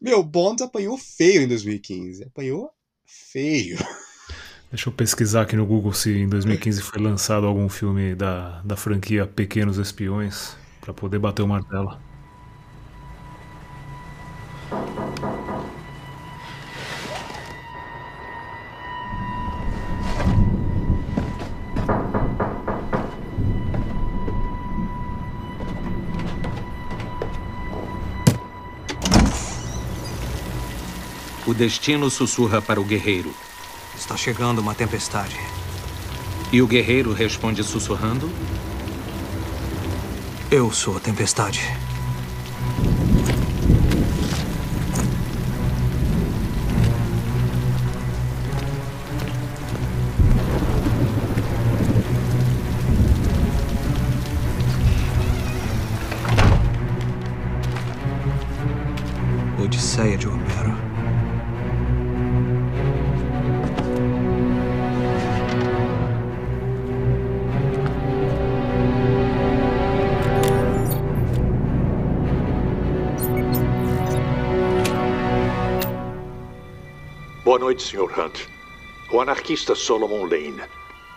Speaker 7: Meu, Bond apanhou feio em 2015. Apanhou feio.
Speaker 3: Deixa eu pesquisar aqui no Google se em 2015 foi lançado algum filme da, da franquia Pequenos Espiões para poder bater o martelo.
Speaker 32: O destino sussurra para o guerreiro. Está chegando uma tempestade. E o guerreiro responde sussurrando? Eu sou a tempestade.
Speaker 53: Noite, Sr. Hunt. O anarquista Solomon Lane.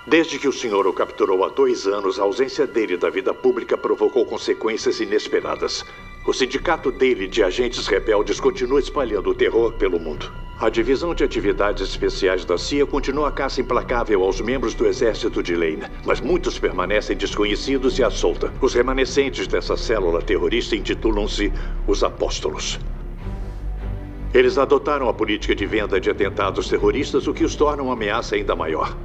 Speaker 53: Desde que o senhor o capturou há dois anos, a ausência dele da vida pública provocou consequências inesperadas. O sindicato dele de agentes rebeldes continua espalhando o terror pelo mundo. A Divisão de Atividades Especiais da CIA continua a caça implacável aos membros do exército de Lane, mas muitos permanecem desconhecidos e à solta. Os remanescentes dessa célula terrorista intitulam-se os Apóstolos. Eles adotaram a política de venda de atentados terroristas, o que os torna uma ameaça ainda maior.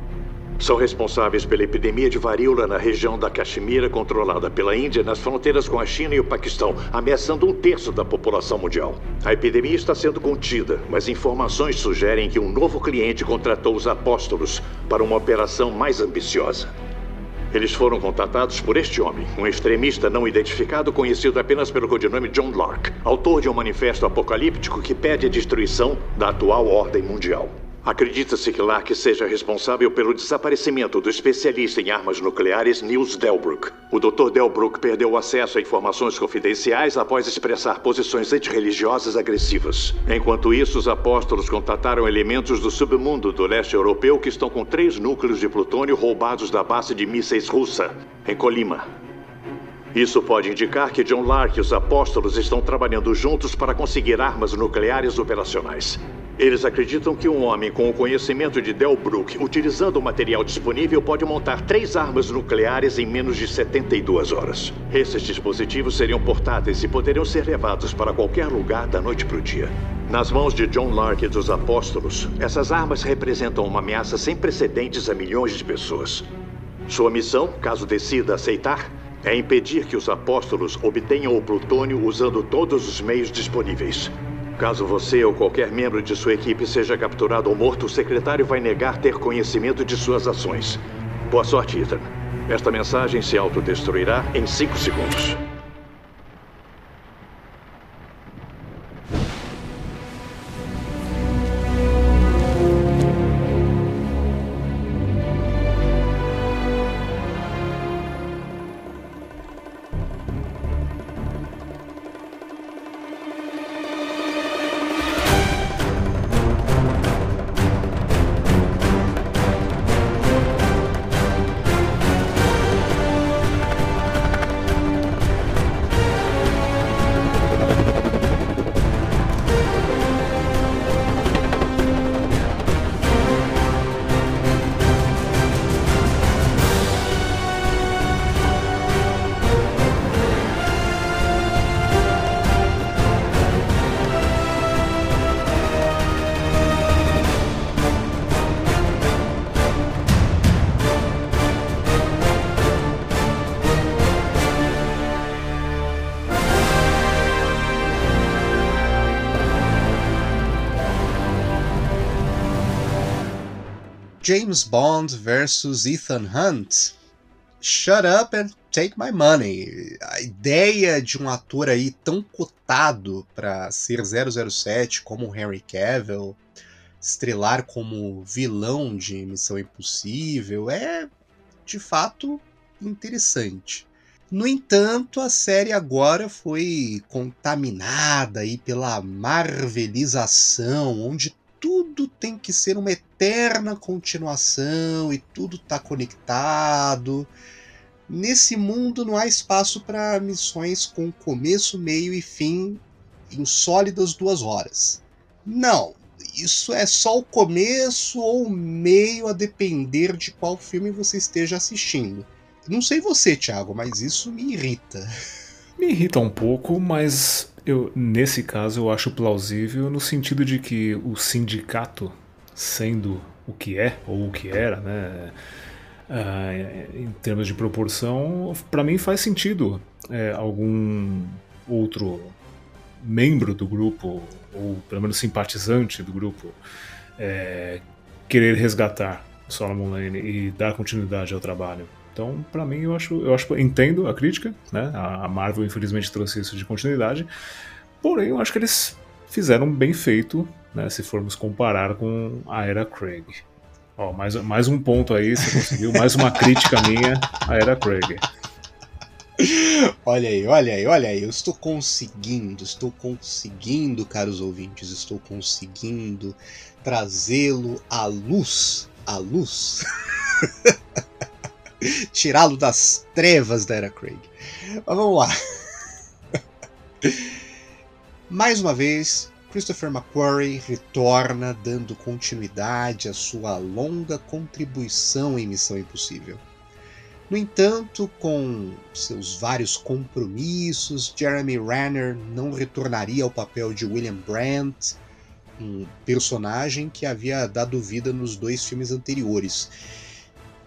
Speaker 53: São responsáveis pela epidemia de varíola na região da Caxemira, controlada pela Índia, nas fronteiras com a China e o Paquistão, ameaçando um terço da população mundial. A epidemia está sendo contida, mas informações sugerem que um novo cliente contratou os apóstolos para uma operação mais ambiciosa. Eles foram contatados por este homem, um extremista não identificado conhecido apenas pelo codinome John Lark, autor de um manifesto apocalíptico que pede a destruição da atual ordem mundial. Acredita-se que Lark seja responsável pelo desaparecimento do especialista em armas nucleares Niels Delbruck. O Dr. Delbruck perdeu acesso a informações confidenciais após expressar posições antirreligiosas agressivas. Enquanto isso, os apóstolos contataram elementos do submundo do leste europeu que estão com três núcleos de plutônio roubados da base de mísseis russa, em Colima. Isso pode indicar que John Lark e os apóstolos estão trabalhando juntos para conseguir armas nucleares operacionais. Eles acreditam que um homem com o conhecimento de Delbruck, utilizando o material disponível, pode montar três armas nucleares em menos de 72 horas. Esses dispositivos seriam portáteis e poderiam ser levados para qualquer lugar da noite para o dia. Nas mãos de John Lark e dos apóstolos, essas armas representam uma ameaça sem precedentes a milhões de pessoas. Sua missão, caso decida aceitar, é impedir que os apóstolos obtenham o plutônio usando todos os meios disponíveis. Caso você ou qualquer membro de sua equipe seja capturado ou morto, o secretário vai negar ter conhecimento de suas ações. Boa sorte, Ethan. Esta mensagem se autodestruirá em cinco segundos.
Speaker 7: James Bond versus Ethan Hunt. Shut up and take my money. A ideia de um ator aí tão cotado para ser 007 como Henry Cavill, estrelar como vilão de Missão Impossível, é de fato interessante. No entanto, a série agora foi contaminada aí pela marvelização, onde tudo tem que ser uma eterna continuação e tudo está conectado. Nesse mundo não há espaço para missões com começo, meio e fim em sólidas duas horas. Não, isso é só o começo ou o meio a depender de qual filme você esteja assistindo. Não sei você, Thiago, mas isso me irrita.
Speaker 3: Me irrita um pouco, mas eu, nesse caso eu acho plausível no sentido de que o sindicato, sendo o que é ou o que era, né, uh, em termos de proporção, para mim faz sentido é, algum outro membro do grupo ou pelo menos simpatizante do grupo é, querer resgatar Solomon Lane e dar continuidade ao trabalho. Então, para mim, eu acho, eu acho, entendo a crítica, né? A Marvel infelizmente trouxe isso de continuidade. Porém, eu acho que eles fizeram bem feito, né, se formos comparar com a era Craig. Ó, mais, mais um ponto aí, você conseguiu, mais uma crítica minha à era Craig.
Speaker 7: Olha aí, olha aí, olha aí, eu estou conseguindo, estou conseguindo, caros ouvintes, estou conseguindo trazê-lo à luz, à luz, tirá-lo das trevas da era Craig. Mas vamos lá. Mais uma vez, Christopher McQuarrie retorna dando continuidade à sua longa contribuição em Missão Impossível. No entanto, com seus vários compromissos, Jeremy Renner não retornaria ao papel de William Brandt, um personagem que havia dado vida nos dois filmes anteriores.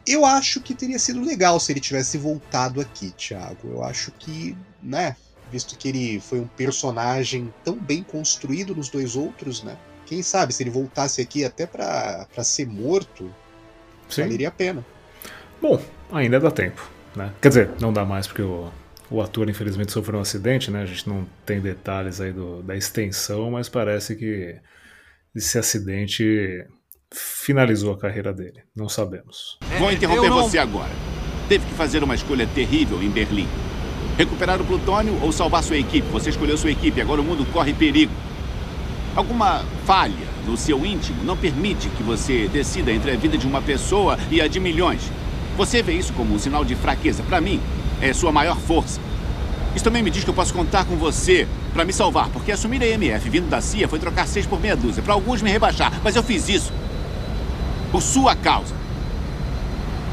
Speaker 7: Eu acho que teria sido legal se ele tivesse voltado aqui, Thiago. Eu acho que, né, visto que ele foi um personagem tão bem construído nos dois outros, né? Quem sabe se ele voltasse aqui até para ser morto, Sim. valeria a pena.
Speaker 3: Bom, ainda dá tempo, né? Quer dizer, não dá mais porque o, o ator infelizmente sofreu um acidente, né? A gente não tem detalhes aí do, da extensão, mas parece que esse acidente finalizou a carreira dele. Não sabemos.
Speaker 54: Vou interromper não... você agora. Teve que fazer uma escolha terrível em Berlim. Recuperar o plutônio ou salvar sua equipe? Você escolheu sua equipe, agora o mundo corre perigo. Alguma falha no seu íntimo não permite que você decida entre a vida de uma pessoa e a de milhões. Você vê isso como um sinal de fraqueza. Para mim, é sua maior força. Isso também me diz que eu posso contar com você para me salvar, porque assumir a EMF vindo da CIA foi trocar seis por meia dúzia, para alguns me rebaixar, mas eu fiz isso por sua causa.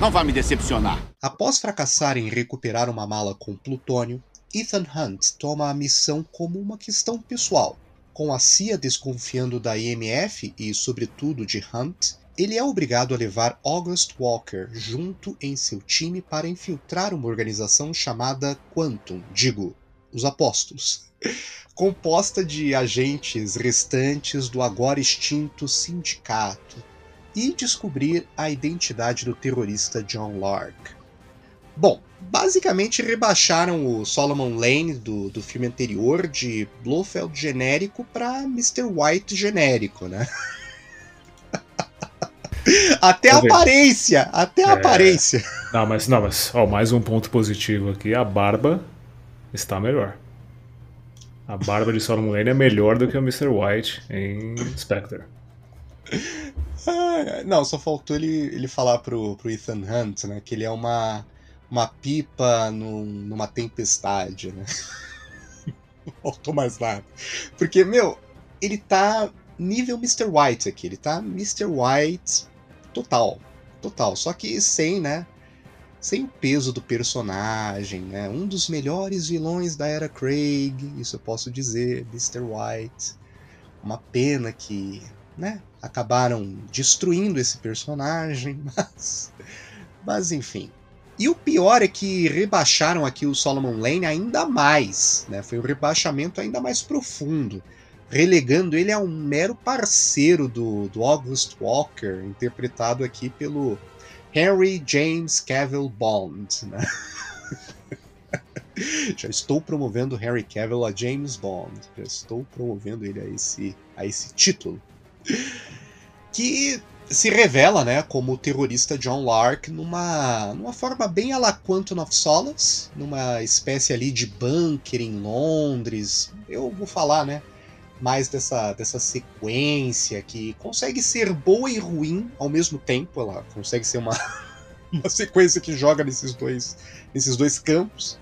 Speaker 54: Não vá me decepcionar.
Speaker 7: Após fracassar em recuperar uma mala com plutônio, Ethan Hunt toma a missão como uma questão pessoal. Com a CIA desconfiando da IMF e, sobretudo, de Hunt, ele é obrigado a levar August Walker junto em seu time para infiltrar uma organização chamada Quantum, digo, os Apóstolos, composta de agentes restantes do agora extinto sindicato, e descobrir a identidade do terrorista John Lark. Bom, basicamente rebaixaram o Solomon Lane do, do filme anterior de Blofeld genérico para Mr. White genérico, né? até a aparência, até a é... aparência.
Speaker 3: Não, mas não, mas ó, mais um ponto positivo aqui, a barba está melhor. A barba de Solomon Lane é melhor do que o Mr. White em Spectre.
Speaker 7: Não, só faltou ele, ele falar pro, pro Ethan Hunt, né? Que ele é uma uma pipa num, numa tempestade, né? Não faltou mais nada. Porque, meu, ele tá nível Mr. White aqui. Ele tá Mr. White total. Total. Só que sem, né? Sem o peso do personagem, né? Um dos melhores vilões da era Craig, isso eu posso dizer, Mr. White. Uma pena que, né? Acabaram destruindo esse personagem, mas. Mas enfim. E o pior é que rebaixaram aqui o Solomon Lane ainda mais, né? Foi um rebaixamento ainda mais profundo, relegando ele a um mero parceiro do, do August Walker, interpretado aqui pelo Henry James Cavill Bond, né? Já estou promovendo Harry Cavill a James Bond. Já estou promovendo ele a esse, a esse título. Que se revela né, como o terrorista John Lark numa, numa forma bem a la Quantum of Solace, numa espécie ali de bunker em Londres. Eu vou falar né, mais dessa, dessa sequência que consegue ser boa e ruim ao mesmo tempo. Ela consegue ser uma, uma sequência que joga nesses dois, nesses dois campos.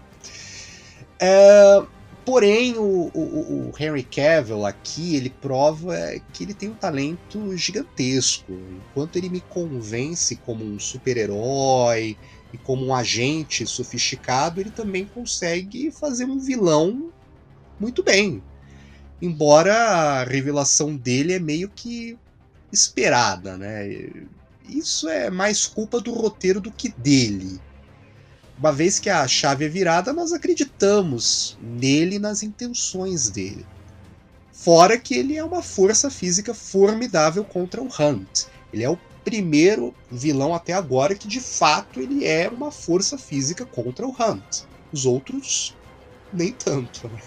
Speaker 7: É, Porém, o, o, o, Henry Cavill aqui, ele prova que ele tem um talento gigantesco. Enquanto ele me convence como um super-herói e como um agente sofisticado, ele também consegue fazer um vilão muito bem. Embora a revelação dele é meio que esperada, né? Isso é mais culpa do roteiro do que dele. Uma vez que a chave é virada, nós acreditamos nele e nas intenções dele. Fora que ele é uma força física formidável contra o Hunt. Ele é o primeiro vilão até agora que de fato ele é uma força física contra o Hunt. Os outros, nem tanto. Né?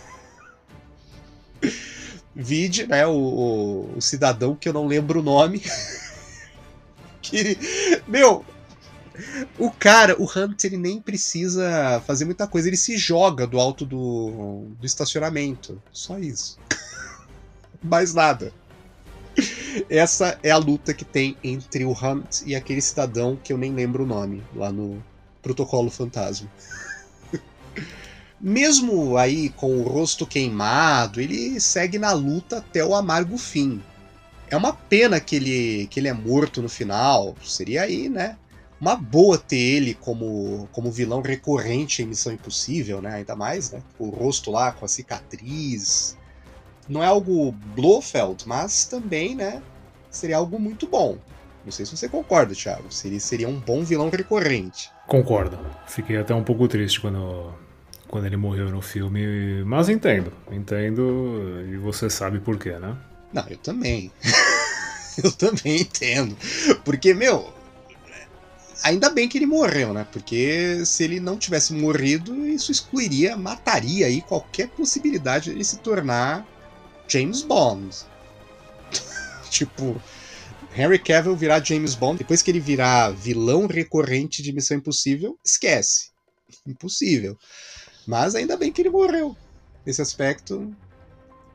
Speaker 7: Vide, né, o, o, o cidadão que eu não lembro o nome. que, meu, o cara, o Hunt, ele nem precisa fazer muita coisa, ele se joga do alto do, do estacionamento. Só isso. Mais nada. Essa é a luta que tem entre o Hunt e aquele cidadão que eu nem lembro o nome, lá no Protocolo Fantasma. Mesmo aí com o rosto queimado, ele segue na luta até o amargo fim. É uma pena que ele, que ele é morto no final. Seria aí, né? Uma boa ter ele como, como vilão recorrente em Missão Impossível, né? Ainda mais, né? O rosto lá com a cicatriz. Não é algo Blofeld, mas também, né? Seria algo muito bom. Não sei se você concorda, Thiago. Seria, seria um bom vilão recorrente.
Speaker 3: Concordo. Fiquei até um pouco triste quando quando ele morreu no filme, mas entendo, entendo e você sabe por quê, né?
Speaker 7: Não, eu também. eu também entendo. Porque, meu, ainda bem que ele morreu, né? Porque se ele não tivesse morrido, isso excluiria, mataria aí qualquer possibilidade de se tornar James Bond. tipo, Henry Cavill virar James Bond, depois que ele virar vilão recorrente de Missão Impossível, esquece. Impossível. Mas ainda bem que ele morreu. Nesse aspecto,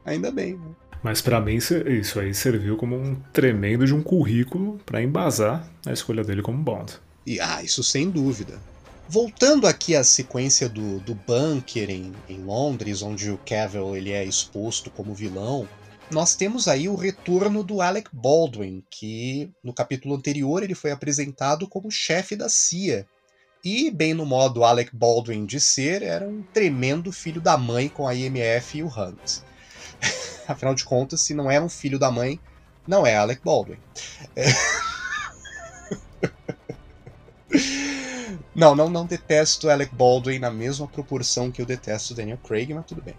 Speaker 7: ainda bem. Né?
Speaker 3: Mas para mim isso aí serviu como um tremendo de um currículo para embasar a escolha dele como Bond.
Speaker 7: E, ah, isso sem dúvida. Voltando aqui à sequência do, do bunker em, em Londres, onde o Cavill ele é exposto como vilão, nós temos aí o retorno do Alec Baldwin, que no capítulo anterior ele foi apresentado como chefe da CIA e, bem no modo Alec Baldwin de ser, era um tremendo filho da mãe com a IMF e o Hunt. Afinal de contas, se não é um filho da mãe, não é Alec Baldwin. não, não, não detesto Alec Baldwin na mesma proporção que eu detesto Daniel Craig, mas tudo bem.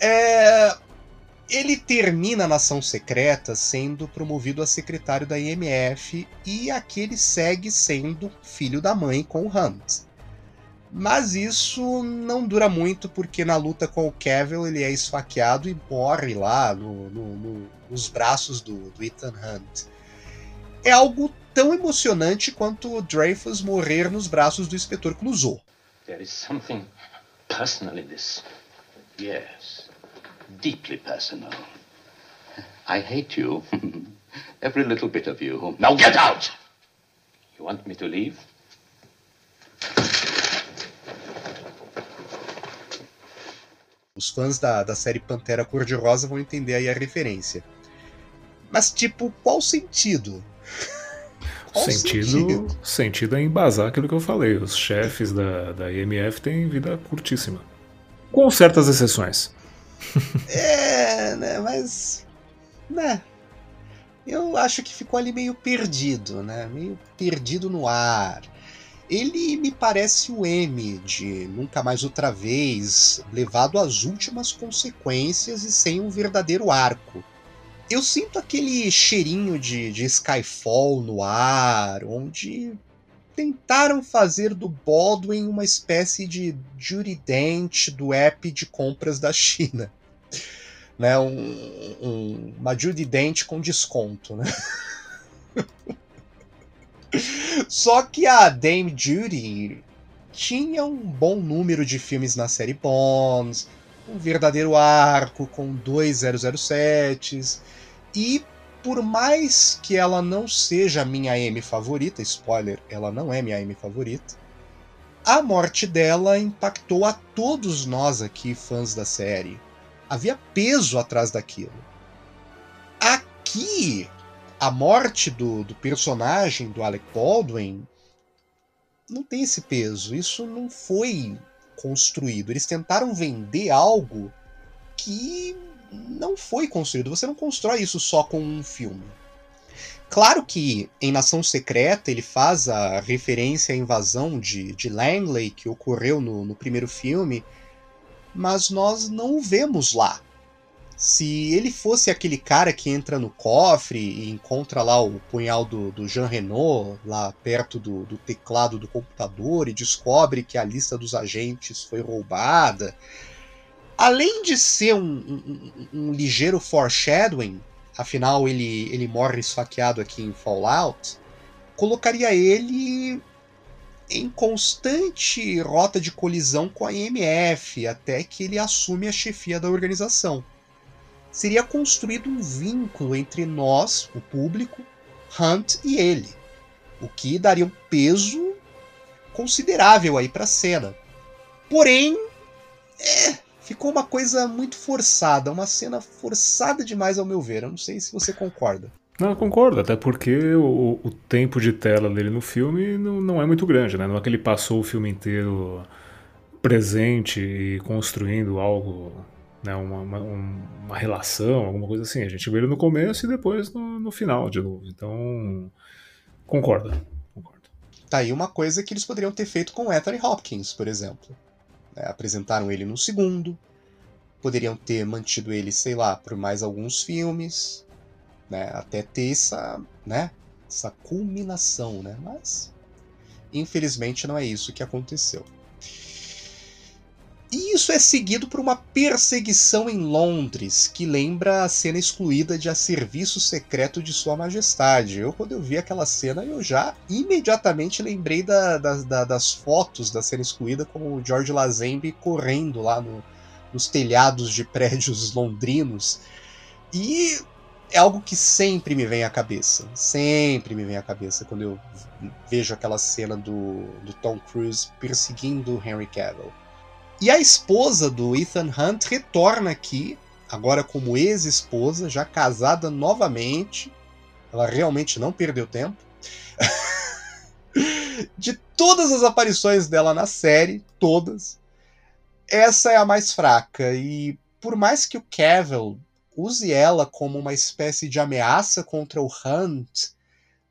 Speaker 7: É... Ele termina a Nação Secreta sendo promovido a secretário da IMF e aquele segue sendo filho da mãe com o Hunt. Mas isso não dura muito porque na luta com o Cavill ele é esfaqueado e morre lá no, no, no, nos braços do, do Ethan Hunt. É algo tão emocionante quanto Dreyfus morrer nos braços do inspetor Clouseau.
Speaker 55: There is something personal in this. Yes deeply personal. I hate you. Every little bit of you. Now get out! You want me to leave?
Speaker 7: Os fãs da, da série Pantera Cor-de-Rosa vão entender aí a referência. Mas, tipo, qual sentido?
Speaker 3: Qual sentido, sentido? Sentido é embasar aquilo que eu falei. Os chefes da, da IMF têm vida curtíssima. Com certas exceções
Speaker 7: é, né? Mas. Né? Eu acho que ficou ali meio perdido, né? Meio perdido no ar. Ele me parece o M de Nunca Mais Outra Vez, levado às últimas consequências e sem um verdadeiro arco. Eu sinto aquele cheirinho de, de Skyfall no ar, onde tentaram fazer do Baldwin uma espécie de Judy Dent do app de compras da China. Né, um, um, uma Judy Dent com desconto. Né? Só que a Dame Judy tinha um bom número de filmes na série Bond, um verdadeiro arco com dois 007s, e por mais que ela não seja minha M favorita, spoiler, ela não é minha M favorita, a morte dela impactou a todos nós aqui, fãs da série. Havia peso atrás daquilo. Aqui, a morte do, do personagem do Alec Baldwin não tem esse peso. Isso não foi construído. Eles tentaram vender algo que não foi construído. Você não constrói isso só com um filme. Claro que em Nação Secreta ele faz a referência à invasão de, de Langley que ocorreu no, no primeiro filme, mas nós não o vemos lá. Se ele fosse aquele cara que entra no cofre e encontra lá o punhal do, do Jean Renault, lá perto do, do teclado do computador, e descobre que a lista dos agentes foi roubada, além de ser um, um, um, ligeiro foreshadowing, afinal ele, ele morre esfaqueado aqui em Fallout, colocaria ele em constante rota de colisão com a IMF até que ele assume a chefia da organização. Seria construído um vínculo entre nós, o público, Hunt e ele, o que daria um peso considerável aí para a cena. Porém, é, ficou uma coisa muito forçada, uma cena forçada demais ao meu ver. Eu não sei se você concorda.
Speaker 3: Não, concordo, até porque o, o tempo de tela dele no filme não, não é muito grande, né? Não é que ele passou o filme inteiro presente e construindo algo, né? uma, uma, uma relação, alguma coisa assim. A gente vê ele no começo e depois no, no final de novo. Então, concordo. concordo.
Speaker 7: Tá aí uma coisa que eles poderiam ter feito com Anthony Hopkins, por exemplo. É, apresentaram ele no segundo, poderiam ter mantido ele, sei lá, por mais alguns filmes, né, até ter essa, né, essa culminação, né? Mas infelizmente não é isso que aconteceu. E isso é seguido por uma perseguição em Londres, que lembra a cena excluída de A Serviço Secreto de Sua Majestade. Eu, quando eu vi aquela cena, eu já imediatamente lembrei da, da, da, das fotos da cena excluída com o George Lazenby correndo lá no, nos telhados de prédios londrinos. E é algo que sempre me vem à cabeça. Sempre me vem à cabeça quando eu vejo aquela cena do, do Tom Cruise perseguindo Henry Cavill. E a esposa do Ethan Hunt retorna aqui, agora como ex-esposa, já casada novamente. Ela realmente não perdeu tempo. De todas as aparições dela na série, todas, essa é a mais fraca. E por mais que o Cavill use ela como uma espécie de ameaça contra o Hunt,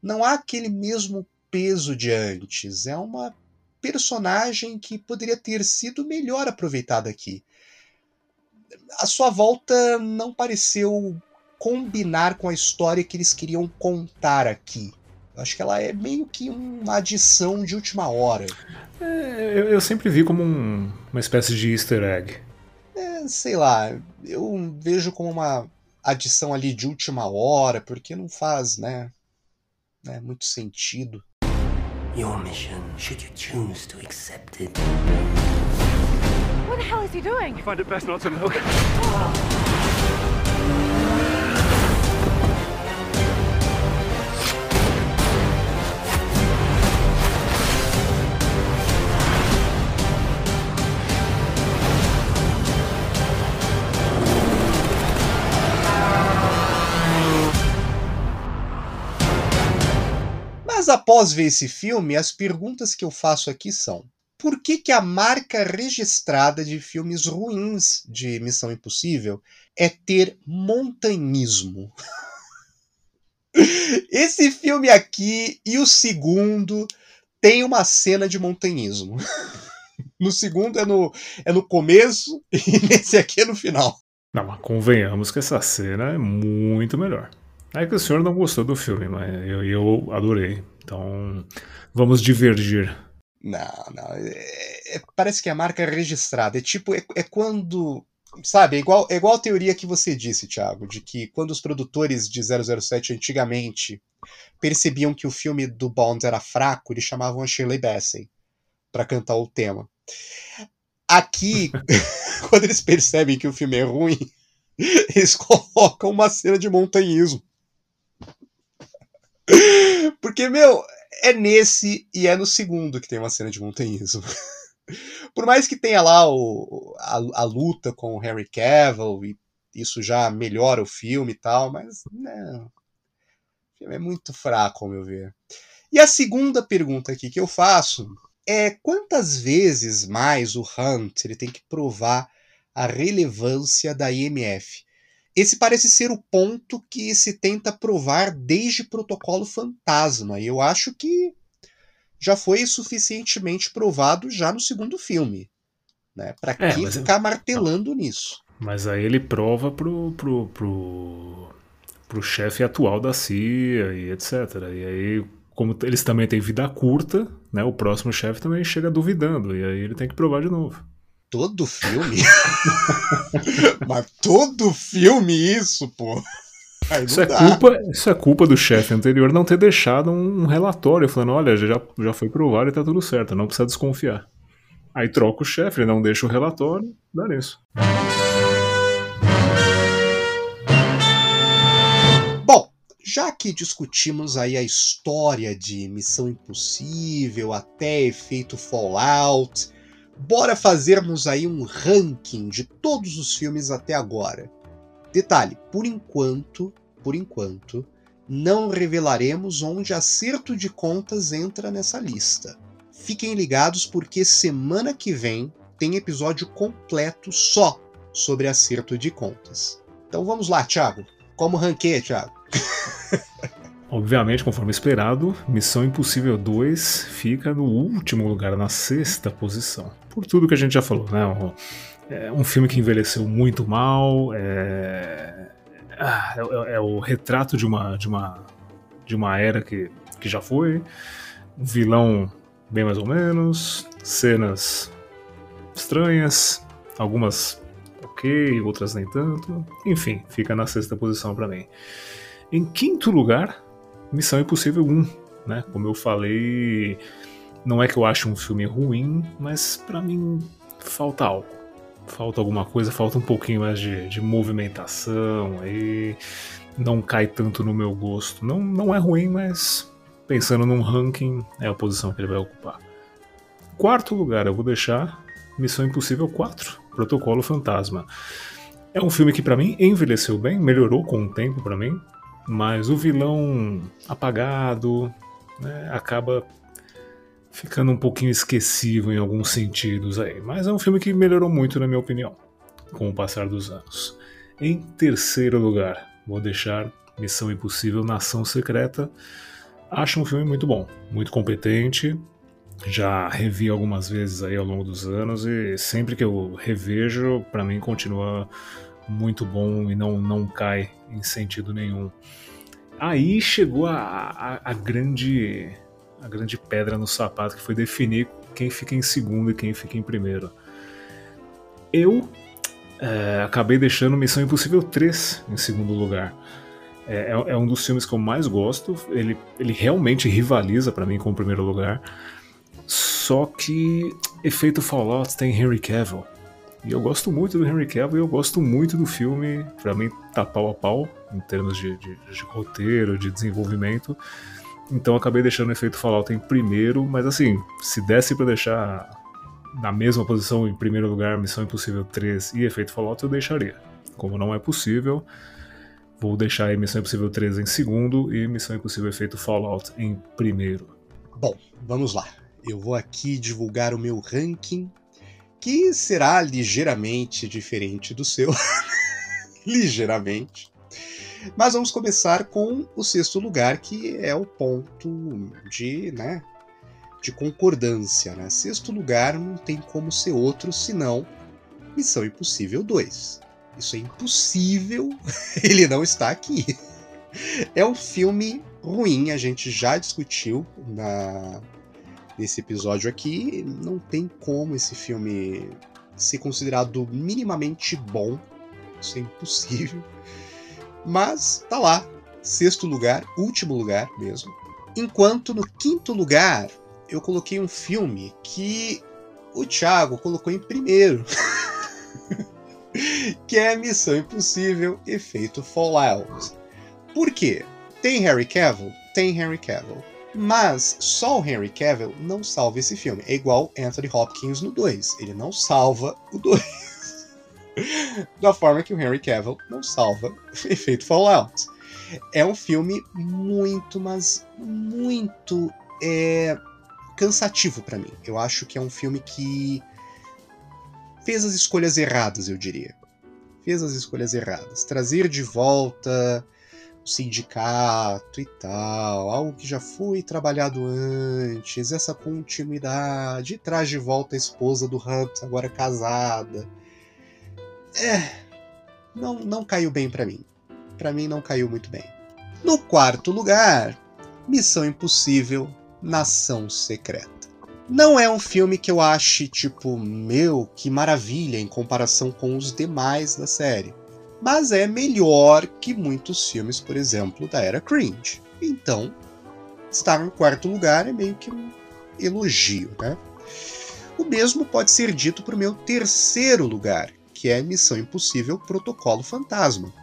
Speaker 7: não há aquele mesmo peso de antes. É uma personagem que poderia ter sido melhor aproveitada aqui. A sua volta não pareceu combinar com a história que eles queriam contar aqui. Eu acho que ela é meio que uma adição de última hora.
Speaker 3: É, eu, eu, sempre vi como um, uma espécie de easter egg
Speaker 7: é, sei lá, eu vejo como uma adição ali de última hora, porque não faz, né, né muito sentido. Your mission, should you choose to accept it. What the hell is he doing? I find it best not to look. Oh. Mas após ver esse filme, as perguntas que eu faço aqui são: por que, que a marca registrada de filmes ruins de Missão Impossível é ter montanhismo? Esse filme aqui e o segundo tem uma cena de montanhismo. No segundo é no, é no começo e nesse aqui é no final.
Speaker 3: Não, mas convenhamos que essa cena é muito melhor. É que o senhor não gostou do filme, mas eu, eu adorei. Então, vamos divergir.
Speaker 7: Não, não. É, é, parece que a marca é registrada. É tipo, é, é quando. Sabe, é igual, é igual a teoria que você disse, Thiago, de que quando os produtores de 007 antigamente percebiam que o filme do Bond era fraco, eles chamavam a Shirley Bassey para cantar o tema. Aqui, quando eles percebem que o filme é ruim, eles colocam uma cena de montanhismo. Porque, meu, é nesse e é no segundo que tem uma cena de montanhismo. Por mais que tenha lá o, a, a, luta com o Henry Cavill, e isso já melhora o filme e tal, mas não. O filme é muito fraco, ao meu ver. E a segunda pergunta aqui que eu faço é quantas vezes mais o Hunt ele tem que provar a relevância da IMF? Esse parece ser o ponto que se tenta provar desde Protocolo Fantasma, e eu acho que já foi suficientemente provado já no segundo filme. Né? Para é, que ficar martelando não. nisso?
Speaker 3: Mas aí ele prova pro, pro, pro, pro chefe atual da CIA e etc. E aí, como eles também têm vida curta, né, o próximo chefe também chega duvidando, e aí ele tem que provar de novo.
Speaker 7: Todo filme? mas todo filme isso, pô.
Speaker 3: Isso é, culpa, isso é culpa do chefe anterior não ter deixado um relatório falando: olha, já, já foi provado e tá tudo certo, não precisa desconfiar. Aí troca o chefe, ele não deixa o relatório, dá nisso.
Speaker 7: Bom, já que discutimos aí a história de Missão Impossível até efeito Fallout, bora fazermos aí um ranking de todos os filmes até agora. Detalhe, por enquanto, por enquanto, não revelaremos onde acerto de contas entra nessa lista. Fiquem ligados porque semana que vem tem episódio completo só sobre acerto de contas. Então vamos lá, Thiago. Como ranqueia, Thiago?
Speaker 3: Obviamente, conforme esperado, Missão Impossível 2 fica no último lugar, na sexta posição. Por tudo que a gente já falou, né? É um filme que envelheceu muito mal, é, ah, é, é o retrato de uma, de uma, de uma era que, que já foi, um vilão bem mais ou menos, cenas estranhas, algumas ok, outras nem tanto, enfim, fica na sexta posição para mim. Em quinto lugar, Missão Impossível 1, né? Como eu falei, não é que eu acho um filme ruim, mas para mim falta algo falta alguma coisa, falta um pouquinho mais de, de movimentação, aí não cai tanto no meu gosto. Não, não é ruim, mas pensando num ranking, é a posição que ele vai ocupar. Quarto lugar, eu vou deixar Missão Impossível 4, Protocolo Fantasma. É um filme que para mim envelheceu bem, melhorou com o tempo para mim, mas o vilão apagado né, acaba ficando um pouquinho esquecido em alguns sentidos aí. Mas é um filme que melhorou muito, na minha opinião, com o passar dos anos. Em terceiro lugar, vou deixar Missão Impossível Nação Secreta. Acho um filme muito bom, muito competente. Já revi algumas vezes aí ao longo dos anos e sempre que eu revejo, para mim continua muito bom e não, não cai em sentido nenhum. Aí chegou a, a, a grande a grande pedra no sapato que foi definir quem fica em segundo e quem fica em primeiro. Eu é, acabei deixando Missão Impossível 3 em segundo lugar. É, é, é, um dos filmes que eu mais gosto. Ele, ele realmente rivaliza para mim com o primeiro lugar. Só que efeito Fallout tem Henry Cavill. E eu gosto muito do Henry Cavill e eu gosto muito do filme. Para mim, tá pau a pau em termos de, de, de roteiro, de desenvolvimento. Então acabei deixando o efeito Fallout em primeiro, mas assim, se desse para deixar na mesma posição em primeiro lugar Missão Impossível 3 e efeito Fallout, eu deixaria. Como não é possível, vou deixar Missão Impossível 3 em segundo e Missão Impossível Efeito Fallout em primeiro.
Speaker 7: Bom, vamos lá. Eu vou aqui divulgar o meu ranking, que será ligeiramente diferente do seu. ligeiramente. Mas vamos começar com o sexto lugar, que é o ponto de, né, de concordância. Né? Sexto lugar não tem como ser outro senão Missão Impossível 2. Isso é impossível ele não está aqui. É um filme ruim, a gente já discutiu na, nesse episódio aqui. Não tem como esse filme ser considerado minimamente bom. Isso é impossível. Mas tá lá, sexto lugar, último lugar mesmo. Enquanto no quinto lugar eu coloquei um filme que o Thiago colocou em primeiro. que é Missão Impossível Efeito Fallout. Por quê? Tem Harry Cavill? Tem Harry Cavill. Mas só o Henry Cavill não salva esse filme. É igual Anthony Hopkins no 2. Ele não salva o 2. da forma que o Henry Cavill não salva efeito Fallout. É um filme muito, mas muito é, cansativo para mim. Eu acho que é um filme que fez as escolhas erradas, eu diria. Fez as escolhas erradas. Trazer de volta sindicato e tal, algo que já foi trabalhado antes, essa continuidade, traz de volta a esposa do Hunt, agora casada é, não, não caiu bem para mim. Para mim não caiu muito bem. No quarto lugar, Missão Impossível, Nação Secreta. Não é um filme que eu ache, tipo, meu, que maravilha em comparação com os demais da série. Mas é melhor que muitos filmes, por exemplo, da era cringe. Então, estar em quarto lugar é meio que um elogio, né? O mesmo pode ser dito para o meu terceiro lugar, que é Missão Impossível Protocolo Fantasma,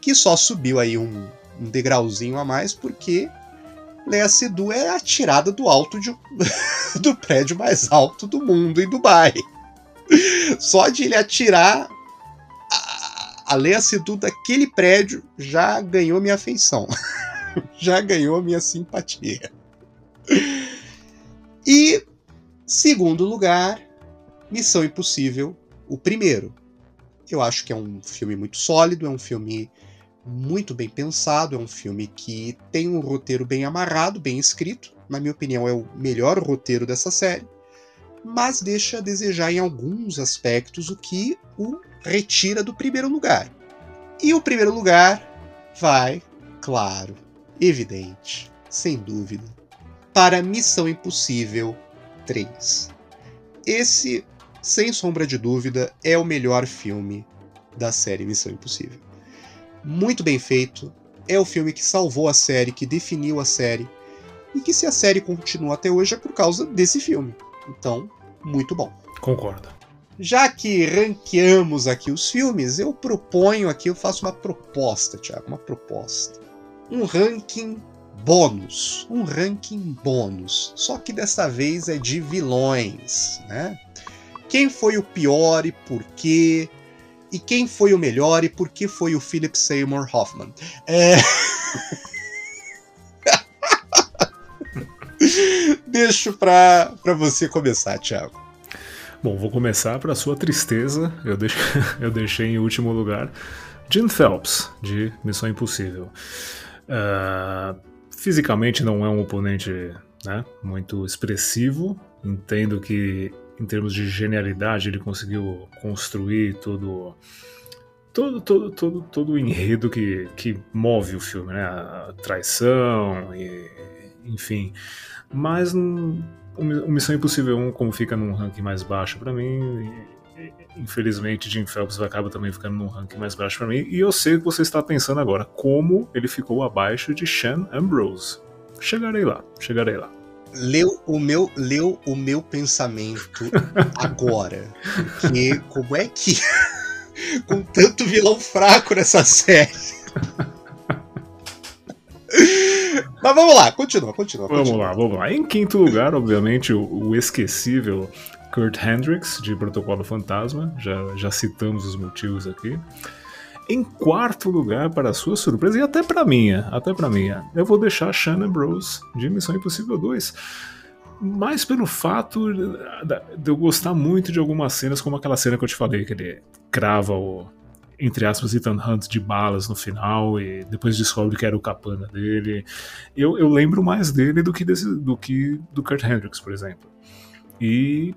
Speaker 7: que só subiu aí um, um degrauzinho a mais porque Lea Seydoux é atirada do alto de, do prédio mais alto do mundo em Dubai. Só de ele atirar a, Seydoux daquele prédio já ganhou minha afeição. já ganhou minha simpatia. E segundo lugar, Missão Impossível, o primeiro. Eu acho que é um filme muito sólido, é um filme muito bem pensado, é um filme que tem um roteiro bem amarrado, bem escrito. Na minha opinião, é o melhor roteiro dessa série, mas deixa a desejar em alguns aspectos, o que o retira do primeiro lugar. E o primeiro lugar vai, claro, evidente, sem dúvida, para Missão Impossível 3. Esse, sem sombra de dúvida, é o melhor filme da série Missão Impossível muito bem feito. É o filme que salvou a série, que definiu a série. E que se a série continua até hoje é por causa desse filme. Então, muito bom.
Speaker 3: Concordo.
Speaker 7: Já que ranqueamos aqui os filmes, eu proponho aqui, eu faço uma proposta, Thiago, uma proposta. Um ranking bônus. Um ranking bônus. Só que dessa vez é de vilões, né? Quem foi o pior e por quê? e quem foi o melhor e por que foi o Philip Seymour Hoffman. É... Deixo para você começar, Thiago.
Speaker 3: Bom, vou começar para sua tristeza. Eu, deixo, eu deixei em último lugar Jim Phelps, de Missão Impossível. Uh, fisicamente não é um oponente né, muito expressivo. Entendo que em termos de genialidade, ele conseguiu construir todo todo todo todo, todo o enredo que, que move o filme, né? A traição e enfim. Mas o Missão Impossível 1, como fica num ranking mais baixo para mim, infelizmente Jim Phelps acaba também ficando num ranking mais baixo para mim. E eu sei que você está pensando agora como ele ficou abaixo de Sean Ambrose. Chegarei lá, chegarei lá
Speaker 7: leu o meu leu o meu pensamento agora. Porque como é que com tanto vilão fraco nessa série. Mas vamos lá, continua, continua.
Speaker 3: Vamos
Speaker 7: continua.
Speaker 3: lá, vamos lá. Em quinto lugar, obviamente, o, o esquecível Kurt Hendricks, de Protocolo Fantasma. Já, já citamos os motivos aqui. Em quarto lugar, para sua surpresa, e até para minha, até para minha, eu vou deixar Shannon Bros de Missão Impossível 2. Mais pelo fato de eu gostar muito de algumas cenas, como aquela cena que eu te falei, que ele crava o, entre aspas, Ethan Hunt de balas no final e depois descobre que era o capanga dele. Eu, eu lembro mais dele do que, desse, do que do Kurt Hendricks, por exemplo. E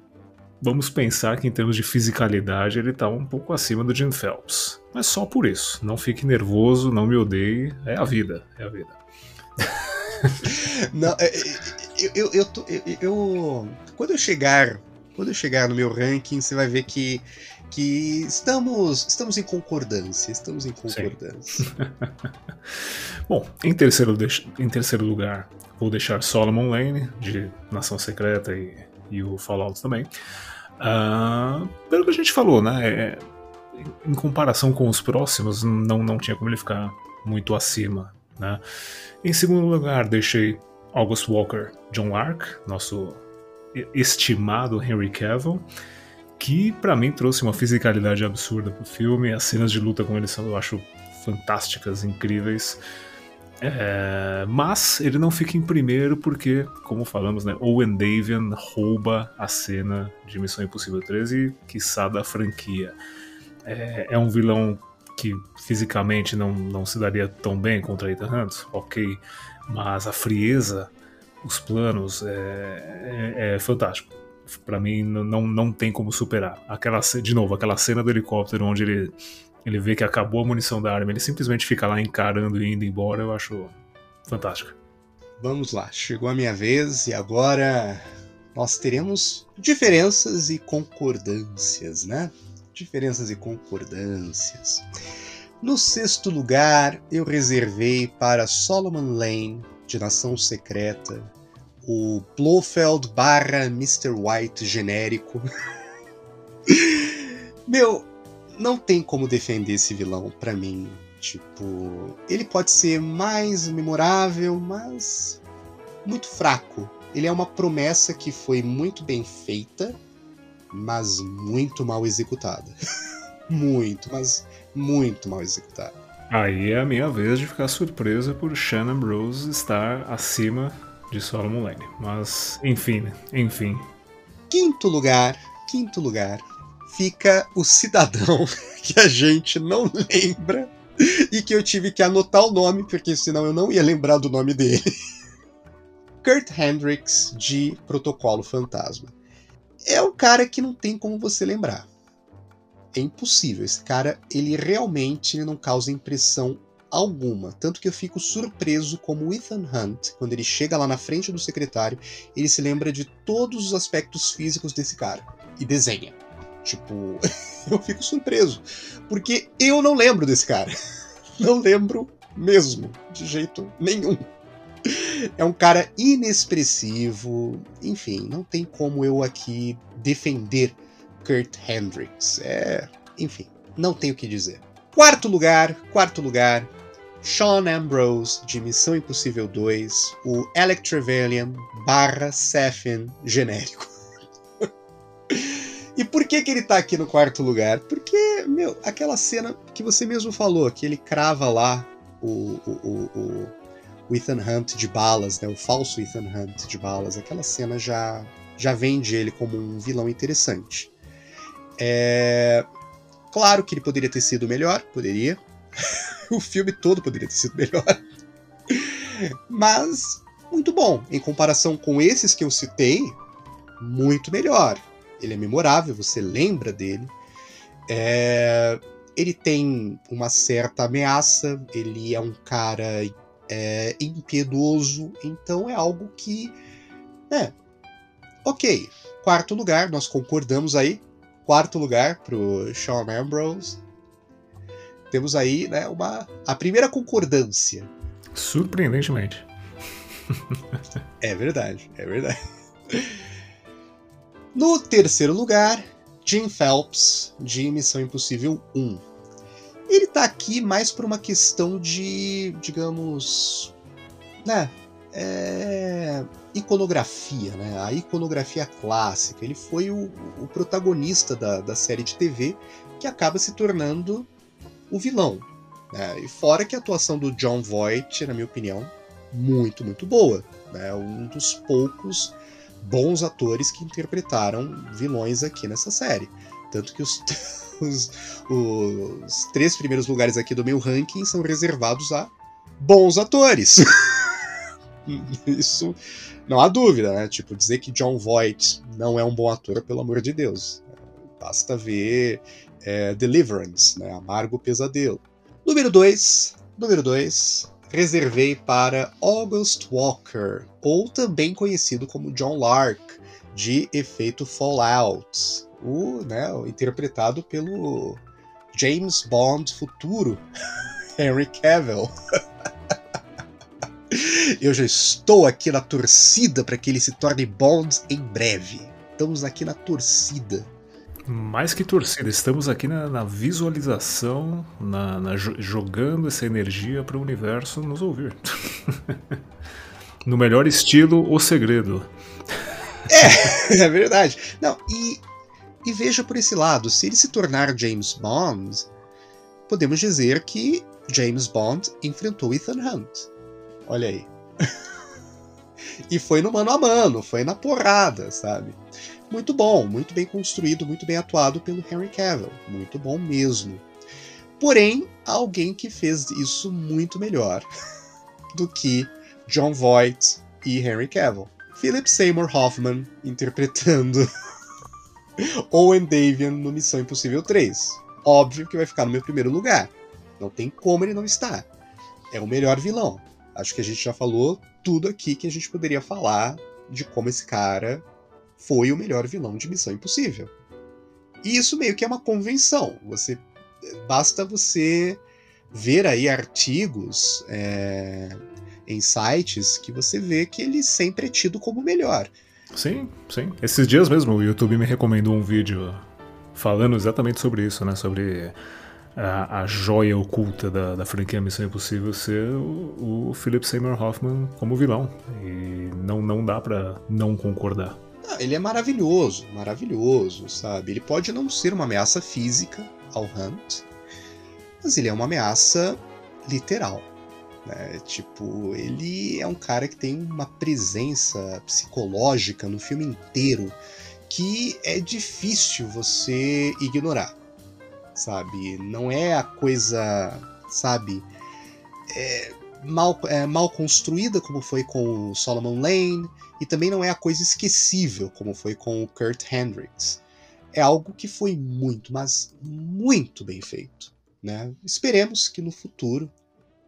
Speaker 3: vamos pensar que em termos de fisicalidade ele está um pouco acima do Jim Phelps. Mas só por isso. Não fique nervoso, não me odeie. É a vida, é a vida.
Speaker 7: não, é, é, eu, eu, eu, tô, eu, eu, quando eu chegar, quando eu chegar no meu ranking, você vai ver que que estamos estamos em concordância, estamos em concordância.
Speaker 3: Bom, em terceiro, em terceiro lugar, vou deixar Solomon Lane de Nação Secreta e, e o Fallout também. Uh, pelo que a gente falou, né? É, em comparação com os próximos, não, não tinha como ele ficar muito acima. Né? Em segundo lugar, deixei August Walker John Lark, nosso estimado Henry Cavill, que para mim trouxe uma fisicalidade absurda pro filme. As cenas de luta com ele são, eu acho, fantásticas, incríveis. É, mas ele não fica em primeiro porque, como falamos, né, Owen Davian rouba a cena de Missão Impossível 13 que quiçá da franquia. É, é, um vilão que fisicamente não, não se daria tão bem contra Ethan Hunt, ok, mas a frieza, os planos, é, é, é fantástico. Para mim não, não tem como superar. Aquela, de novo, aquela cena do helicóptero onde ele ele vê que acabou a munição da arma, ele simplesmente fica lá encarando e indo embora, eu acho fantástico.
Speaker 7: Vamos lá, chegou a minha vez e agora nós teremos diferenças e concordâncias, né? Diferenças e concordâncias. No sexto lugar, eu reservei para Solomon Lane, de Nação Secreta, o Blofeld barra Mr. White genérico. Meu, não tem como defender esse vilão para mim. Tipo, ele pode ser mais memorável, mas muito fraco. Ele é uma promessa que foi muito bem feita, mas muito mal executada. muito, mas muito mal executada.
Speaker 3: Aí é a minha vez de ficar surpresa por Shannon Rose estar acima de Solomon Lane. Mas, enfim, né? enfim.
Speaker 7: Quinto lugar, quinto lugar, fica o cidadão que a gente não lembra e que eu tive que anotar o nome, porque senão eu não ia lembrar do nome dele. Kurt Hendricks, de Protocolo Fantasma. É um cara que não tem como você lembrar. É impossível. Esse cara, ele realmente não causa impressão alguma. Tanto que eu fico surpreso como Ethan Hunt, quando ele chega lá na frente do secretário, ele se lembra de todos os aspectos físicos desse cara e desenha. Tipo, eu fico surpreso. Porque eu não lembro desse cara. Não lembro mesmo, de jeito nenhum. É um cara inexpressivo. Enfim, não tem como eu aqui defender Kurt Hendricks. É. Enfim, não tenho o que dizer. Quarto lugar, quarto lugar, Sean Ambrose, de Missão Impossível 2, o Alec Trevelyan barra Sefin genérico. e por que, que ele tá aqui no quarto lugar? Porque, meu, aquela cena que você mesmo falou, que ele crava lá o, o, o, o Ethan Hunt de balas, né, o falso Ethan Hunt de balas, aquela cena já, já vende ele como um vilão interessante. É... Claro que ele poderia ter sido melhor, poderia. o filme todo poderia ter sido melhor. Mas muito bom. Em comparação com esses que eu citei, muito melhor. Ele é memorável, você lembra dele. É... Ele tem uma certa ameaça, ele é um cara é, impiedoso, então é algo que. É. Ok. Quarto lugar, nós concordamos aí. Quarto lugar pro Sean Ambrose temos aí né, uma, a primeira concordância.
Speaker 3: Surpreendentemente.
Speaker 7: é verdade, é verdade. No terceiro lugar, Jim Phelps, de Missão Impossível 1. Ele tá aqui mais por uma questão de, digamos, né, é, iconografia, né? A iconografia clássica. Ele foi o, o protagonista da, da série de TV que acaba se tornando o vilão. Né? E fora que a atuação do John Voight, na minha opinião, muito, muito boa. Né? Um dos poucos bons atores que interpretaram vilões aqui nessa série. Tanto que os, os, os três primeiros lugares aqui do meu ranking são reservados a bons atores. Isso não há dúvida, né? Tipo, dizer que John Voight não é um bom ator, pelo amor de Deus. Basta ver é, Deliverance, né? Amargo Pesadelo. Número 2, número 2, reservei para August Walker, ou também conhecido como John Lark, de efeito Fallout, o, né, interpretado pelo James Bond futuro, Henry Cavill. Eu já estou aqui na torcida para que ele se torne Bond em breve. Estamos aqui na torcida.
Speaker 3: Mais que torcida, estamos aqui na, na visualização, na, na, jogando essa energia para o universo nos ouvir. no melhor estilo, O Segredo.
Speaker 7: É, é verdade. Não, e, e veja por esse lado, se ele se tornar James Bond, podemos dizer que James Bond enfrentou Ethan Hunt. Olha aí. e foi no mano a mano, foi na porrada, sabe? Muito bom, muito bem construído, muito bem atuado pelo Henry Cavill, muito bom mesmo. Porém, alguém que fez isso muito melhor do que John Voight e Henry Cavill. Philip Seymour Hoffman interpretando Owen Davian no Missão Impossível 3. Óbvio que vai ficar no meu primeiro lugar. Não tem como ele não estar. É o melhor vilão. Acho que a gente já falou tudo aqui que a gente poderia falar de como esse cara foi o melhor vilão de Missão Impossível. E isso meio que é uma convenção. Você basta você ver aí artigos é, em sites que você vê que ele sempre é tido como melhor.
Speaker 3: Sim, sim. Esses dias mesmo o YouTube me recomendou um vídeo falando exatamente sobre isso, né? Sobre a, a joia oculta da, da, franquia Missão Impossível ser o, o Philip Seymour Hoffman como vilão. E não, não dá para não concordar.
Speaker 7: Ah, ele é maravilhoso, maravilhoso, sabe? Ele pode não ser uma ameaça física ao Hunt, mas ele é uma ameaça literal. Né? Tipo, ele é um cara que tem uma presença psicológica no filme inteiro que é difícil você ignorar, sabe? Não é a coisa, sabe, é, mal, é, mal construída como foi com o Solomon Lane e também não é a coisa esquecível como foi com o Kurt Hendricks. É algo que foi muito, mas muito bem feito. Né? Esperemos que no futuro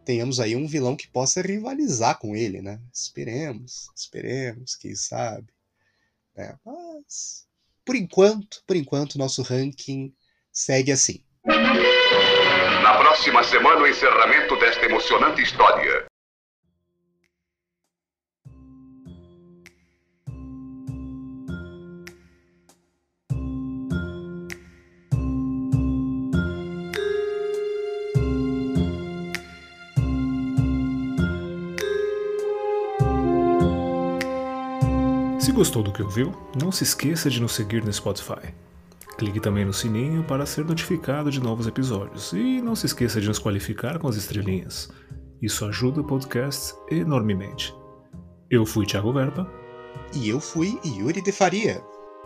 Speaker 7: tenhamos aí um vilão que possa rivalizar com ele, né? Esperemos, esperemos, quem sabe. É, mas por enquanto, por enquanto, nosso ranking segue assim.
Speaker 56: Na próxima semana, o encerramento desta emocionante história.
Speaker 3: gostou do que ouviu, não se esqueça de nos seguir no Spotify. Clique também no sininho para ser notificado de novos episódios e não se esqueça de nos qualificar com as estrelinhas. Isso ajuda o podcast enormemente. Eu fui Thiago Verpa.
Speaker 7: E eu fui Yuri de Faria.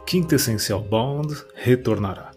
Speaker 3: Quinta Essencial Bond retornará.